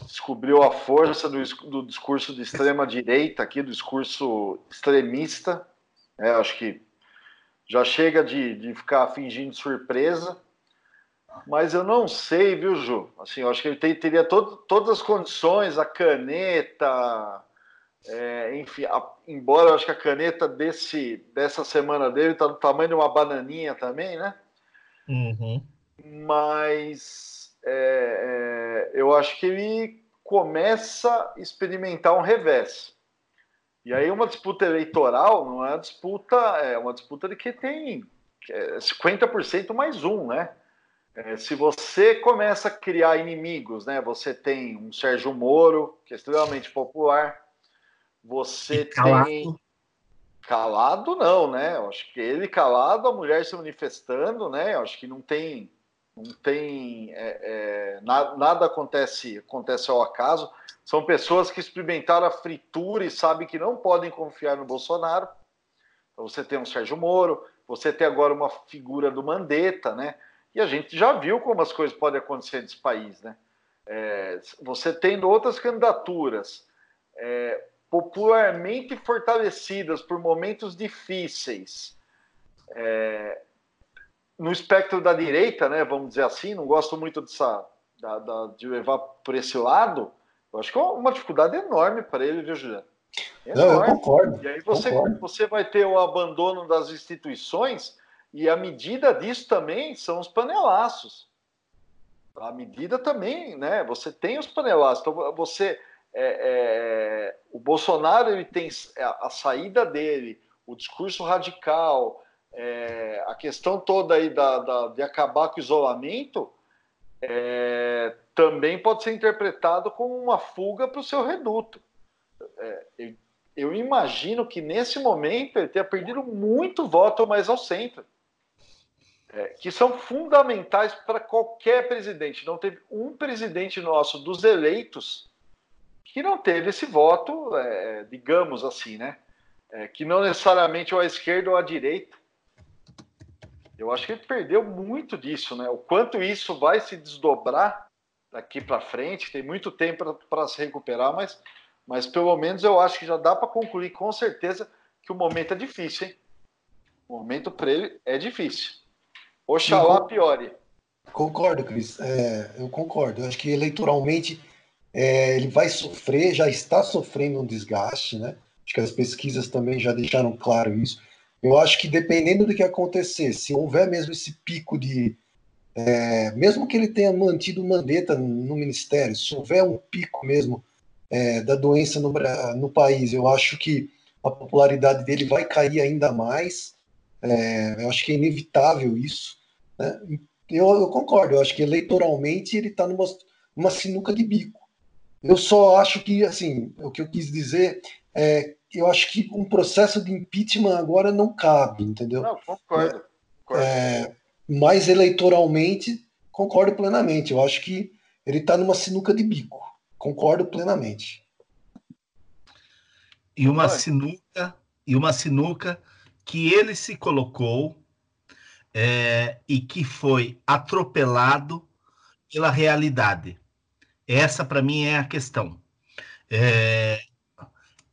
descobriu a força do, do discurso de extrema direita aqui, do discurso extremista. É, acho que já chega de, de ficar fingindo surpresa. Mas eu não sei, viu, Ju? Assim, eu acho que ele tem, teria todo, todas as condições, a caneta, é, enfim, a, embora eu acho que a caneta desse, dessa semana dele está do tamanho de uma bananinha também, né? Uhum. Mas é, é, eu acho que ele começa a experimentar um revés. E aí uma disputa eleitoral não é uma disputa, é uma disputa de que tem 50% é mais um, né? É, se você começa a criar inimigos, né? Você tem um Sérgio Moro, que é extremamente popular. Você calado. tem. Calado não, né? Eu acho que ele calado, a mulher se manifestando, né? Eu acho que não tem. Não tem. É, é, nada, nada acontece, acontece ao acaso. São pessoas que experimentaram a fritura e sabem que não podem confiar no Bolsonaro. Então você tem um Sérgio Moro, você tem agora uma figura do Mandetta, né? E a gente já viu como as coisas podem acontecer nesse país, né? É, você tendo outras candidaturas é, popularmente fortalecidas por momentos difíceis, é, no espectro da direita, né? Vamos dizer assim, não gosto muito dessa, da, da, de levar por esse lado. Eu acho que é uma dificuldade enorme para ele, viu, Juliano? Não, eu concordo. E aí você, concordo. você vai ter o abandono das instituições e a medida disso também são os panelaços. A medida também, né? Você tem os panelaços. Então, você. É, é, o Bolsonaro ele tem a, a, saída dele, o discurso radical, é, a questão toda aí da, da, de acabar com o isolamento, é, também pode ser interpretado como uma fuga para o seu reduto. É, eu, eu imagino que nesse momento ele tenha perdido muito voto mais ao centro é, que são fundamentais para qualquer presidente. Não teve um presidente nosso dos eleitos que não teve esse voto, é, digamos assim, né? É, que não necessariamente ou à esquerda ou à direita. Eu acho que ele perdeu muito disso, né? O quanto isso vai se desdobrar daqui para frente, tem muito tempo para se recuperar, mas, mas pelo menos eu acho que já dá para concluir com certeza que o momento é difícil, hein? O momento para ele é difícil. Oxalá piore. Concordo, Cris. É, eu concordo. Eu acho que eleitoralmente é, ele vai sofrer, já está sofrendo um desgaste, né? Acho que as pesquisas também já deixaram claro isso. Eu acho que dependendo do que acontecer, se houver mesmo esse pico de. É, mesmo que ele tenha mantido Mandetta no ministério, se houver um pico mesmo é, da doença no, no país, eu acho que a popularidade dele vai cair ainda mais. É, eu acho que é inevitável isso. Né? Eu, eu, concordo, eu acho que eleitoralmente ele está numa, numa sinuca de bico. Eu só acho que, assim, o que eu quis dizer é eu acho que um processo de impeachment agora não cabe, entendeu? Não, concordo. concordo. É, mas eleitoralmente, concordo plenamente. Eu acho que ele está numa sinuca de bico. Concordo plenamente. E uma sinuca, e uma sinuca que ele se colocou é, e que foi atropelado pela realidade. Essa, para mim, é a questão. É,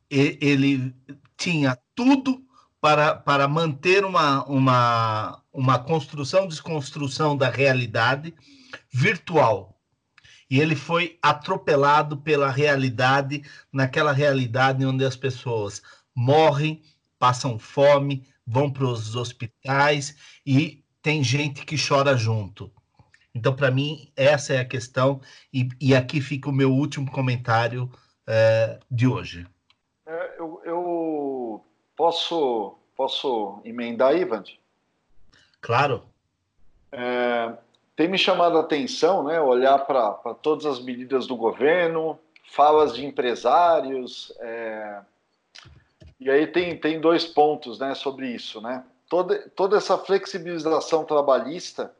ele tinha tudo para, para manter uma, uma, uma construção, desconstrução da realidade virtual. E ele foi atropelado pela realidade, naquela realidade onde as pessoas morrem, passam fome, vão para os hospitais e tem gente que chora junto. Então, para mim, essa é a questão, e, e aqui fica o meu último comentário é, de hoje. É, eu, eu, posso, posso emendar, Ivan? Claro. É, tem me chamado a atenção, né, olhar para todas as medidas do governo, falas de empresários, é, e aí tem, tem dois pontos né, sobre isso. Né? Toda, toda essa flexibilização trabalhista,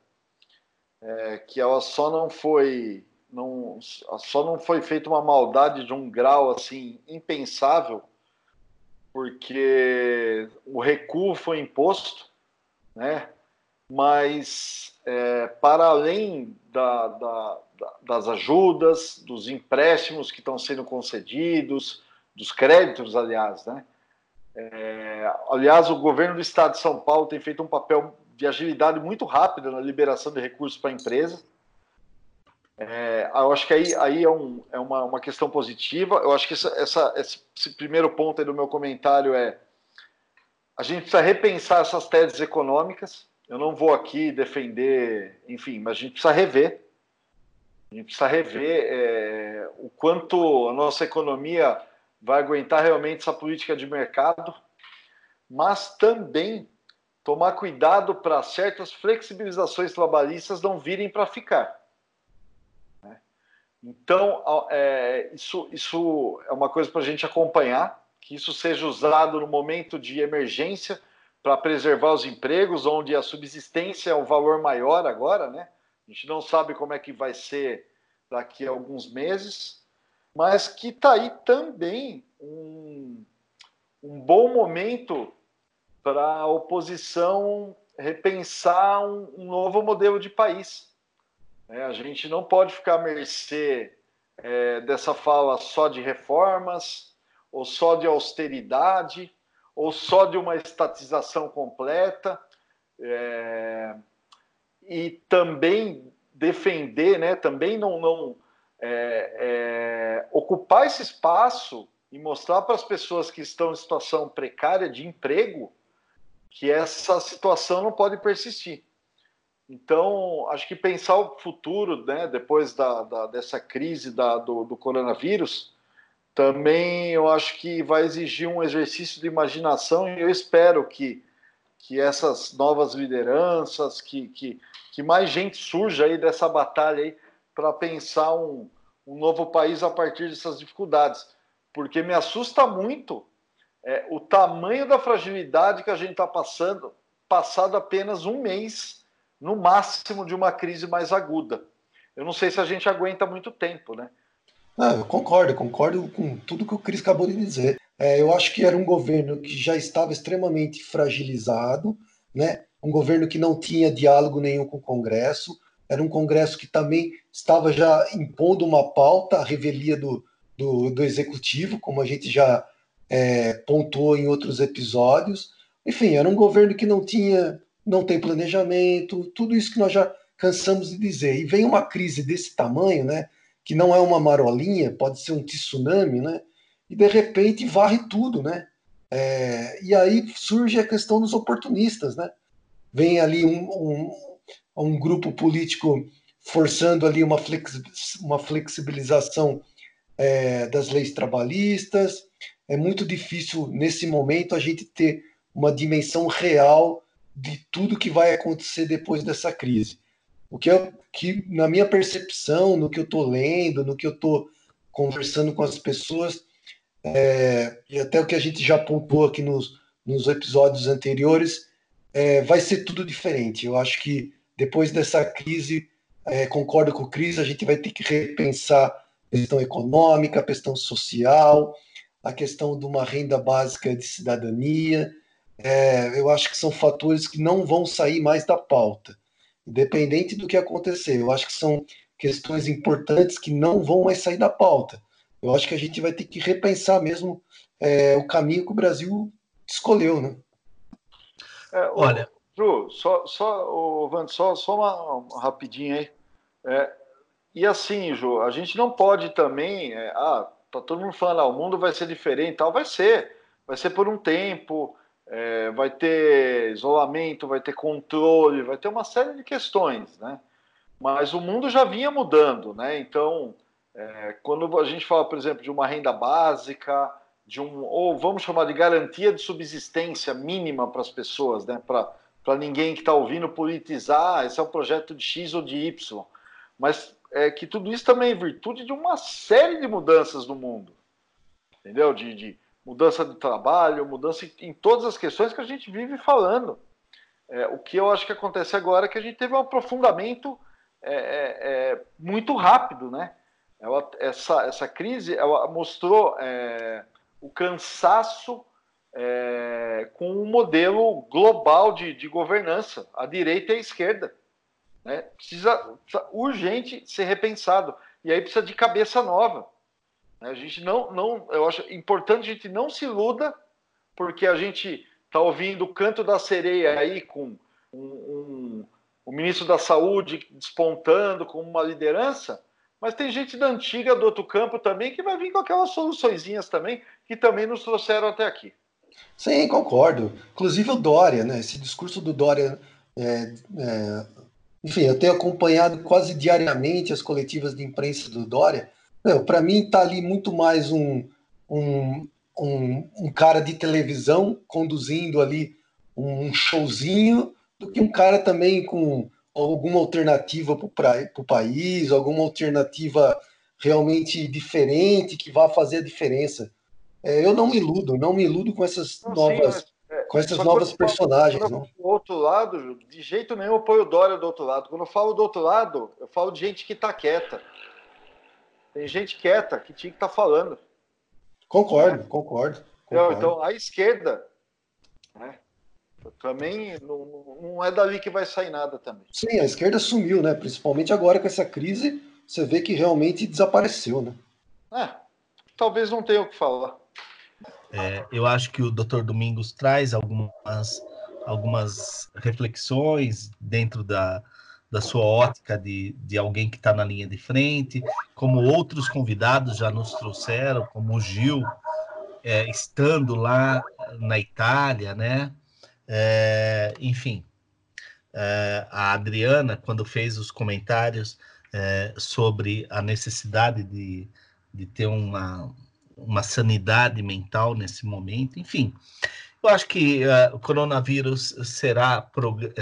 é, que ela só não foi não, só não foi feita uma maldade de um grau assim impensável, porque o recuo foi imposto, né? Mas é, para além da, da, das ajudas, dos empréstimos que estão sendo concedidos, dos créditos, aliás, né? É, aliás, o governo do estado de São Paulo tem feito um papel de agilidade muito rápido na liberação de recursos para empresas. É, eu acho que aí, aí é, um, é uma, uma questão positiva. Eu acho que essa, essa, esse primeiro ponto aí do meu comentário é a gente precisa repensar essas teses econômicas. Eu não vou aqui defender, enfim, mas a gente precisa rever. A gente precisa rever é, o quanto a nossa economia vai aguentar realmente essa política de mercado, mas também tomar cuidado para certas flexibilizações trabalhistas não virem para ficar. Então, é, isso, isso é uma coisa para a gente acompanhar, que isso seja usado no momento de emergência para preservar os empregos, onde a subsistência é o valor maior agora, né? A gente não sabe como é que vai ser daqui a alguns meses, mas que está aí também um, um bom momento para a oposição repensar um, um novo modelo de país é, a gente não pode ficar à mercê é, dessa fala só de reformas, ou só de austeridade, ou só de uma estatização completa, é, e também defender, né, também não, não é, é, ocupar esse espaço e mostrar para as pessoas que estão em situação precária de emprego que essa situação não pode persistir. Então, acho que pensar o futuro, né, depois da, da dessa crise da, do, do, coronavírus, também eu acho que vai exigir um exercício de imaginação e eu espero que, que essas novas lideranças, que, que, que mais gente surja aí dessa batalha aí para pensar um, um novo país a partir dessas dificuldades. Porque me assusta muito é, o tamanho da fragilidade que a gente está passando, passado apenas um mês no máximo de uma crise mais aguda. Eu não sei se a gente aguenta muito tempo, né? Ah, eu concordo, concordo com tudo que o Cris acabou de dizer. É, eu acho que era um governo que já estava extremamente fragilizado, né? um governo que não tinha diálogo nenhum com o Congresso, era um Congresso que também estava já impondo uma pauta, a revelia do, do, do Executivo, como a gente já é, pontuou em outros episódios. Enfim, era um governo que não tinha não tem planejamento, tudo isso que nós já cansamos de dizer. E vem uma crise desse tamanho, né, que não é uma marolinha, pode ser um tsunami, né, e de repente varre tudo, né. É, e aí surge a questão dos oportunistas, né. Vem ali um, um, um grupo político forçando ali uma, flexi uma flexibilização é, das leis trabalhistas. É muito difícil, nesse momento, a gente ter uma dimensão real de tudo que vai acontecer depois dessa crise. O que, eu, que na minha percepção, no que eu estou lendo, no que eu estou conversando com as pessoas, é, e até o que a gente já pontuou aqui nos, nos episódios anteriores, é, vai ser tudo diferente. Eu acho que depois dessa crise, é, concordo com o Cris, a gente vai ter que repensar a questão econômica, a questão social, a questão de uma renda básica de cidadania. É, eu acho que são fatores que não vão sair mais da pauta, independente do que acontecer. Eu acho que são questões importantes que não vão mais sair da pauta. Eu acho que a gente vai ter que repensar mesmo é, o caminho que o Brasil escolheu, né? É, Olha, Ju, só, só, o Vando, só, só uma, uma rapidinho aí. É, e assim, Ju, a gente não pode também. É, ah, tá todo mundo falando, ah, o mundo vai ser diferente tal. Vai ser. Vai ser por um tempo, é, vai ter isolamento, vai ter controle, vai ter uma série de questões, né? Mas o mundo já vinha mudando, né? Então, é, quando a gente fala, por exemplo, de uma renda básica, de um, ou vamos chamar de garantia de subsistência mínima para as pessoas, né? Para ninguém que está ouvindo politizar, esse é um projeto de X ou de Y. Mas é que tudo isso também é virtude de uma série de mudanças no mundo. Entendeu? De, de mudança de trabalho, mudança em todas as questões que a gente vive falando. É, o que eu acho que acontece agora é que a gente teve um aprofundamento é, é, é muito rápido, né? Ela, essa, essa crise ela mostrou é, o cansaço é, com um modelo global de, de, governança, a direita e a esquerda. Né? Precisa, precisa, urgente ser repensado. E aí precisa de cabeça nova. Né? A gente não, não, eu acho importante a gente não se iluda, porque a gente está ouvindo o canto da sereia aí com um, um, o ministro da Saúde despontando como uma liderança, mas tem gente da antiga do outro campo também que vai vir com aquelas soluçõezinhas também que também nos trouxeram até aqui. Sim, concordo. Inclusive o Dória, né? Esse discurso do Dória. É, é, enfim, eu tenho acompanhado quase diariamente as coletivas de imprensa do Dória. Para mim, está ali muito mais um, um, um, um, cara de televisão conduzindo ali um showzinho do que um cara também com alguma alternativa para o país, alguma alternativa realmente diferente que vá fazer a diferença. É, eu não me iludo, não me iludo com essas não, novas, sim, é, com essas novas personagens. Do outro lado, de jeito nenhum eu apoio o Dória do outro lado. Quando eu falo do outro lado, eu falo de gente que está quieta. Tem gente quieta que tinha que estar tá falando. Concordo, concordo, concordo. Então, a esquerda, né, também não, não é dali que vai sair nada também. Sim, a esquerda sumiu, né? Principalmente agora com essa crise, você vê que realmente desapareceu, né? É, talvez não tenha o que falar. É, eu acho que o Dr. Domingos traz algumas, algumas reflexões dentro da, da sua ótica de, de alguém que está na linha de frente, como outros convidados já nos trouxeram, como o Gil, é, estando lá na Itália, né? É, enfim, é, a Adriana, quando fez os comentários é, sobre a necessidade de, de ter uma, uma sanidade mental nesse momento, enfim. Eu acho que uh, o coronavírus será,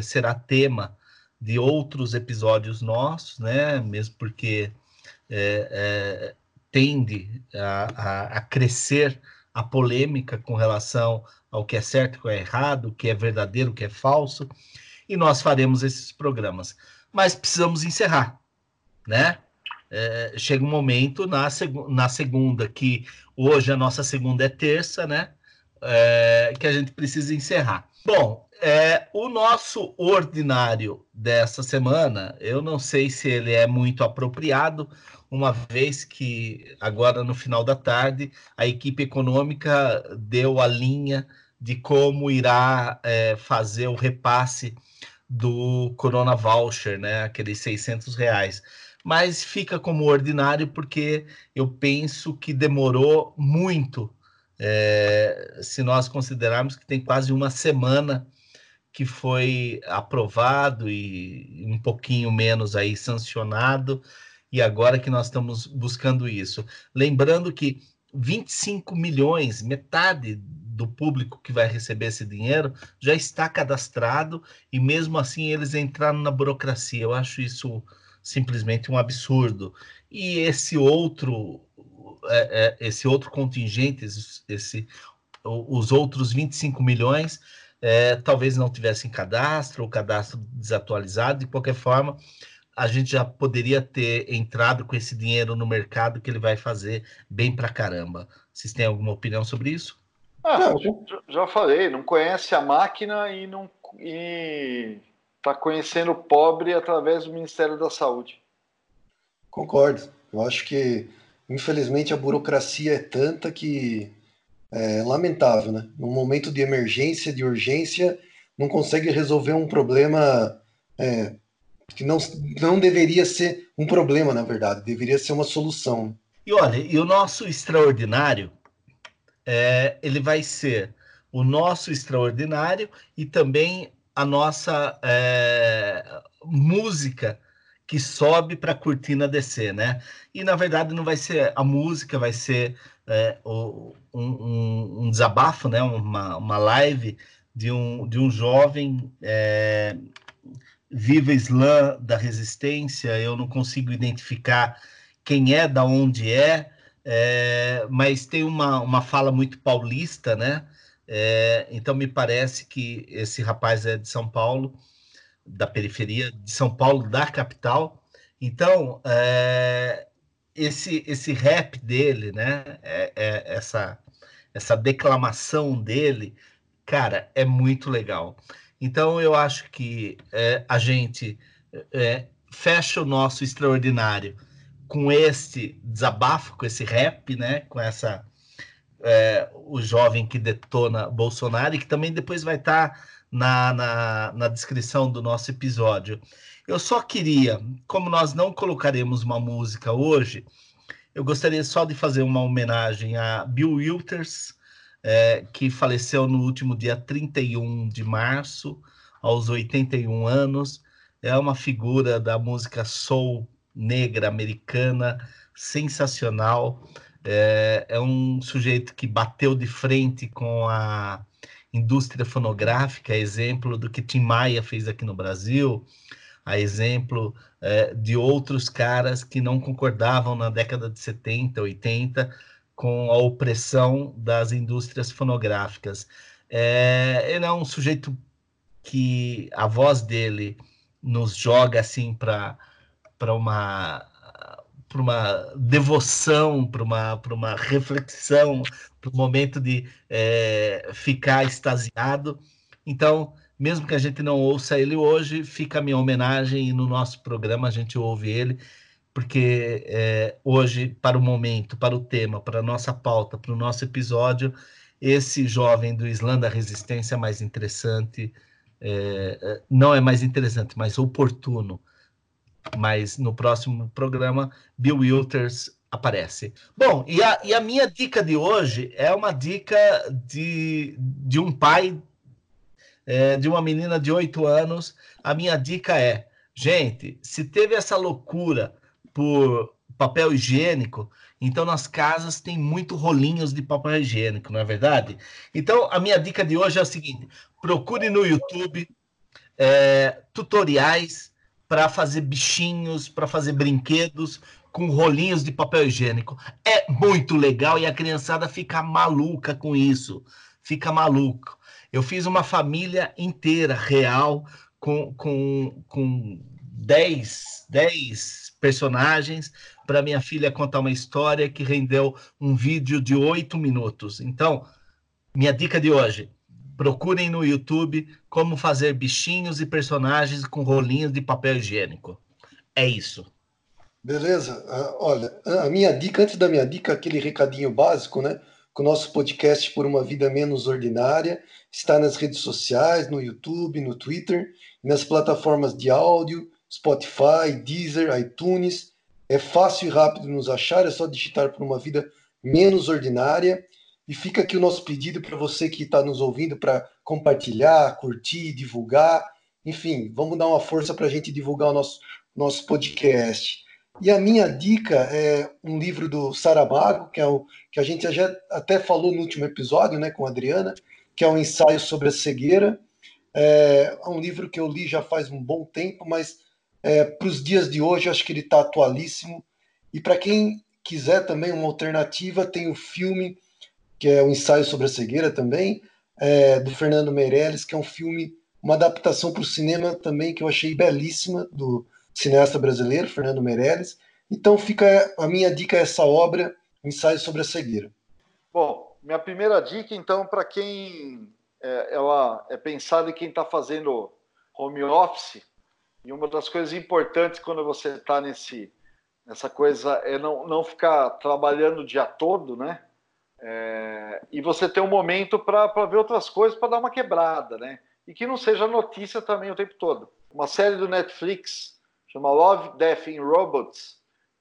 será tema de outros episódios nossos, né? Mesmo porque é, é, tende a, a, a, crescer a polêmica com relação ao que é certo, o que é errado, o que é verdadeiro, o que é falso, e nós faremos esses programas. Mas precisamos encerrar, né? É, chega um momento na, seg na segunda, que hoje a nossa segunda é terça, né? É, que a gente precisa encerrar. Bom, é, o nosso ordinário dessa semana, eu não sei se ele é muito apropriado, uma vez que agora no final da tarde a equipe econômica deu a linha de como irá é, fazer o repasse do Corona Voucher, né? Aqueles 600 reais mas fica como ordinário porque eu penso que demorou muito. É, se nós considerarmos que tem quase uma semana que foi aprovado e um pouquinho menos aí sancionado, e agora que nós estamos buscando isso. Lembrando que 25 milhões, metade do público que vai receber esse dinheiro, já está cadastrado e mesmo assim eles entraram na burocracia. Eu acho isso simplesmente um absurdo. E esse outro é, é, esse outro contingente, esse, os outros 25 milhões, é, talvez não tivessem cadastro, ou cadastro desatualizado, de qualquer forma, a gente já poderia ter entrado com esse dinheiro no mercado que ele vai fazer bem pra caramba. Vocês têm alguma opinião sobre isso? Ah, já, já falei, não conhece a máquina e não está conhecendo o pobre através do Ministério da Saúde. Concordo. Eu acho que, infelizmente, a burocracia é tanta que é lamentável, né? Num momento de emergência, de urgência, não consegue resolver um problema é, que não, não deveria ser um problema, na verdade, deveria ser uma solução. E olha, e o nosso extraordinário, é, ele vai ser o nosso extraordinário e também a nossa é, música que sobe para a cortina descer, né? E na verdade não vai ser a música, vai ser é, o, um, um, desabafo, né? Uma, uma live de um, de um jovem é, viva Islã da resistência. Eu não consigo identificar quem é, da onde é, é mas tem uma, uma fala muito paulista, né? É, então me parece que esse rapaz é de São Paulo, da periferia de São Paulo, da capital. Então é, esse esse rap dele, né? É, é, essa essa declamação dele, cara, é muito legal. Então eu acho que é, a gente é, fecha o nosso extraordinário com este desabafo, com esse rap, né? Com essa é, o jovem que detona Bolsonaro e que também depois vai estar tá na, na, na descrição do nosso episódio. Eu só queria, como nós não colocaremos uma música hoje, eu gostaria só de fazer uma homenagem a Bill Withers, é, que faleceu no último dia 31 de março, aos 81 anos. É uma figura da música soul negra americana, sensacional. É, é um sujeito que bateu de frente com a indústria fonográfica, exemplo do que Tim Maia fez aqui no Brasil, a exemplo é, de outros caras que não concordavam na década de 70, 80 com a opressão das indústrias fonográficas. É, ele é um sujeito que a voz dele nos joga assim para uma para uma devoção, para uma, uma reflexão, para um momento de é, ficar extasiado. Então, mesmo que a gente não ouça ele hoje, fica a minha homenagem e no nosso programa a gente ouve ele, porque é, hoje, para o momento, para o tema, para a nossa pauta, para o nosso episódio, esse jovem do Islã da Resistência é mais interessante, é, é não é mais interessante, mais oportuno mas no próximo programa, Bill Wilters aparece. Bom, e a, e a minha dica de hoje é uma dica de, de um pai é, de uma menina de 8 anos. A minha dica é, gente, se teve essa loucura por papel higiênico, então nas casas tem muito rolinhos de papel higiênico, não é verdade? Então a minha dica de hoje é a seguinte: procure no YouTube é, tutoriais para fazer bichinhos, para fazer brinquedos com rolinhos de papel higiênico. É muito legal e a criançada fica maluca com isso. Fica maluco. Eu fiz uma família inteira, real, com, com, com 10, 10 personagens para minha filha contar uma história que rendeu um vídeo de oito minutos. Então, minha dica de hoje: Procurem no YouTube como fazer bichinhos e personagens com rolinhos de papel higiênico. É isso. Beleza. Uh, olha, a minha dica, antes da minha dica, aquele recadinho básico, né? Que o nosso podcast Por uma Vida Menos Ordinária está nas redes sociais, no YouTube, no Twitter, nas plataformas de áudio, Spotify, Deezer, iTunes. É fácil e rápido nos achar, é só digitar por uma vida menos ordinária. E fica aqui o nosso pedido para você que está nos ouvindo para compartilhar, curtir, divulgar. Enfim, vamos dar uma força para a gente divulgar o nosso, nosso podcast. E a minha dica é um livro do Saramago, que é o que a gente já até falou no último episódio, né, com a Adriana, que é um ensaio sobre a cegueira. É, é um livro que eu li já faz um bom tempo, mas é, para os dias de hoje acho que ele está atualíssimo. E para quem quiser também uma alternativa, tem o filme, que é o ensaio sobre a cegueira também, é, do Fernando Meirelles, que é um filme, uma adaptação para o cinema também, que eu achei belíssima, do cineasta brasileiro, Fernando Meirelles. Então fica a minha dica é essa obra, Ensaio sobre a Cegueira. Bom, minha primeira dica, então, para quem é, ela é pensada em quem está fazendo home office, e uma das coisas importantes quando você está nesse nessa coisa é não, não ficar trabalhando o dia todo, né? É, e você ter um momento para ver outras coisas, para dar uma quebrada, né? E que não seja notícia também o tempo todo. Uma série do Netflix chama Love, Death and Robots.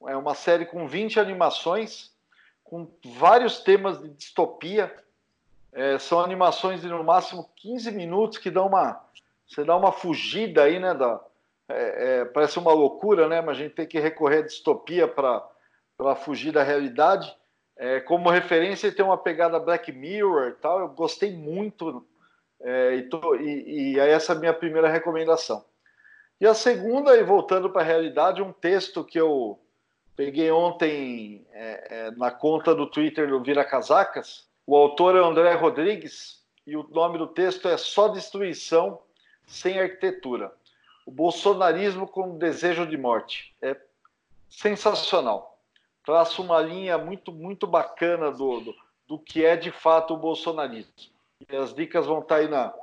É uma série com 20 animações, com vários temas de distopia. É, são animações de no máximo 15 minutos que dão uma. Você dá uma fugida aí, né? Da, é, é, parece uma loucura, né? Mas a gente tem que recorrer à distopia para fugir da realidade. É, como referência, tem uma pegada Black Mirror e tal. Eu gostei muito. É, e, tô, e, e essa é a minha primeira recomendação. E a segunda, e voltando para a realidade, um texto que eu peguei ontem é, é, na conta do Twitter do Vira Casacas. O autor é André Rodrigues e o nome do texto é Só Destruição Sem Arquitetura. O bolsonarismo com desejo de morte. É sensacional. Traça uma linha muito, muito bacana do, do, do que é de fato o bolsonarismo. E as dicas vão estar tá aí, na,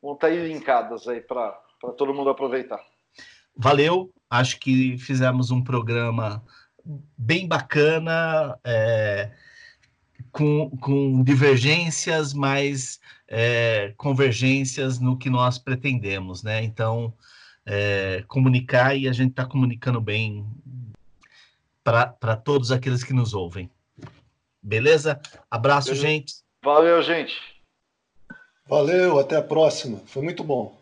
vão estar tá aí linkadas aí para para todo mundo aproveitar. Valeu, acho que fizemos um programa bem bacana, é, com, com divergências, mas é, convergências no que nós pretendemos, né? Então, é, comunicar e a gente está comunicando bem para todos aqueles que nos ouvem. Beleza? Abraço, Beleza. gente. Valeu, gente. Valeu, até a próxima. Foi muito bom.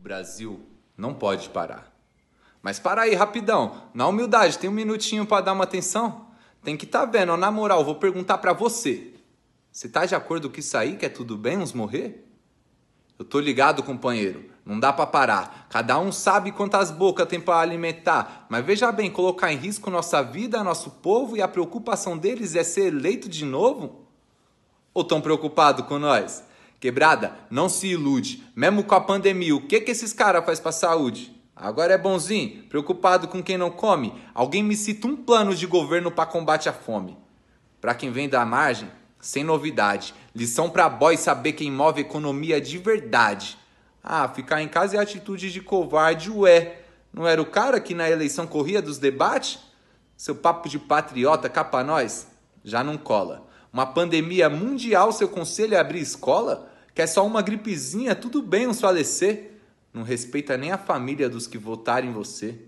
Brasil não pode parar. Mas para aí, rapidão. Na humildade, tem um minutinho para dar uma atenção? Tem que tá vendo, na moral, vou perguntar para você. Você tá de acordo com isso aí, que é tudo bem uns morrer? Eu tô ligado, companheiro. Não dá para parar. Cada um sabe quantas bocas tem para alimentar. Mas veja bem, colocar em risco nossa vida, nosso povo e a preocupação deles é ser eleito de novo? Ou tão preocupado com nós? Quebrada, não se ilude. Mesmo com a pandemia, o que que esses caras faz pra saúde? Agora é bonzinho, preocupado com quem não come. Alguém me cita um plano de governo para combate à fome. Para quem vem da margem, sem novidade. Lição para boy saber quem move economia de verdade. Ah, ficar em casa é atitude de covarde, ué. Não era o cara que na eleição corria dos debates? Seu papo de patriota capa nós? Já não cola. Uma pandemia mundial, seu conselho é abrir escola? Quer só uma gripezinha, tudo bem uns falecer. Não respeita nem a família dos que votaram em você.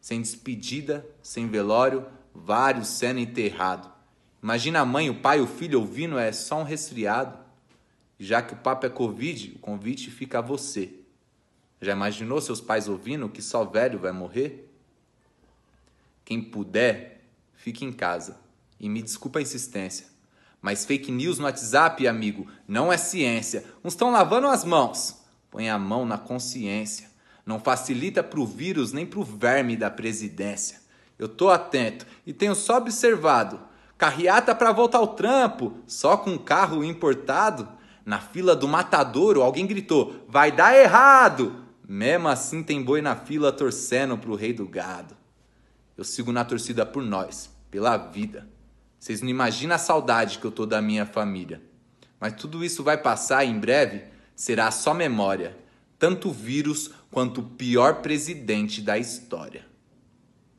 Sem despedida, sem velório, vários sendo enterrado. Imagina a mãe, o pai, o filho ouvindo, é só um resfriado. Já que o papo é Covid, o convite fica a você. Já imaginou seus pais ouvindo que só velho vai morrer? Quem puder, fique em casa. E me desculpa a insistência. Mas fake news no WhatsApp, amigo, não é ciência. Uns estão lavando as mãos. Põe a mão na consciência. Não facilita pro vírus nem pro verme da presidência. Eu tô atento e tenho só observado. Carreata para voltar ao trampo, só com carro importado. Na fila do matadouro, alguém gritou: Vai dar errado! Mesmo assim, tem boi na fila torcendo pro rei do gado. Eu sigo na torcida por nós, pela vida. Vocês não imaginam a saudade que eu tô da minha família. Mas tudo isso vai passar e em breve será só memória. Tanto o vírus quanto o pior presidente da história.